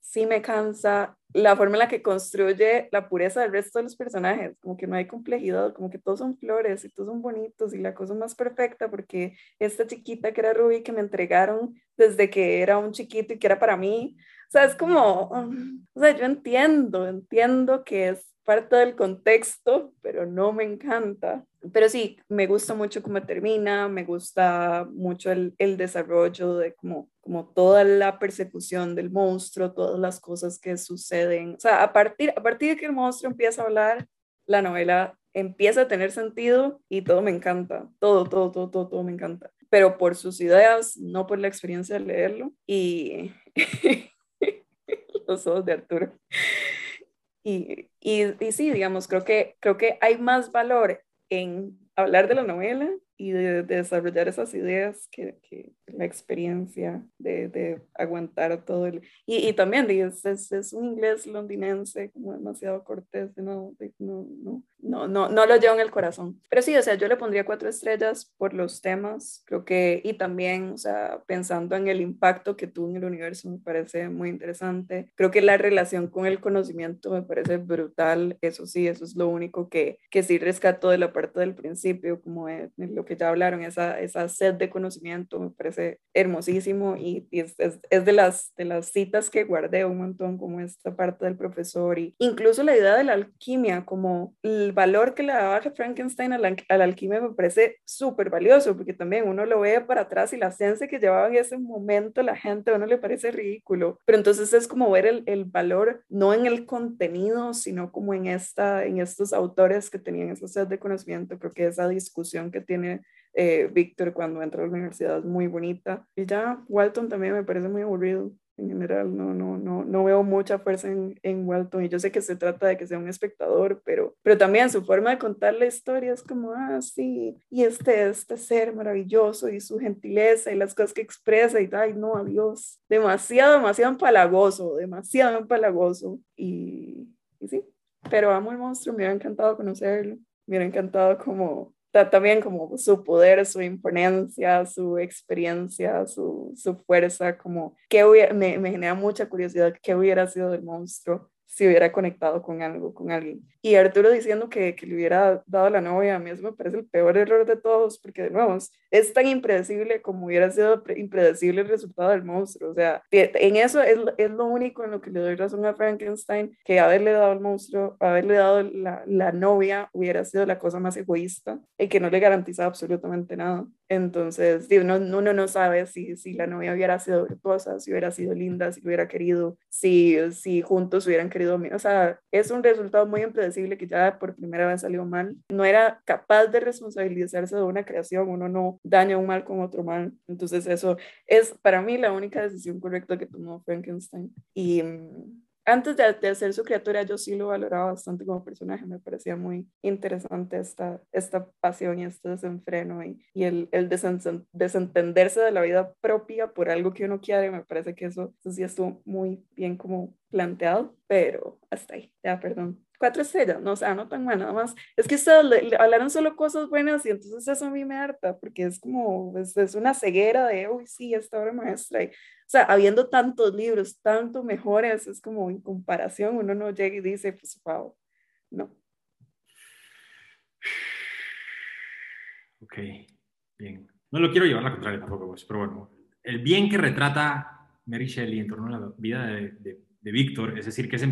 sí me cansa la forma en la que construye la pureza del resto de los personajes, como que no hay complejidad, como que todos son flores y todos son bonitos y la cosa más perfecta porque esta chiquita que era Ruby que me entregaron desde que era un chiquito y que era para mí, o sea, es como, o sea, yo entiendo, entiendo que es parte del contexto, pero no me encanta. Pero sí, me gusta mucho cómo termina, me gusta mucho el, el desarrollo de como, como toda la persecución del monstruo, todas las cosas que suceden. O sea, a partir, a partir de que el monstruo empieza a hablar, la novela empieza a tener sentido y todo me encanta, todo, todo, todo, todo, todo me encanta. Pero por sus ideas, no por la experiencia de leerlo. Y *laughs* los ojos de Arturo. Y, y, y, sí, digamos, creo que, creo que hay más valor en hablar de la novela y de, desarrollar esas ideas que, que la experiencia de, de, aguantar todo el... Y, y también es, es, es, un inglés londinense como demasiado cortés, no, no, no, no, no, no lo llevo en el corazón. Pero sí, o sea, yo le pondría cuatro estrellas por los temas, creo que, y también, o sea, pensando en el impacto que tuvo en el universo, me parece muy interesante. Creo que la relación con el conocimiento me parece brutal, eso sí, eso es lo único que, que sí rescato de la parte del principio, como de, lo que ya hablaron, esa, esa sed de conocimiento, me parece hermosísimo y, es, es, es, de, las, de las citas que guardé un montón, como esta parte del profesor, y incluso la idea de la alquimia, como el valor que le daba Frankenstein a la, a la alquimia me parece súper valioso, porque también uno lo ve para atrás y la ciencia que llevaba en ese momento la gente a uno le parece ridículo, pero entonces es como ver el, el valor no en el contenido, sino como en, esta, en estos autores que tenían esa sed de conocimiento, creo que esa discusión que tiene eh, Víctor cuando entra a la universidad es muy bonita. Y ya Walton también me parece muy aburrido en general, no, no, no, no veo mucha fuerza en, en Walton. Y yo sé que se trata de que sea un espectador, pero, pero también su forma de contar la historia es como, ah, sí, y este, este ser maravilloso y su gentileza y las cosas que expresa y, ay, no, adiós, demasiado, demasiado empalagoso, demasiado empalagoso. Y, y sí, pero amo el monstruo, me hubiera encantado conocerlo, me hubiera encantado como también como su poder, su imponencia, su experiencia, su, su fuerza, como que me, me genera mucha curiosidad qué hubiera sido del monstruo si hubiera conectado con algo, con alguien. Y Arturo diciendo que, que, le hubiera dado la novia, a mí eso me parece el peor error de todos, porque de nuevo, es tan impredecible como hubiera sido impredecible el resultado del monstruo. O sea, en eso es, es lo único en lo que le doy razón a Frankenstein, que haberle dado el monstruo, haberle dado la, la novia hubiera sido la cosa más egoísta y que no le garantizaba absolutamente nada. Entonces, uno, no sabe si, si la novia hubiera sido virtuosa, si hubiera sido linda, si hubiera querido, si, si juntos hubieran querido. O sea, es un resultado muy impredecible que ya por primera vez salió mal. No era capaz de responsabilizarse de una creación, uno no daña un mal con otro mal. Entonces, eso es para mí la única decisión correcta que tomó Frankenstein. Y mm, antes de, hacer su criatura, yo sí lo valoraba bastante como personaje, me parecía muy interesante esta, esta pasión y este desenfreno y, el desentenderse de la vida propia por algo que uno quiere, me parece que eso, eso sí estuvo muy bien como planteado, pero hasta ahí, ya, perdón cuatro estrellas, no, o sea, no tan mal, nada más. Es que ustedes le, hablaron solo cosas buenas y entonces eso a mí me harta, porque es como, es, es una ceguera de, uy, sí, esta obra maestra. Y, o sea, habiendo tantos libros, tanto mejores, es como en comparación, uno no llega y dice, pues, wow, no. Ok, bien. No lo quiero llevar la contraria tampoco, pues, pero bueno, el bien que retrata Mary Shelley en torno a la vida de, de de Víctor, es decir, que es,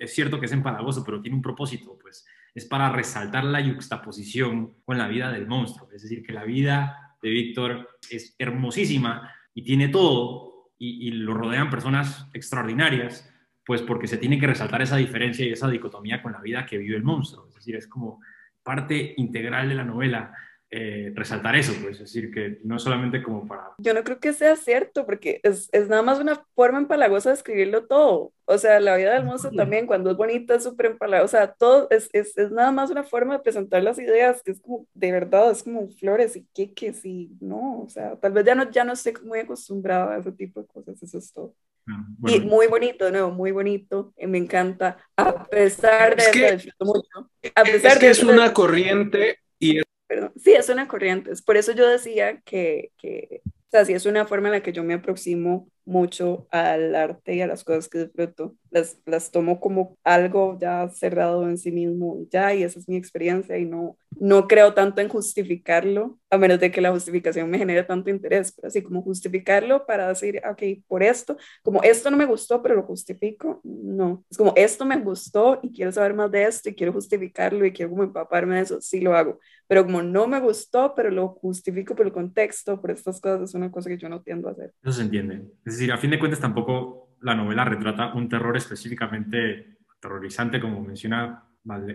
es cierto que es empalagoso, pero tiene un propósito, pues es para resaltar la yuxtaposición con la vida del monstruo, es decir, que la vida de Víctor es hermosísima y tiene todo y, y lo rodean personas extraordinarias, pues porque se tiene que resaltar esa diferencia y esa dicotomía con la vida que vive el monstruo, es decir, es como parte integral de la novela eh, resaltar eso, pues, es decir, que no solamente como para... Yo no creo que sea cierto, porque es, es nada más una forma empalagosa de escribirlo todo. O sea, la vida del monstruo también, cuando es bonita, es súper empalagosa. O sea, todo es, es, es, nada más una forma de presentar las ideas, que es como, de verdad, es como flores y queques y no, o sea, tal vez ya no, ya no estoy muy acostumbrada a ese tipo de cosas, eso es todo. Ah, bueno. Y muy bonito, de nuevo, muy bonito, me encanta, a pesar de es que, eso, mucho. A pesar es que de es una corriente y perdón. Sí, es una corriente. Por eso yo decía que, que, o sea, sí es una forma en la que yo me aproximo mucho al arte y a las cosas que disfruto. Las, las tomo como algo ya cerrado en sí mismo, ya, y esa es mi experiencia, y no, no creo tanto en justificarlo, a menos de que la justificación me genere tanto interés, pero así como justificarlo para decir, ok, por esto, como esto no me gustó, pero lo justifico, no. Es como esto me gustó y quiero saber más de esto y quiero justificarlo y quiero como empaparme de eso, sí lo hago. Pero como no me gustó, pero lo justifico por el contexto, por estas cosas, es una cosa que yo no tiendo a hacer. Eso se entiende. Es decir, a fin de cuentas tampoco la novela retrata un terror específicamente terrorizante, como menciona,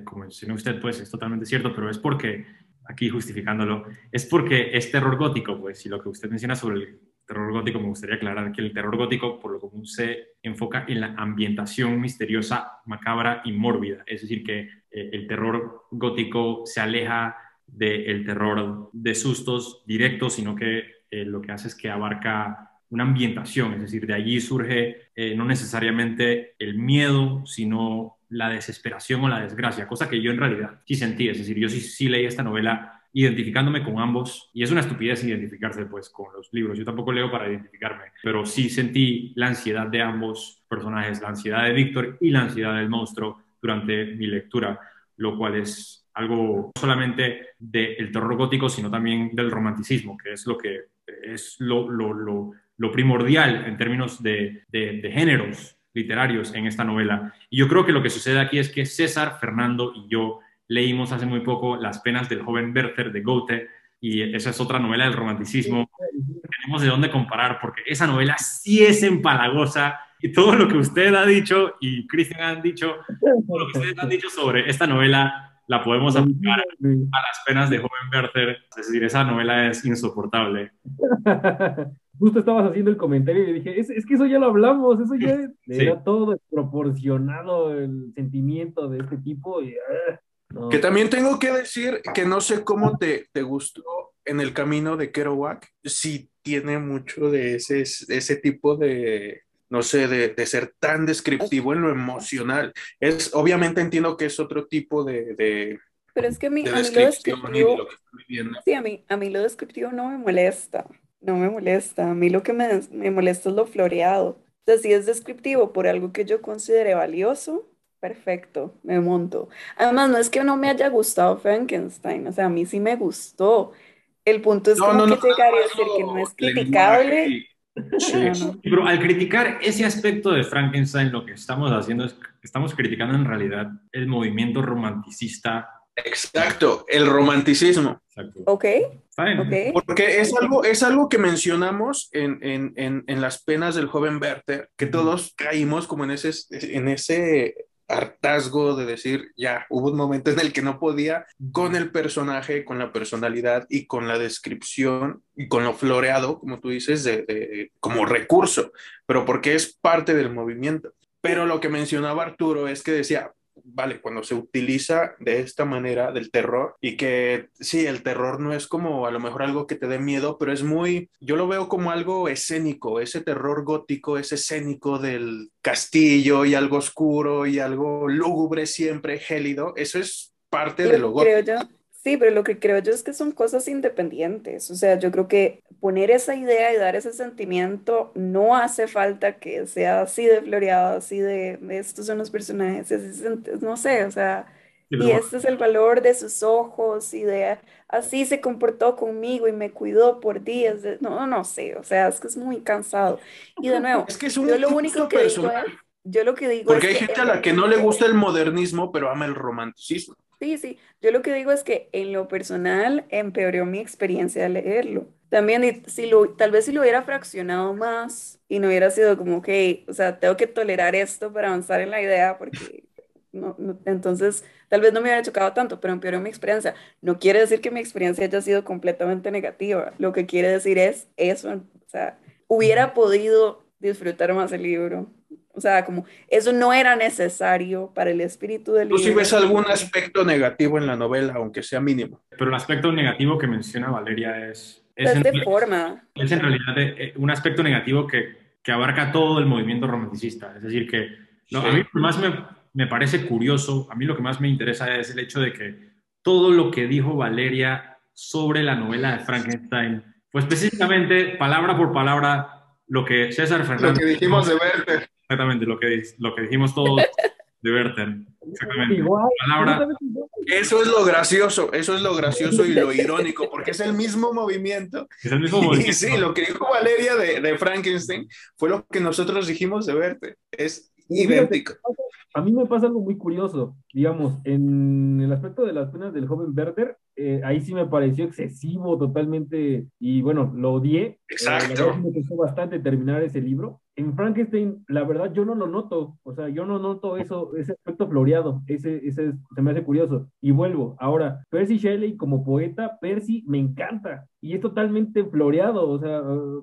como menciona usted, pues es totalmente cierto, pero es porque, aquí justificándolo, es porque es terror gótico, pues, y lo que usted menciona sobre el terror gótico, me gustaría aclarar que el terror gótico, por lo común, se enfoca en la ambientación misteriosa, macabra y mórbida, es decir, que eh, el terror gótico se aleja del terror de sustos directos, sino que eh, lo que hace es que abarca una ambientación, es decir, de allí surge eh, no necesariamente el miedo, sino la desesperación o la desgracia, cosa que yo en realidad sí sentí, es decir, yo sí, sí leí esta novela identificándome con ambos, y es una estupidez identificarse pues con los libros, yo tampoco leo para identificarme, pero sí sentí la ansiedad de ambos personajes, la ansiedad de Víctor y la ansiedad del monstruo durante mi lectura, lo cual es algo no solamente del terror gótico, sino también del romanticismo, que es lo que es lo, lo, lo, lo primordial en términos de, de, de, géneros literarios en esta novela. Y yo creo que lo que sucede aquí es que César, Fernando y yo leímos hace muy poco Las penas del joven Werther de Goethe, y esa es otra novela del romanticismo. Tenemos de dónde comparar, porque esa novela sí es empalagosa, y todo lo que usted ha dicho y Cristian han dicho, todo lo que ustedes han dicho sobre esta novela, la podemos aplicar a las penas de joven Werther. Es decir, esa novela es insoportable. *laughs* Justo estabas haciendo el comentario y dije, es, es que eso ya lo hablamos, eso ya era todo desproporcionado el sentimiento de este tipo. Y, ah, no. Que también tengo que decir que no sé cómo te, te gustó en el camino de Kerouac, si tiene mucho de ese, ese tipo de, no sé, de, de, ser tan descriptivo en lo emocional. Es, obviamente entiendo que es otro tipo de... de Pero es que a mí, a mí lo descriptivo... Lo sí, a mí, a mí lo descriptivo no me molesta, no me molesta. A mí lo que me, me molesta es lo floreado. O sea, si es descriptivo por algo que yo considere valioso, perfecto, me monto. Además, no es que no me haya gustado Frankenstein, o sea, a mí sí me gustó. El punto es no, como no, que no, llegar y decir que no es criticable. Sí. Pero al criticar ese aspecto de Frankenstein, lo que estamos haciendo es estamos criticando en realidad el movimiento romanticista. Exacto, el romanticismo. Exacto. Ok. okay. Porque es algo, es algo que mencionamos en, en, en, en, las penas del joven Werther, que todos caímos como en ese, en ese hartazgo de decir, ya, hubo un momento en el que no podía con el personaje, con la personalidad y con la descripción y con lo floreado, como tú dices, de, de, como recurso, pero porque es parte del movimiento. Pero lo que mencionaba Arturo es que decía, vale, cuando se utiliza de esta manera del terror y que sí, el terror no es como a lo mejor algo que te dé miedo, pero es muy, yo lo veo como algo escénico, ese terror gótico, ese escénico del castillo y algo oscuro y algo lúgubre siempre, gélido, eso es parte de lo gótico. Creo yo. Sí, pero lo que creo yo es que son cosas independientes. O sea, yo creo que poner esa idea y dar ese sentimiento no hace falta que sea así de floreado, así de, estos son los personajes, así, no sé, o sea, y este es el valor de sus ojos y de así se comportó conmigo y me cuidó por días. De, no, no sé, o sea, es que es muy cansado. Y de nuevo, es que es un yo lo único que digo es, yo lo que digo Porque es hay gente a la que no le gusta el modernismo, pero ama el romanticismo. Sí, sí. Yo lo que digo es que en lo personal empeoró mi experiencia de leerlo. También, si lo, tal vez si lo hubiera fraccionado más y no hubiera sido como que, o sea, tengo que tolerar esto para avanzar en la idea, porque no, no, entonces tal vez no me hubiera chocado tanto, pero empeoró mi experiencia. No quiere decir que mi experiencia haya sido completamente negativa. Lo que quiere decir es eso, o sea, hubiera podido disfrutar más el libro o sea, como eso no era necesario para el espíritu del libro. ¿Tú si ves algún aspecto negativo en la novela, aunque sea mínimo? Pero el aspecto negativo que menciona Valeria es... Es, en, de forma. Es en realidad eh, un aspecto negativo que, que, abarca todo el movimiento romanticista. Es decir, que no, sí. a mí más me, me parece curioso, a mí lo que más me interesa es el hecho de que todo lo que dijo Valeria sobre la novela de Frankenstein fue específicamente, palabra por palabra, lo que César Fernández... Lo que dijimos de Werther. Exactamente, lo que, lo que dijimos todos *laughs* de Werther. Exactamente. Igual, Palabra. *laughs* Eso es lo gracioso, eso es lo gracioso y lo irónico, porque es el mismo movimiento. Es el mismo movimiento. *laughs* Y sí, lo que dijo Valeria de, de Frankenstein fue lo que nosotros dijimos de Werther. Es idéntico. A mí me pasa algo muy curioso, digamos, en el aspecto de las penas del joven Werther, eh, ahí sí me pareció excesivo totalmente, y bueno, lo odié. Exacto. Eh, me costó bastante terminar ese libro. En Frankenstein, la verdad, yo no lo noto, o sea, yo no noto eso, ese aspecto floreado, ese, ese se me hace curioso. Y vuelvo, ahora, Percy Shelley como poeta, Percy me encanta, y es totalmente floreado, o sea,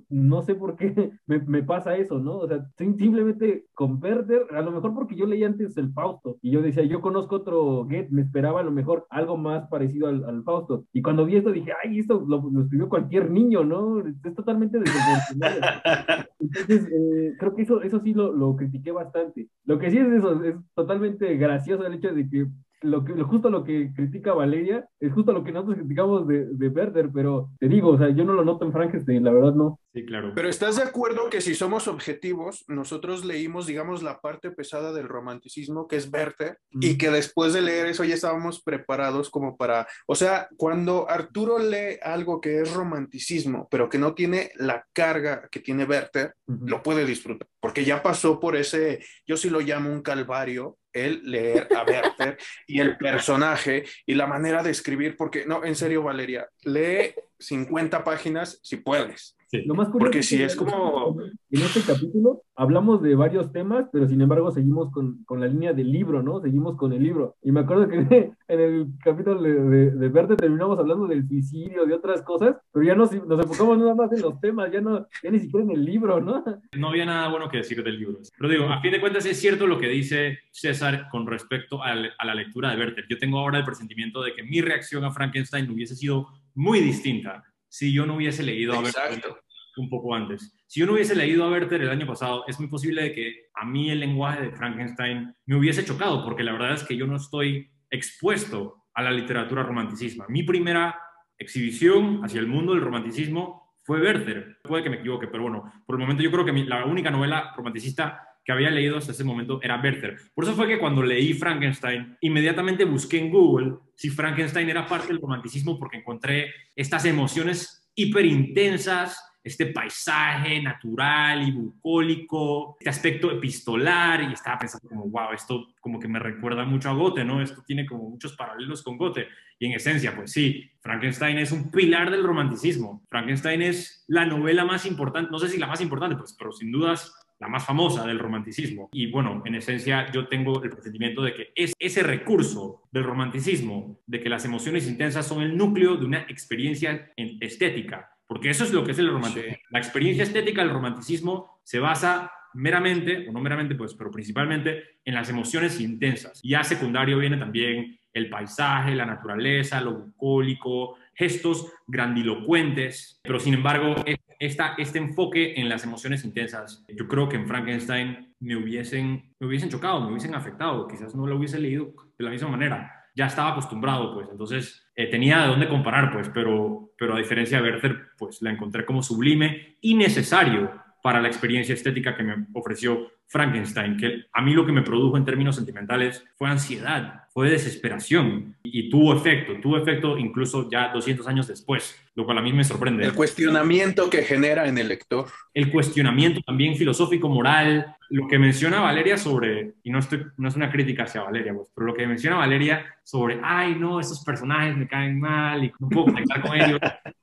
no sé por qué *laughs* me, me pasa eso, ¿no? O sea, simplemente con Werther, a lo mejor porque yo leí antes el Fausto, y yo decía, yo conozco otro Goethe, me esperaba a lo mejor algo más parecido al, al Fausto, y cuando vi esto dije, ay, esto lo, lo escribió cualquier niño, ¿no? Es totalmente desproporcionado. *laughs* Entonces, eh, creo que eso, eso sí lo, lo, critiqué bastante. Lo que sí es eso, es totalmente gracioso el hecho de que lo que justo lo que critica Valeria es justo lo que nosotros criticamos de, de Werther, pero te digo, o sea, yo no lo noto en Frankenstein, la verdad no. Sí, claro. Pero ¿estás de acuerdo que si somos objetivos, nosotros leímos, digamos, la parte pesada del romanticismo, que es Werther, y que después de leer eso ya estábamos preparados como para, o sea, cuando Arturo lee algo que es romanticismo, pero que no tiene la carga que tiene Werther, Ujú. lo puede disfrutar, porque ya pasó por ese, yo sí lo llamo un calvario, el leer a Werther *laughs* y el personaje y la manera de escribir, porque no, en serio, Valeria, lee 50 páginas si puedes. Sí. Lo más curioso Porque que si es como- En este capítulo hablamos de varios temas, pero sin embargo seguimos con, con la línea del libro, ¿no? Seguimos con el libro. Y me acuerdo que *laughs* en el capítulo de, de, de Verde terminamos hablando del suicidio, de otras cosas, pero ya nos, nos enfocamos nada más en los temas, ya, no, ya ni siquiera en el libro, ¿no? *laughs* No había nada bueno que decir del libro. Pero digo, a fin de cuentas es cierto lo que dice César con respecto al- a la lectura de Werther. Yo tengo ahora el presentimiento de que mi reacción a Frankenstein hubiese sido muy distinta si yo no hubiese leído a Werther Exacto. Un poco antes. Si yo no hubiese leído a Werther el año pasado, es muy posible que a mí el lenguaje de Frankenstein me hubiese chocado, porque la verdad es que yo no estoy expuesto a la literatura romanticista. Mi primera exhibición hacia el mundo del romanticismo fue Werther. Puede que me equivoque, pero bueno, por el momento yo creo que la única novela romanticista que había leído hasta ese momento era Werther. Por eso fue que cuando leí Frankenstein, inmediatamente busqué en Google si Frankenstein era parte del romanticismo porque encontré estas emociones hiper intensas, este paisaje natural y bucólico, este aspecto epistolar y estaba pensando como, wow, esto como que me recuerda mucho a Goethe, ¿no? Esto tiene como muchos paralelos con Goethe. Y en esencia, pues sí, Frankenstein es un pilar del romanticismo. Frankenstein es la novela más importante, no sé si la más importante, pues, pero sin dudas la más famosa del romanticismo. Y bueno, en esencia yo tengo el presentimiento de que es ese recurso del romanticismo, de que las emociones intensas son el núcleo de una experiencia en- estética, porque eso es lo que es el romanticismo. Sí. La experiencia estética del romanticismo se basa meramente, o no meramente, pues, pero principalmente en las emociones intensas. Y a secundario viene también el paisaje, la naturaleza, lo bucólico, gestos grandilocuentes, pero sin embargo, es- esta, este enfoque en las emociones intensas, yo creo que en Frankenstein me hubiesen, me hubiesen chocado, me hubiesen afectado, quizás no lo hubiese leído de la misma manera. Ya estaba acostumbrado, pues, entonces eh, tenía de dónde comparar, pues, pero, pero a diferencia de Werther, pues la encontré como sublime y necesario para la experiencia estética que me ofreció Frankenstein, que a mí lo que me produjo en términos sentimentales fue ansiedad, fue desesperación y, tuvo efecto, tuvo efecto incluso ya 200 años después, lo cual a mí me sorprende. El cuestionamiento que genera en el lector. El cuestionamiento también filosófico, moral, lo que menciona Valeria sobre, y no, estoy, no es una crítica hacia Valeria, pues, pero lo que menciona Valeria sobre, ay, no, esos personajes me caen mal y no puedo conectar con ellos.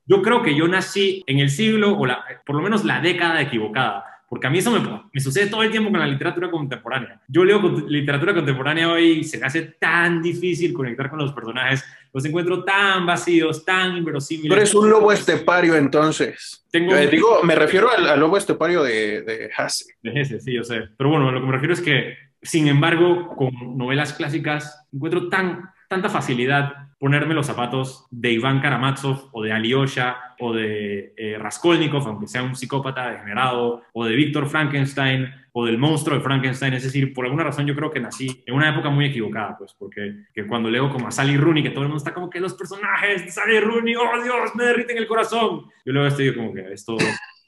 Yo creo que yo nací en el siglo, o la, por lo menos la década equivocada, porque a mí eso me, me sucede todo el tiempo con la literatura contemporánea. Yo leo con- literatura contemporánea hoy y se me hace tan difícil conectar con los personajes, los encuentro tan vacíos, tan inverosímiles. Tú eres un lobo estepario, entonces. Tengo Yo, eh, digo, me refiero al, al lobo estepario de, de Hasse. de ese, sí, yo sé. Pero bueno, lo que me refiero es que, sin embargo, con novelas clásicas encuentro tan, tanta facilidad ponerme los zapatos de Iván Karamazov o de Alyosha o de eh, Raskolnikov, aunque sea un psicópata degenerado, o de Víctor Frankenstein o del monstruo de Frankenstein. Es decir, por alguna razón yo creo que nací en una época muy equivocada, pues, porque que cuando leo como a Sally Rooney, que todo el mundo está como que los personajes de Sally Rooney, oh Dios, me derriten el corazón. Yo luego estoy como que esto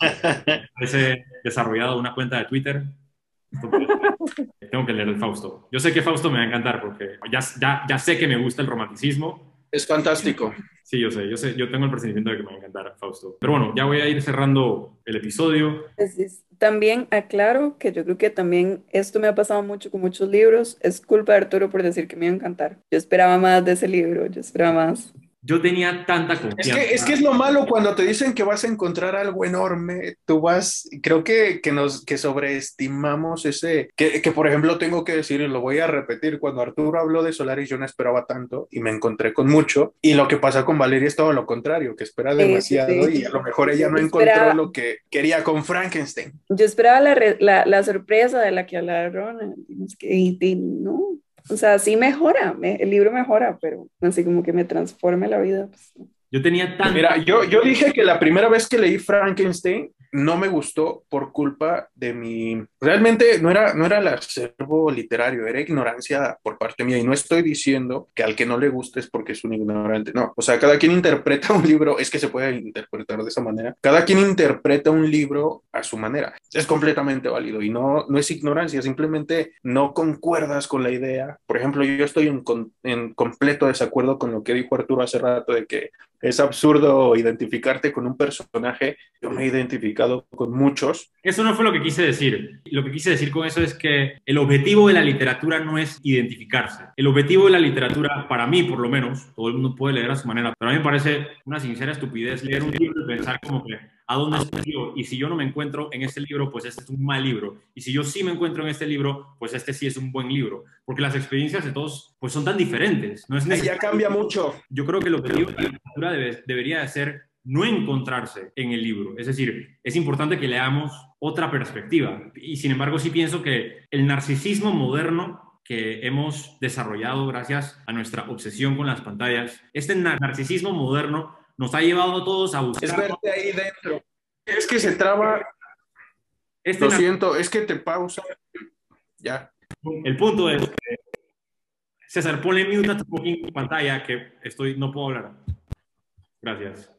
*laughs* parece desarrollado una cuenta de Twitter. Tengo que leer el Fausto. Yo sé que Fausto me va a encantar porque ya, ya, ya sé que me gusta el romanticismo. Es fantástico. Sí, yo sé, yo sé, yo tengo el presentimiento de que me va a encantar Fausto. Pero bueno, ya voy a ir cerrando el episodio. También aclaro que yo creo que también esto me ha pasado mucho con muchos libros. Es culpa de Arturo por decir que me iba a encantar. Yo esperaba más de ese libro, yo esperaba más. Yo tenía tanta Es confianza. que, es que es lo malo cuando te dicen que vas a encontrar algo enorme, tú vas, creo que, que nos que sobreestimamos ese, que, que por ejemplo tengo que decir, y lo voy a repetir, cuando Arturo habló de Solaris yo no esperaba tanto y me encontré con mucho, y lo que pasa con Valeria es todo lo contrario, que espera Sí, sí, demasiado sí. y a lo mejor ella no encontró esperaba- lo que quería con Frankenstein. Yo esperaba la, re- la, la sorpresa de la que hablaron y, y no. O sea, sí mejora, me- el libro mejora, pero así como que me transforme la vida. pues. Yo tenía tanta Mira, yo, yo dije que la primera vez que leí Frankenstein no me gustó por culpa de mi... Realmente no era, no era el acervo literario, era ignorancia por parte mía. Y no estoy diciendo que al que no le guste es porque es un ignorante, no. O sea, cada quien interpreta *laughs* un libro, es que se puede interpretar de esa manera. Cada quien interpreta un libro a su manera. Es completamente válido y no, no es ignorancia, simplemente no concuerdas con la idea. Por ejemplo, yo estoy en, en completo desacuerdo con lo que dijo Arturo hace rato de que es absurdo identificarte con un personaje. Yo me he identificado con muchos. Eso no fue lo que quise decir. Lo que quise decir con eso es que el objetivo de la literatura no es identificarse. El objetivo de la literatura, para mí por lo menos, todo el mundo puede leer a su manera, pero a mí me parece una sincera estupidez leer un libro y pensar como que a dónde estoy yo. Y si yo no me encuentro en este libro, pues este es un mal libro. Y si yo sí me encuentro en este libro, pues este sí es un buen libro. Porque las experiencias de todos pues son tan diferentes. No es Ya cambia mucho. Yo creo que lo que la literatura debe, debería ser no encontrarse en el libro. Es decir, es importante que leamos otra perspectiva. Y sin embargo, sí pienso que el narcisismo moderno que hemos desarrollado gracias a nuestra obsesión con las pantallas, este narcisismo moderno nos ha llevado a todos a buscar. Es verte ahí dentro. Es que se traba. Este Lo siento, es que te pausa. Ya. El punto es. César, ponle mute a tu pantalla que estoy, no puedo hablar. Gracias.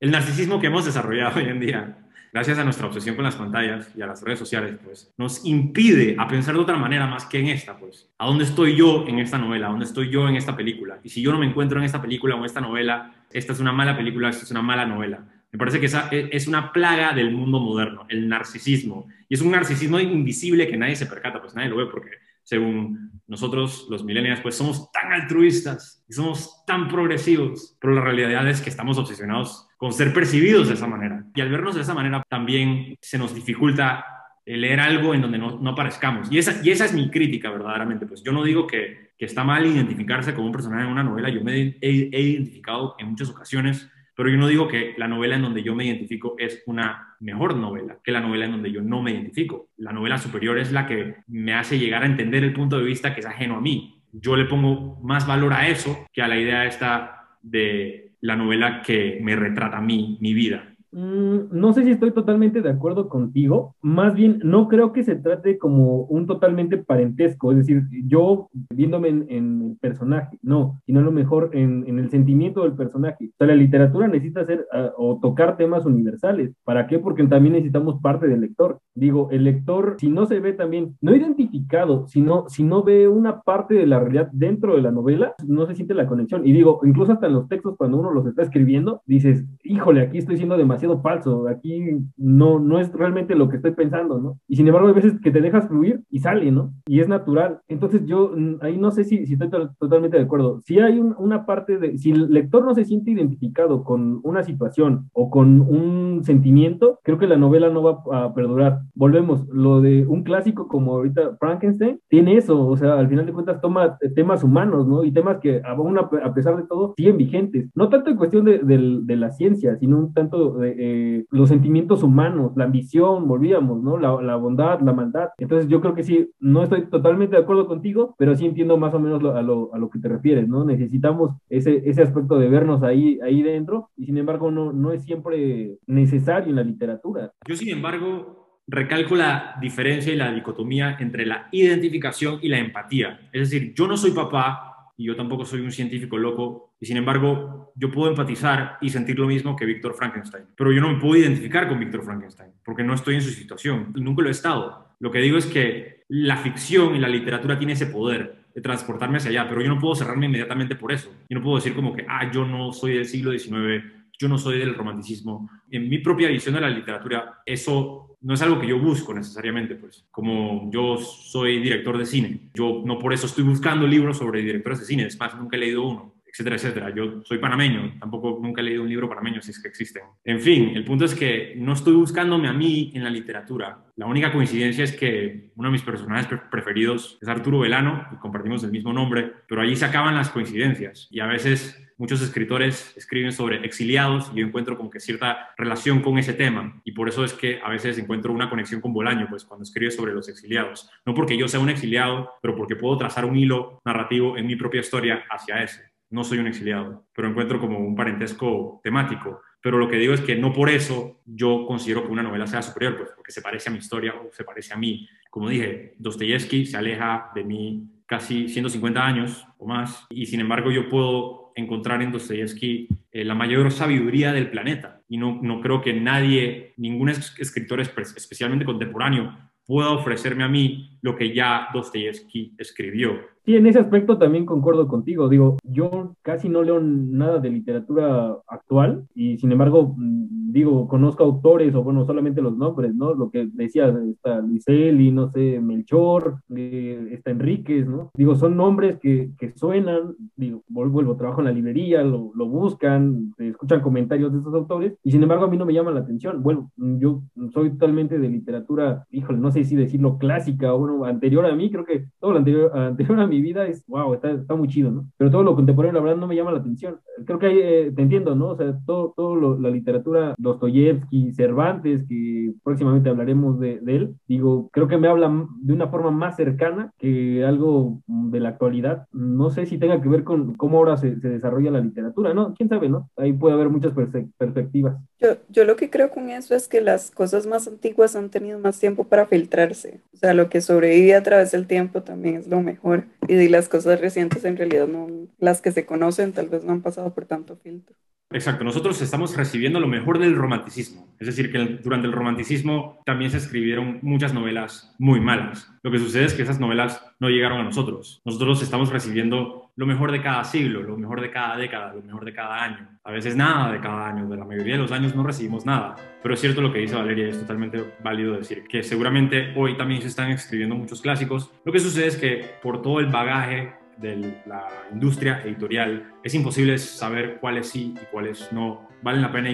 El narcisismo que hemos desarrollado hoy en día gracias a nuestra obsesión con las pantallas y a las redes sociales, pues nos impide a pensar de otra manera más que en esta, pues. ¿A dónde estoy yo en esta novela? ¿A dónde estoy yo en esta película? Y si yo no me encuentro en esta película o en esta novela, esta es una mala película, esta es una mala novela. Me parece que esa e, es una plaga del mundo moderno, el narcisismo. Y es un narcisismo invisible que nadie se percata, pues nadie lo ve porque según nosotros, los millennials, pues somos tan altruistas y somos tan progresivos, pero la realidad es que estamos obsesionados con ser percibidos de esa manera. Y al vernos de esa manera también se nos dificulta leer algo en donde no, no aparezcamos. Y esa, y esa es mi crítica verdaderamente. Pues yo no digo que, que está mal identificarse como un personaje en una novela, yo me he, he identificado en muchas ocasiones pero yo no digo que la novela en donde yo me identifico es una mejor novela que la novela en donde yo no me identifico. La novela superior es la que me hace llegar a entender el punto de vista que es ajeno a mí. Yo le pongo más valor a eso que a la idea esta de la novela que me retrata a mí, mi vida. Mm, no sé si estoy totalmente de acuerdo contigo. Más bien, no creo que se trate como un totalmente parentesco, es decir, yo viéndome en, el personaje, no, sino a lo mejor en, el sentimiento del personaje. O sea, la literatura necesita hacer ah, o tocar temas universales. ¿Para qué? Porque también necesitamos parte del lector. Digo, el lector, si no se ve también, no identificado, sino si no ve una parte de la realidad dentro de la novela, no se siente la conexión. Y digo, incluso hasta en los textos, cuando uno los está escribiendo, dices, híjole, aquí estoy siendo demasiado falso, aquí no, no es realmente lo que estoy pensando, ¿no? Y sin embargo hay veces que te dejas fluir y sale, ¿no? Y es natural. Entonces yo ahí no sé si, si estoy totalmente de acuerdo. Si hay una parte de, si el lector no se siente identificado con una situación o con un sentimiento, creo que la novela no va a perdurar. Volvemos, lo de un clásico como ahorita Frankenstein, tiene eso, o sea, al final de cuentas toma temas humanos, ¿no? Y temas que aún a pesar de todo siguen vigentes. No tanto en cuestión de, de la ciencia, sino un tanto de, eh, los sentimientos humanos, la ambición, volvíamos, ¿no? La, bondad, la maldad. Entonces yo creo que sí, no estoy totalmente de acuerdo contigo, pero sí entiendo más o menos a, lo, a, lo, que te refieres, ¿no? Necesitamos ese, ese aspecto de vernos ahí, ahí dentro y sin embargo no, no es siempre necesario en la literatura. Yo sin embargo recalco la diferencia y la dicotomía entre la identificación y la empatía. Es decir, yo no soy papá y yo tampoco soy un científico loco, y sin embargo, yo puedo empatizar y sentir lo mismo que Víctor Frankenstein, pero yo no me puedo identificar con Víctor Frankenstein, porque no estoy en su situación, nunca lo he estado. Lo que digo es que la ficción y la literatura tiene ese poder de transportarme hacia allá, pero yo no puedo cerrarme inmediatamente por eso. Yo no puedo decir como que, ah, yo no soy del siglo XIX, yo no soy del romanticismo. En mi propia visión de la literatura, eso no es algo que yo busco necesariamente, pues, como yo soy director de cine, yo no por eso estoy buscando libros sobre directores de cine, es más, nunca he leído uno, etcétera, etcétera. Yo soy panameño, tampoco nunca he leído un libro panameño si es que existen. En fin, el punto es que no estoy buscándome a mí en la literatura. La única coincidencia es que uno de mis personajes preferidos es Arturo Velano, compartimos el mismo nombre, pero allí se acaban las coincidencias y a veces muchos escritores escriben sobre exiliados y yo encuentro como que cierta relación con ese tema y por eso es que a veces encuentro una conexión con Bolaño, pues cuando escribe sobre los exiliados. No porque yo sea un exiliado, pero porque puedo trazar un hilo narrativo en mi propia historia hacia ese. No soy un exiliado, pero encuentro como un parentesco temático. pero lo que digo es que no por eso yo considero que una novela sea superior, pues porque se parece a mi historia o se parece a mí. Como dije, Dostoyevsky se aleja de mí casi 150 años o más, y sin embargo yo puedo encontrar en Dostoyevsky eh, la mayor sabiduría del planeta. Y no, no creo que nadie, ningún escritor especialmente contemporáneo, pueda ofrecerme a mí lo que ya Dostoyevsky escribió. Sí, en ese aspecto también concuerdo contigo. Digo, yo casi no leo nada de literatura actual y sin embargo, mm, digo, conozco autores o bueno, solamente los nombres, ¿no? Lo que decía, está Luiselli, no sé, Melchor, eh, está Enríquez, ¿no? Digo, son nombres que, que suenan, digo, vuelvo, trabajo en la librería, lo, lo buscan, escuchan comentarios de esos autores y sin embargo a mí no me llama la atención. Bueno, yo soy totalmente de literatura, híjole, no sé si decirlo clásica o bueno, anterior a mí, creo que todo lo anterior, *laughs* anterior a mí vida es, wow, está, está muy chido, ¿no? Pero todo lo contemporáneo, la verdad, no me llama la atención. Creo que eh, te entiendo, ¿no? O sea, todo, todo la literatura, Dostoyevsky, Cervantes, que próximamente hablaremos de, de, él, digo, creo que me habla de una forma más cercana que algo de la actualidad. No sé si tenga que ver con cómo ahora se, se desarrolla la literatura, ¿no? ¿Quién sabe, no? Ahí puede haber muchas perspectivas. Yo, yo lo que creo con eso es que las cosas más antiguas han tenido más tiempo para filtrarse. O sea, lo que sobrevive a través del tiempo también es lo mejor. Y las cosas recientes en realidad no, las que se conocen tal vez no han pasado por tanto filtro. Exacto, nosotros estamos recibiendo lo mejor del romanticismo. Es decir, que durante el romanticismo también se escribieron muchas novelas muy malas. Lo que sucede es que esas novelas no llegaron a nosotros. Nosotros estamos recibiendo lo mejor de cada siglo, lo mejor de cada década, lo mejor de cada año. A veces nada de cada año, de la mayoría de los años no recibimos nada. Pero es cierto lo que dice Valeria, es totalmente válido decir que seguramente hoy también se están escribiendo muchos clásicos. Lo que sucede es que por todo el bagaje de la industria editorial, es imposible saber cuáles sí y cuáles no valen la pena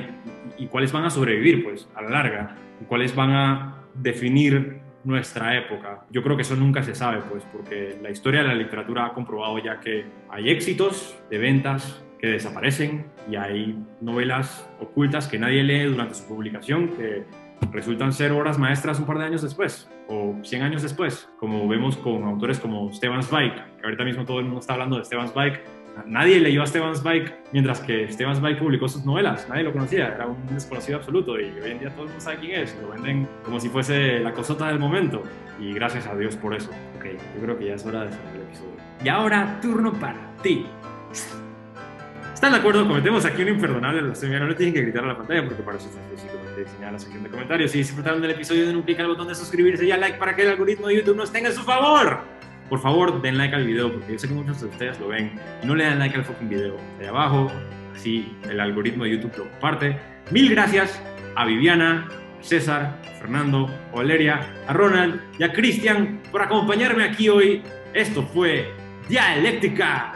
y, cuáles van a sobrevivir, pues, a la larga, y cuáles van a definir nuestra época. Yo creo que eso nunca se sabe, pues, porque la historia de la literatura ha comprobado ya que hay éxitos de ventas que desaparecen y hay novelas ocultas que nadie lee durante su publicación que resultan ser obras maestras un par de años después o 100 años después, como vemos con autores como Stefan Zweig, que ahorita mismo todo el mundo está hablando de Stefan Zweig. Nadie leyó a Stefan Zweig mientras que Stefan Zweig publicó sus novelas, nadie lo conocía, era un desconocido absoluto y hoy en día todo el mundo sabe quién es, lo venden como si fuese la cosota del momento y gracias a Dios por eso. Ok, yo creo que ya es hora de cerrar el episodio. Y ahora, turno para ti. ¿Están de acuerdo? Cometemos aquí un imperdonable blasfemia. No tienen que gritar a la pantalla porque para eso está específicamente diseñada la sección de comentarios. Si disfrutaron del episodio, den un clic al botón de suscribirse y al like para que el algoritmo de YouTube nos tenga a su favor. Por favor, den like al video porque yo sé que muchos de ustedes lo ven no le dan like al fucking video. De abajo, así el algoritmo de YouTube lo comparte. Mil gracias a Viviana, César, Fernando, Valeria, a Ronald y a Cristian por acompañarme aquí hoy. Esto fue Dialéctica